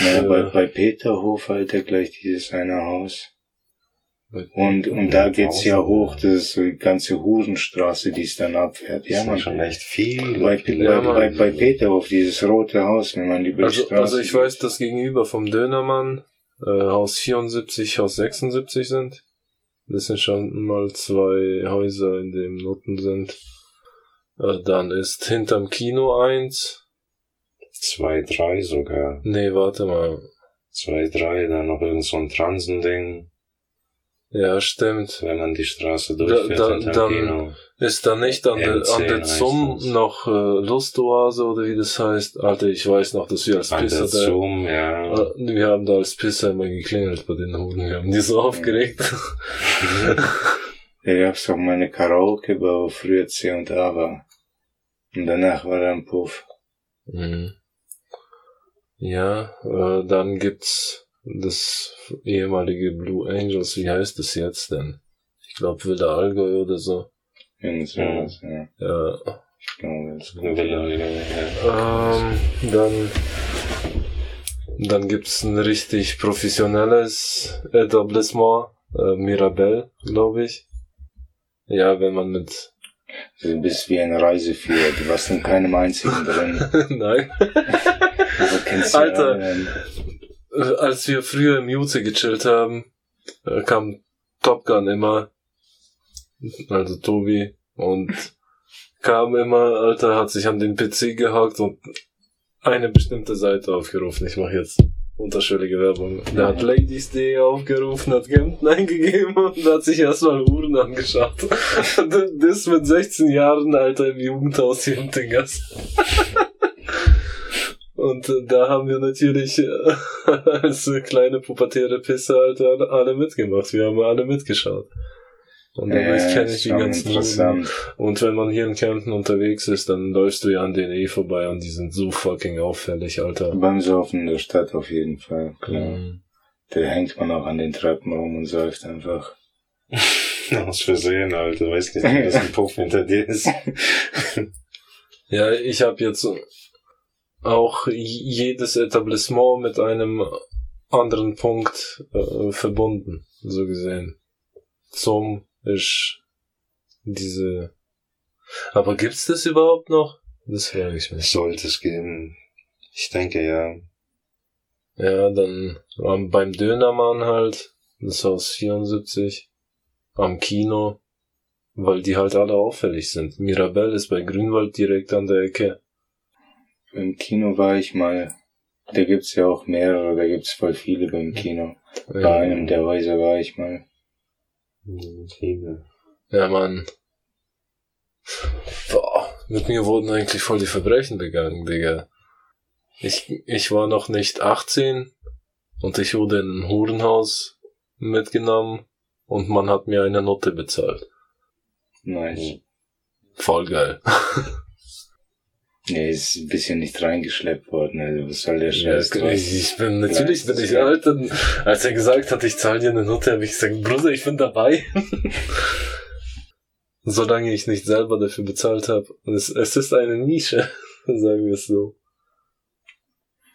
Ja, Für- bei, bei Peterhof halt ja gleich dieses eine Haus. Und, und da geht's ja hoch, das ist so die ganze Hurenstraße, die es dann abfährt. Ja, man. schon echt viel. Bei, Ja, bei, bei, bei Peterhof, dieses rote Haus, wenn man die die Also, Straße also ich weiß, dass gegenüber vom Dönermann äh, Haus 74, Haus 76 sind. Das sind schon mal zwei Häuser, in dem Noten sind. Äh, dann ist hinterm Kino eins. Zwei, drei sogar. Nee, warte mal. Zwei, drei, dann noch irgend so ein Transending. Ja, stimmt. wenn man die Straße Da, durchfährt. da, in dann Tarantino. ist da nicht an der, an M10 der Zum noch äh, Lustoase oder wie das heißt. Alter, ich weiß noch, dass wir als An Pisser da, Zoom, ja. äh, wir haben da als Pisser immer geklingelt bei den Hunden. Wir haben die so aufgeregt. Da gab's auch mal eine Karaoke-Bar, wo früher C und A war. Und danach war da ein Puff. Mhm. Ja, äh, dann gibt's das ehemalige Blue Angels. Wie heißt es jetzt denn? Ich glaube Wilder Allgäu oder so. Irgend sowas, ja. Ja. Ich glaube, gut. Villa, ja. Ähm, dann, dann gibt's ein richtig professionelles Etablissement, äh, Mirabelle, glaube ich. Ja, wenn man mit, Also Du bist wie ein Reiseführer, du warst in keinem einzigen drin. [LAUGHS] nein, Aber kennst du Alter. alle. Äh, als wir früher im Jute gechillt haben, äh, kam Top Gun immer, also Tobi, und [LAUGHS] kam immer, Alter, hat sich an den PC gehakt und eine bestimmte Seite aufgerufen. Ich mache jetzt unterschwellige Werbung. Der hat Ladies.de aufgerufen, hat Kempten [LAUGHS] eingegeben und hat sich erstmal Uhren angeschaut. [LAUGHS] das mit 16 Jahren, Alter, im Jugendhaus hier im Dingers. Und äh, da haben wir natürlich äh, [LAUGHS] als äh, kleine pubertäre Pisse halt alle mitgemacht. Wir haben alle mitgeschaut. Und dadurch Ja, kenne ich die ganzen interessant. Und wenn man hier in Kempten unterwegs ist, dann läufst du ja an den eh vorbei und die sind so fucking auffällig, Alter. Beim Saufen in der Stadt auf jeden Fall, klar. Mhm. Da hängt man auch an den Treppen rum und säuft einfach. [LAUGHS] Aus Versehen, Alter. Weiß nicht, dass ein Puff [LAUGHS] hinter dir ist. Ja, ich habe jetzt auch jedes Etablissement mit einem anderen Punkt äh, verbunden, so gesehen. Zum ist diese. Aber gibt's das überhaupt noch? Das frage ich mich. Sollte es geben. Ich denke, ja. Ja, dann beim Dönermann halt, das Haus 74, am Kino, weil die halt alle auffällig sind. Mirabelle ist bei Grünwald direkt an der Ecke. Im Kino war ich mal. Da gibt's ja auch mehrere, da gibt's voll viele beim Kino. Bei einem der Häuser war ich mal. Ja, Mann. Boah, mit mir wurden eigentlich voll die Verbrechen begangen, Digga. Ich, ich war noch nicht 18 und ich wurde in ein Hurenhaus mitgenommen und man hat mir eine Note bezahlt. Nice. Voll geil. [LAUGHS] Nee, ist ein bisschen nicht reingeschleppt worden, also was soll der Ja, Scheiß ich, ich bin, natürlich bin ich alt. Und als er gesagt hat, ich zahle dir eine Note, habe ich gesagt, Bruder, ich bin dabei. [LAUGHS] Solange ich nicht selber dafür bezahlt habe. Es, es ist eine Nische, [LAUGHS] sagen wir es so.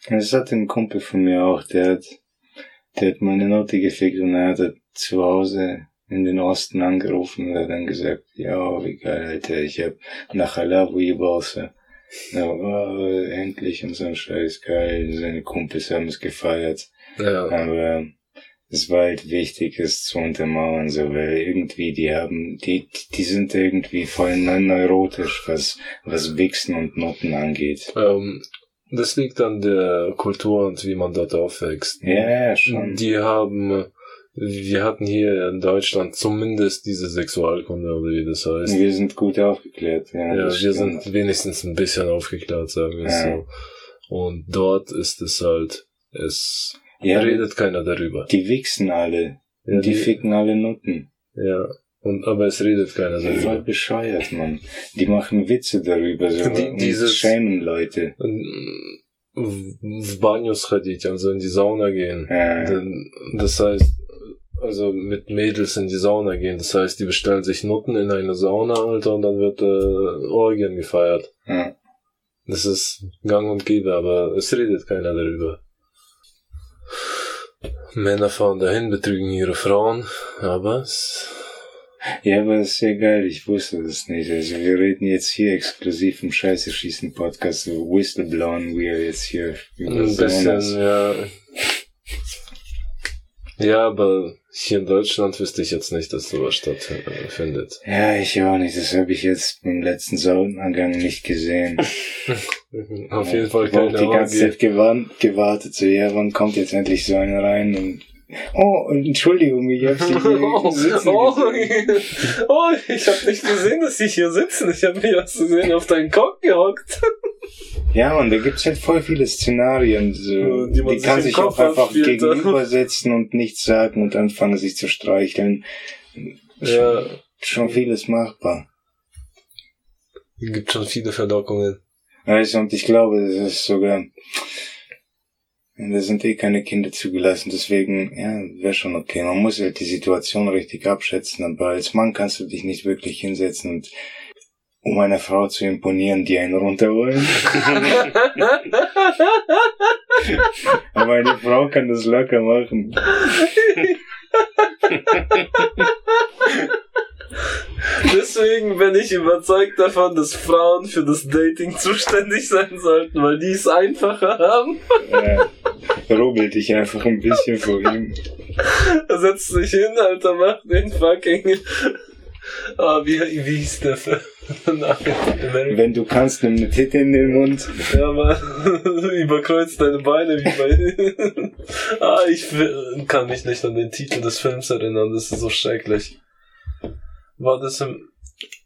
Das hat ein Kumpel von mir auch, der hat, der hat meine Note gefickt und er hat er zu Hause in den Osten angerufen und hat dann gesagt, ja, wie geil, Alter, ich hab nach Allah Weebalse. Ja, oh, endlich und so ein Scheiß, geil, seine Kumpels haben es gefeiert. Ja. Aber es war halt wichtig, es zu untermauern, so, weil irgendwie die haben, die, die sind irgendwie voll neurotisch, was, was Wichsen und Noten angeht. Ähm, das liegt an der Kultur und wie man dort aufwächst. Ja, ja, schon. Die haben, wir hatten hier in Deutschland zumindest diese Sexualkunde, oder wie das heißt. Wir sind gut aufgeklärt, ja. Ja, das wir stimmt. sind wenigstens ein bisschen aufgeklärt, sagen wir es Ja. so. Und dort ist es halt, es Ja, redet keiner darüber. die wichsen alle. Ja, die, ficken alle Nutten. ja. Und, aber es redet keiner Voll darüber. bescheuert, Mann. Die machen Witze darüber, so. Die- und dieses- schämen Leute. Und, В в баню сходить, also in die Sauna gehen. Ja. Dann- Das heißt, also mit Mädels in die Sauna gehen. Das heißt, die bestellen sich Nutten in eine Sauna, Alter, und dann wird äh, Orgien gefeiert. Ja. Das ist gang und gäbe, aber es redet keiner darüber. Männer fahren dahin, betrügen ihre Frauen, aber es, ja, aber ist ja geil, ich wusste das nicht. Also wir reden jetzt hier exklusiv im Scheiße schießen Podcast, so Whistleblown, wir jetzt hier ein Saunas. bisschen, ja. Ja, aber hier in Deutschland wüsste ich jetzt nicht, dass sowas stattfindet. Ja, ich auch nicht. Das habe ich jetzt beim letzten Saunenangang nicht gesehen. [LAUGHS] Auf jeden Fall Ich habe keine die ganze. Zeit gewarnt, gewartet, so, ja, wann kommt jetzt endlich so einer rein? Und Oh, Entschuldigung, ich hab sie hier [LAUGHS] Oh, sitzen oh, gesehen. [LAUGHS] oh, ich hab nicht gesehen, dass sie hier sitzen. Ich hab mich aus Versehen auf deinen Kopf gehockt. [LAUGHS] Ja, und da gibt's halt voll viele Szenarien, so, Die die, man sich kann sich Kopf auch einfach gegenübersetzen und nichts sagen und anfangen sich zu streicheln. Ja, Schon vieles machbar. gibt schon viele Verlockungen. Also, und ich glaube, das ist sogar, da sind eh keine Kinder zugelassen, deswegen, ja, wäre schon okay. Man muss halt die Situation richtig abschätzen, aber als Mann kannst du dich nicht wirklich hinsetzen und um einer Frau zu imponieren, die einen runterholen. [LAUGHS] aber eine Frau kann das locker machen. [LAUGHS] Deswegen bin ich überzeugt davon, dass Frauen für das Dating zuständig sein sollten, weil die es einfacher haben. Ja, rubbel dich einfach ein bisschen vor ihm. Setzt sich hin, Alter, macht den fucking. Ah, wie, wie hieß der Film? Wenn du kannst, nimm eine Titte in den Mund. Ja, man, [LAUGHS] überkreuzt deine Beine wie bei. ah, ich kann mich nicht an den Titel des Films erinnern, das ist so schrecklich. War das im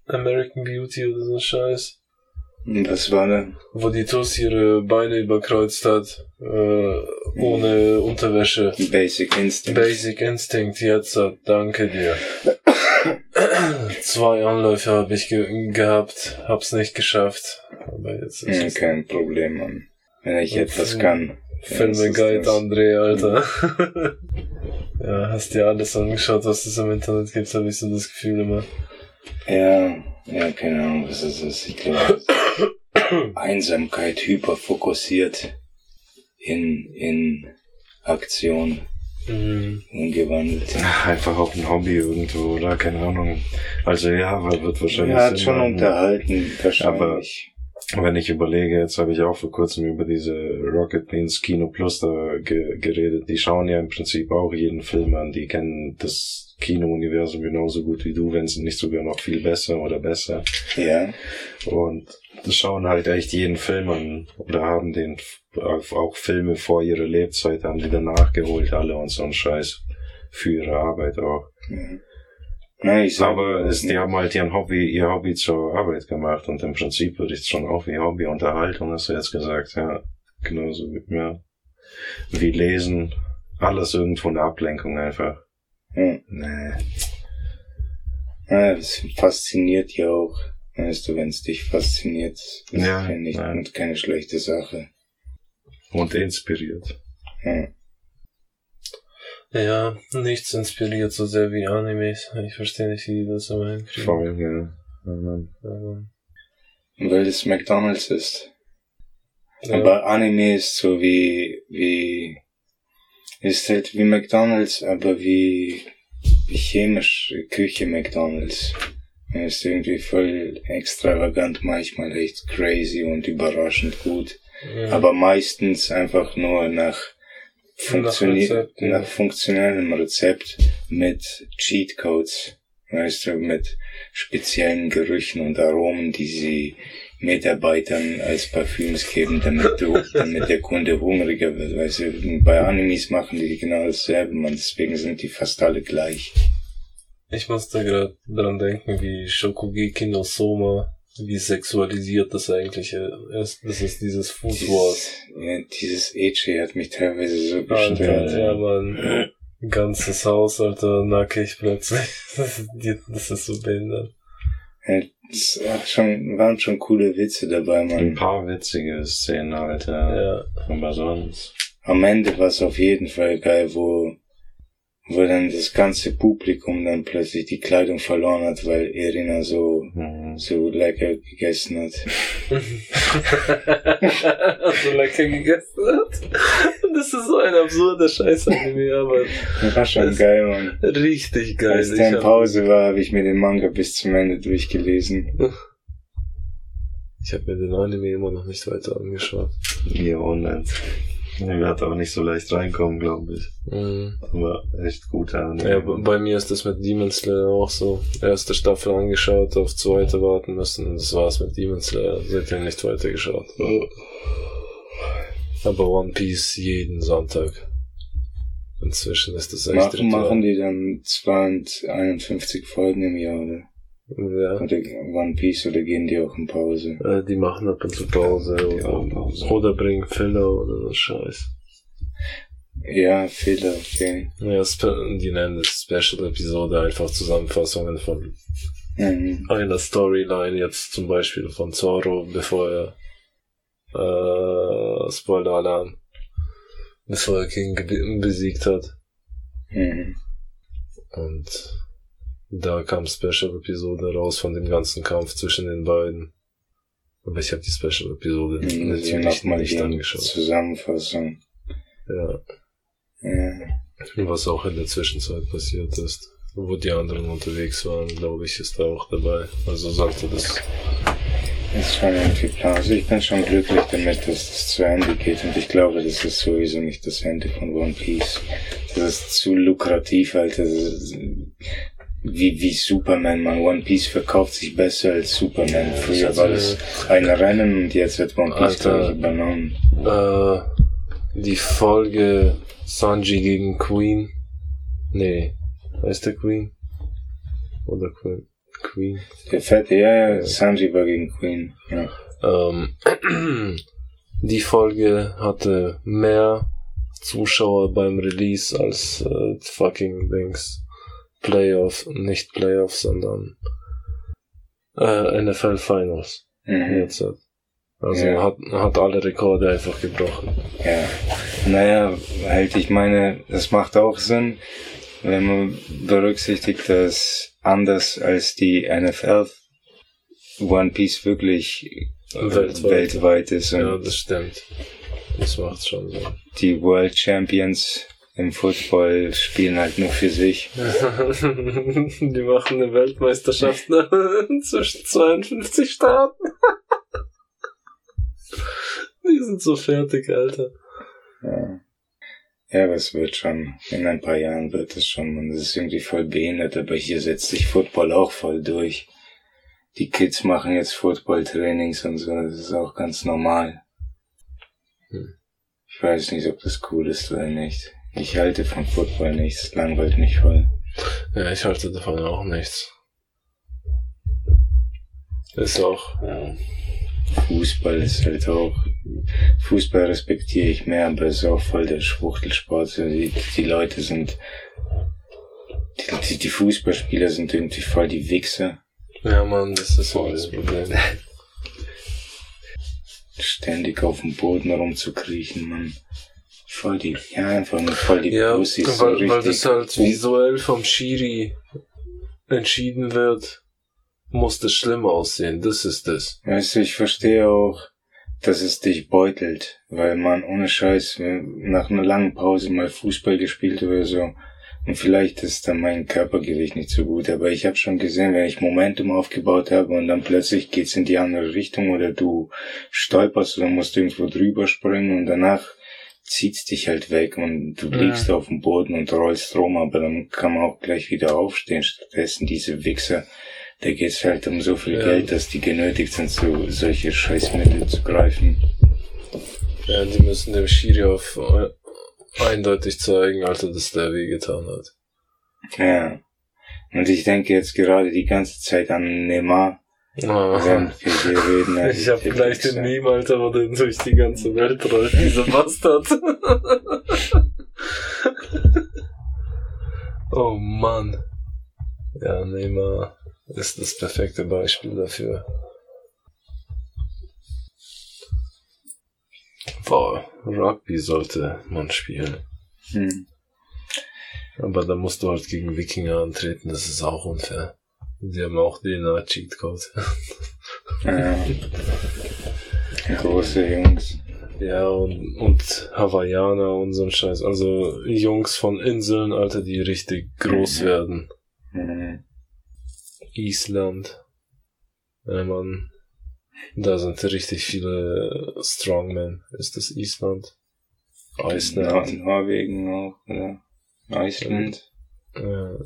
American Beauty oder so ein Scheiß? Und was war da? Wo die Tuss ihre Beine überkreuzt hat, äh, ohne Unterwäsche. Basic Instinct. Basic Instinct, jetzt, äh, danke dir. Zwei Anläufe habe ich ge gehabt, hab's nicht geschafft. Aber jetzt ist es kein Problem, Mann. Wenn ich Und etwas kann. Filme Guide, das. André, Alter. [LAUGHS] ja, hast dir alles angeschaut, was es im Internet gibt, habe ich so das Gefühl immer. Ja, ja, keine Ahnung, was es ist. Ich glaube, [COUGHS] Einsamkeit hyperfokussiert in, in Aktion Mhm. umgewandelt. Einfach auch ein Hobby irgendwo, oder? Keine Ahnung. Also ja, wird wahrscheinlich Ja, hat schon unterhalten, wahrscheinlich. Wenn ich überlege, jetzt habe ich auch vor kurzem über diese Rocket Beans Kino Plus da ge geredet. Die schauen ja im Prinzip auch jeden Film an. Die kennen das Kino-Universum genauso gut wie du, wenn es nicht sogar noch viel besser oder besser. Ja, Und schauen halt echt jeden Film an oder haben den auch Filme vor ihrer Lebzeit, haben die dann nachgeholt alle und so ein Scheiß für ihre Arbeit auch. Ja. Ich sag, Aber es, die haben halt ihr Hobby, ihr Hobby zur Arbeit gemacht und im Prinzip würde ich es schon auch wie Hobby Unterhaltung, hast du jetzt gesagt, ja. Genauso wie, ja. Wie lesen, alles irgendwo eine Ablenkung einfach. Ja. Nee. Ja, das fasziniert ja auch. Weißt du, wenn es dich fasziniert, ist Ja, ja nicht ja. und keine schlechte Sache. Und inspiriert. Ja. Ja, nichts inspiriert so sehr wie Animes. Ich verstehe nicht, wie die das immer hinkriegen. Voll, ja. Ja, Mann. Weil es McDonalds ist. ja. Aber Anime ist so wie, wie, ist halt wie McDonalds, aber wie, wie chemisch Küche McDonalds. Er ist irgendwie voll extravagant, manchmal echt crazy und überraschend gut. ja. Aber meistens einfach nur nach, funktioni Rezept, ja. nach funktionellem Rezept mit Cheatcodes. Weißt du, mit speziellen Gerüchen und Aromen, die sie Mitarbeitern als Parfüms geben, damit du, [LAUGHS] damit der Kunde hungriger wird. Weißt du, bei Animes machen die genau dasselbe, man. Deswegen sind die fast alle gleich. Ich musste gerade dran denken, wie Shokugeki no Soma, wie sexualisiert das eigentlich ist. Das ist dieses Food Wars. Dieses, ja, dieses Eche hat mich teilweise so Alter, gestört. ja, man. Ganzes Haus, Alter, nackig plötzlich. [LAUGHS] Das ist, das ist so behindert. Ja, es schon, waren schon coole Witze dabei, Ein man. paar witzige Szenen ja. Ja. Aber sonst. Am Ende war es auf jeden Fall geil, wo, wo dann das ganze Publikum dann plötzlich die Kleidung verloren hat, weil Irina so, Mhm. so lecker gegessen hat. [LAUGHS] so lecker gegessen hat. Das ist so ein absurder Scheiß-Anime, aber War schon Das- geil, man. richtig geil. Als der in Pause war, habe ich mir den Manga bis zum Ende durchgelesen. Ich habe mir den Anime immer noch nicht weiter angeschaut. Ja, online. Ich werde auch nicht so leicht reinkommen, glaube ich. Mhm. Aber echt gut, ja. Ja, bei mir ist das mit Demon Slayer auch so. Erste Staffel angeschaut, auf zweite warten müssen. Das war's mit Demon Slayer. Seitdem nicht weitergeschaut. Aber One Piece jeden Sonntag. Inzwischen ist das echt Machen, machen die dann 251 Folgen im Jahr, oder? Ja. Oder One Piece, oder gehen die auch in Pause? Äh, die machen ab und zu Pause Die oder, Pause. oder bringen Filler oder so Scheiß. Ja, Fehler, okay. Ja, die nennen das Special-Episode einfach Zusammenfassungen von Mhm. einer Storyline, jetzt zum Beispiel von Zoro, bevor er äh, Spoiler-Alarm, bevor er King besiegt hat. Mhm. Und da kam Special-Episode raus von dem ganzen Kampf zwischen den beiden. Aber ich habe die Special-Episode Mhm. Natürlich nochmal nicht angeschaut. Zusammenfassung. Ja. Ja. Was auch in der Zwischenzeit passiert ist. Wo die anderen unterwegs waren, glaube ich, ist da auch dabei. Also sollte das. Ist schon irgendwie klar. Also ich bin schon glücklich damit, dass das zu Ende geht und ich glaube, das ist sowieso nicht das Ende von One Piece. Das ist zu lukrativ, Alter. Wie, wie Superman, man. One Piece verkauft sich besser als Superman. Früher also- war das ein Rennen und jetzt wird One Piece, Alter. übernommen. Äh, die Folge Sanji gegen Queen. Nee. Heißt der Queen? Oder Queen? Queen. Der fette, ja, ja, Sanji war gegen Queen. Ja. Ähm, [CLEARS THROAT] die Folge hatte mehr Zuschauer beim Release als äh, fucking Dings. Playoff, nicht Playoffs, sondern äh, NFL Finals. Mhm. Jetzt. Also Ja. hat, hat alle Rekorde einfach gebrochen. Ja. Naja, halt, ich meine, das macht auch Sinn, wenn man berücksichtigt, dass anders als die NFL One Piece wirklich Weltweit. weltweit, ist Ja, das stimmt. Das macht schon so. die World Champions im Football spielen halt nur für sich. [LAUGHS] Die machen eine Weltmeisterschaft ne? [LAUGHS] zwischen 52 Staaten. [LAUGHS] Die sind so fertig, Alter. Ja. Ja, aber es wird schon, in ein paar Jahren wird es schon, und das ist irgendwie voll behindert, aber hier setzt sich Football auch voll durch. Die Kids machen jetzt Football-Trainings und so, das ist auch ganz normal. Hm. Ich weiß nicht, ob das cool ist oder nicht. Ich halte von Football nichts, langweilt mich voll. Ja, ich halte davon auch nichts. Ist auch. Ja. Fußball ist halt auch, Fußball respektiere ich mehr, aber es ist auch voll der Schwuchtelsport. Die, die Leute sind, die, die, die Fußballspieler sind irgendwie voll die Wichser. Ja, Mann, das ist so das Problem. Ständig auf dem Boden rumzukriechen, man. Voll die, ja, einfach nur voll die Ja, Pussys. so weil, weil richtig das halt visuell vom Schiri entschieden wird, muss das schlimm aussehen. Das ist das. Weißt du, ich verstehe auch, dass es dich beutelt, weil man ohne Scheiß nach einer langen Pause mal Fußball gespielt oder so und vielleicht ist dann mein Körpergewicht nicht so gut, aber ich habe schon gesehen, wenn ich Momentum aufgebaut habe und dann plötzlich geht's in die andere Richtung oder du stolperst oder musst irgendwo drüber springen und danach zieht's dich halt weg und du Ja. liegst auf dem Boden und rollst rum, aber dann kann man auch gleich wieder aufstehen. Stattdessen diese Wichser, da geht's halt um so viel Ja. Geld, dass die genötigt sind, so solche Scheißmittel zu greifen. Ja, die müssen dem Schiri auf äh, eindeutig zeigen, Alter, dass der wehgetan hat. Ja. Und ich denke jetzt gerade die ganze Zeit an Neymar, Ah. während wir reden. also Ich hab der gleich den Meme, Alter, wo der durch die ganze Welt rollt, dieser [LAUGHS] Bastard. [LAUGHS] oh Mann. Ja, Neymar ist das perfekte Beispiel dafür. Boah, Rugby sollte man spielen. Hm. Aber da musst du halt gegen Wikinger antreten, das ist auch unfair. Die haben auch den äh, Cheatcode. Ja. [LAUGHS] Große Jungs. Ja, und, und Hawaiianer und so ein Scheiß. Also Jungs von Inseln, Alter, die richtig groß Mhm. werden. Hm. Island. Ja, Mann. Da sind richtig viele Strongmen. Ist das Island? Nor Iceland. Norwegen auch, oder? Island. Ja.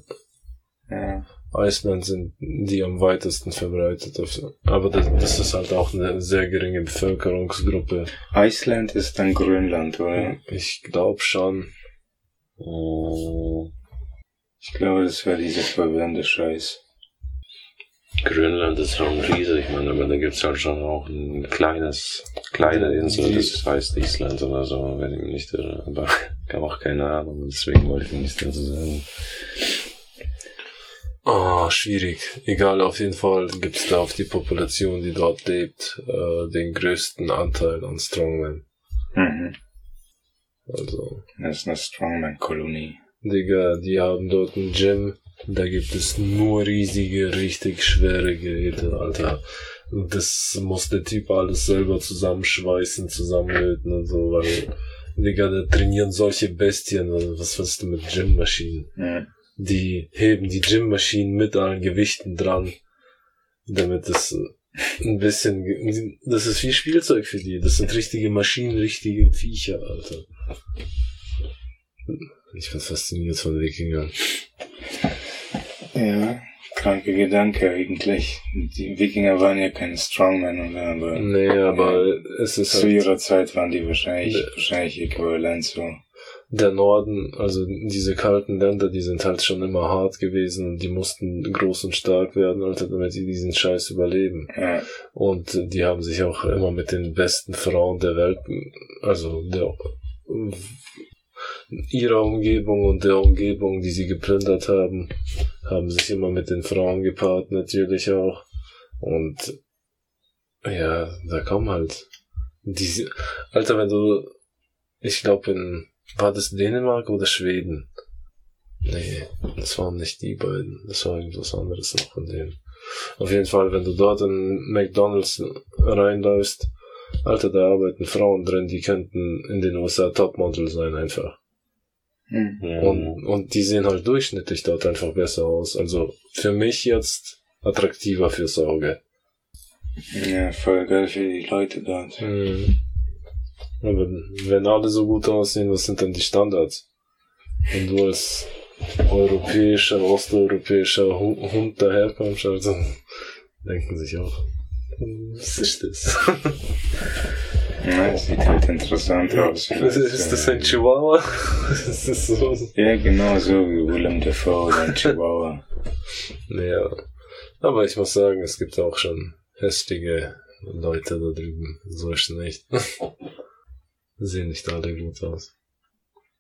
Ja. Iceland sind die am weitesten verbreitet. Aber das, das ist halt auch eine sehr geringe Bevölkerungsgruppe. Island ist dann Grönland, oder? Ich glaube schon. Mm, Ich glaube, das war dieser verwirrende Scheiß. Grönland ist schon riesig, man, aber da gibt's halt schon auch ein kleines, kleine Insel, das heißt Island oder so, wenn ich mich nicht irre, aber ich habe auch keine Ahnung, deswegen wollte ich nichts dazu sagen. Ah, schwierig. Egal, auf jeden Fall gibt's da auf die Population, die dort lebt, äh, den größten Anteil an Strongmen. Mhm. Also, Das ist eine Strongman-Kolonie. Digga, die haben dort ein Gym, da gibt es nur riesige, richtig schwere Geräte, Alter. Und das muss der Typ alles selber zusammenschweißen, zusammenlöten und so, weil, Digga, da trainieren solche Bestien, was willst du mit Gymmaschinen? Ja. Die heben die Gymmaschinen mit allen Gewichten dran, damit es äh, ein bisschen, das ist wie Spielzeug für die, das sind richtige Maschinen, richtige Viecher, Alter. Ich bin fasziniert von Wikingern. ja, kranke Gedanke eigentlich. Die Wikinger waren ja keine Strongmen, oder? Aber Nee, aber es ist zu halt ihrer Zeit waren die wahrscheinlich, wahrscheinlich äquivalent so. Der Norden, also diese kalten Länder, die sind halt schon immer hart gewesen und die mussten groß und stark werden, Alter, damit die diesen Scheiß überleben. Und die haben sich auch immer mit den besten Frauen der Welt, also der, ihrer Umgebung und der Umgebung, die sie geplündert haben, haben sich immer mit den Frauen gepaart, natürlich auch. Und ja, da kommen halt diese, Alter, wenn du, ich glaube in, war das Dänemark oder Schweden? Nee, das waren nicht die beiden, das war irgendwas anderes noch von denen. Auf jeden Fall, wenn du dort in McDonalds reinläufst, Alter, da arbeiten Frauen drin, die könnten in den USA Topmodel sein einfach. hm. Ja, Und, und die sehen halt durchschnittlich dort einfach besser aus. Also für mich jetzt attraktiver fürs Auge. ja voll geil für die Leute dort. Mhm. Aber wenn alle so gut aussehen, was sind dann die Standards? Wenn du als europäischer, osteuropäischer Hu- Hund daherkommst, also denken sich auch, was ist das? [LAUGHS] Ja, sieht halt interessant aus. ist, ist das ein Chihuahua? [LAUGHS] ist das so? Ja, genau so wie Willem Dafoe oder ein Chihuahua. [LAUGHS] Naja. Aber ich muss sagen, es gibt auch schon hässliche Leute da drüben. So ist nicht. Sehen nicht alle gut aus.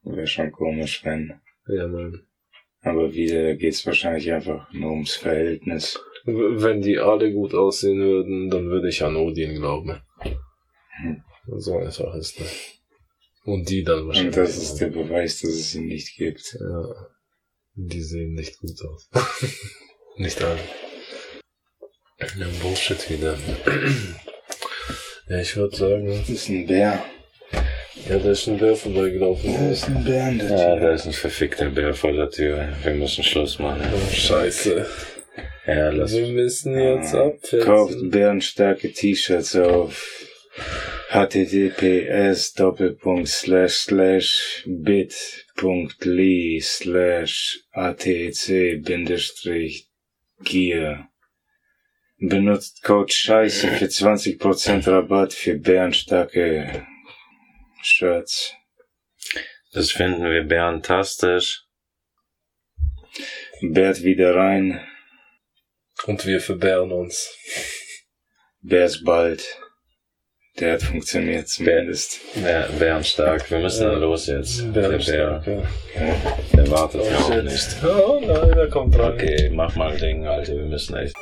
Wäre schon komisch, wenn. Ja, nein. Aber wieder, geht's wahrscheinlich einfach nur ums Verhältnis. Wenn die alle gut aussehen würden, dann würde ich an Odin glauben. Hm. So einfach ist das. Und die dann wahrscheinlich. Und das ist der Beweis, dass es ihn nicht gibt. Ja. Die sehen nicht gut aus. [LAUGHS] nicht alle. Ja, Bullshit wieder. [CLEARS THROAT] ja, ich würde sagen, Das ist ein Bär. Ja, da ist ein Bär vorbeigelaufen. Da ist ein Bär in der Ja, Tür. da ist ein verfickter Bär vor der Tür. Wir müssen Schluss machen. Oh, scheiße. Ja, lass. Wir müssen jetzt abfertigen. Kauft bärenstarke T-Shirts auf https doppelpunkt slash slash bit.ly slash atc bindestrich gear. Benutzt Code Scheiße für 20% Rabatt für bärenstarke Shirts. Das finden wir bärentastisch. Bärt wieder rein. Und wir verbären uns. Bär's bald. Der hat funktioniert zumindest. Bär, bärenstark. Wir müssen dann los jetzt. Der Bär, Bärenstark, ja. der wartet Oh, ja auch nicht. Oh nein, der kommt rein. Okay, mach mal Ding, Alter. Wir müssen echt.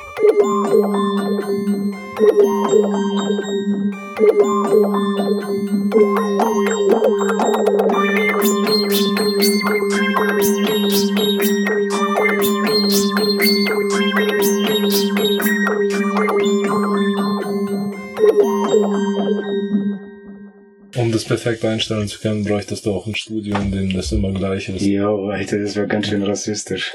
Um das perfekt einstellen zu können, bräuchtest du auch ein Studio, in dem das immer gleich ist. Ja, das war ganz schön rassistisch.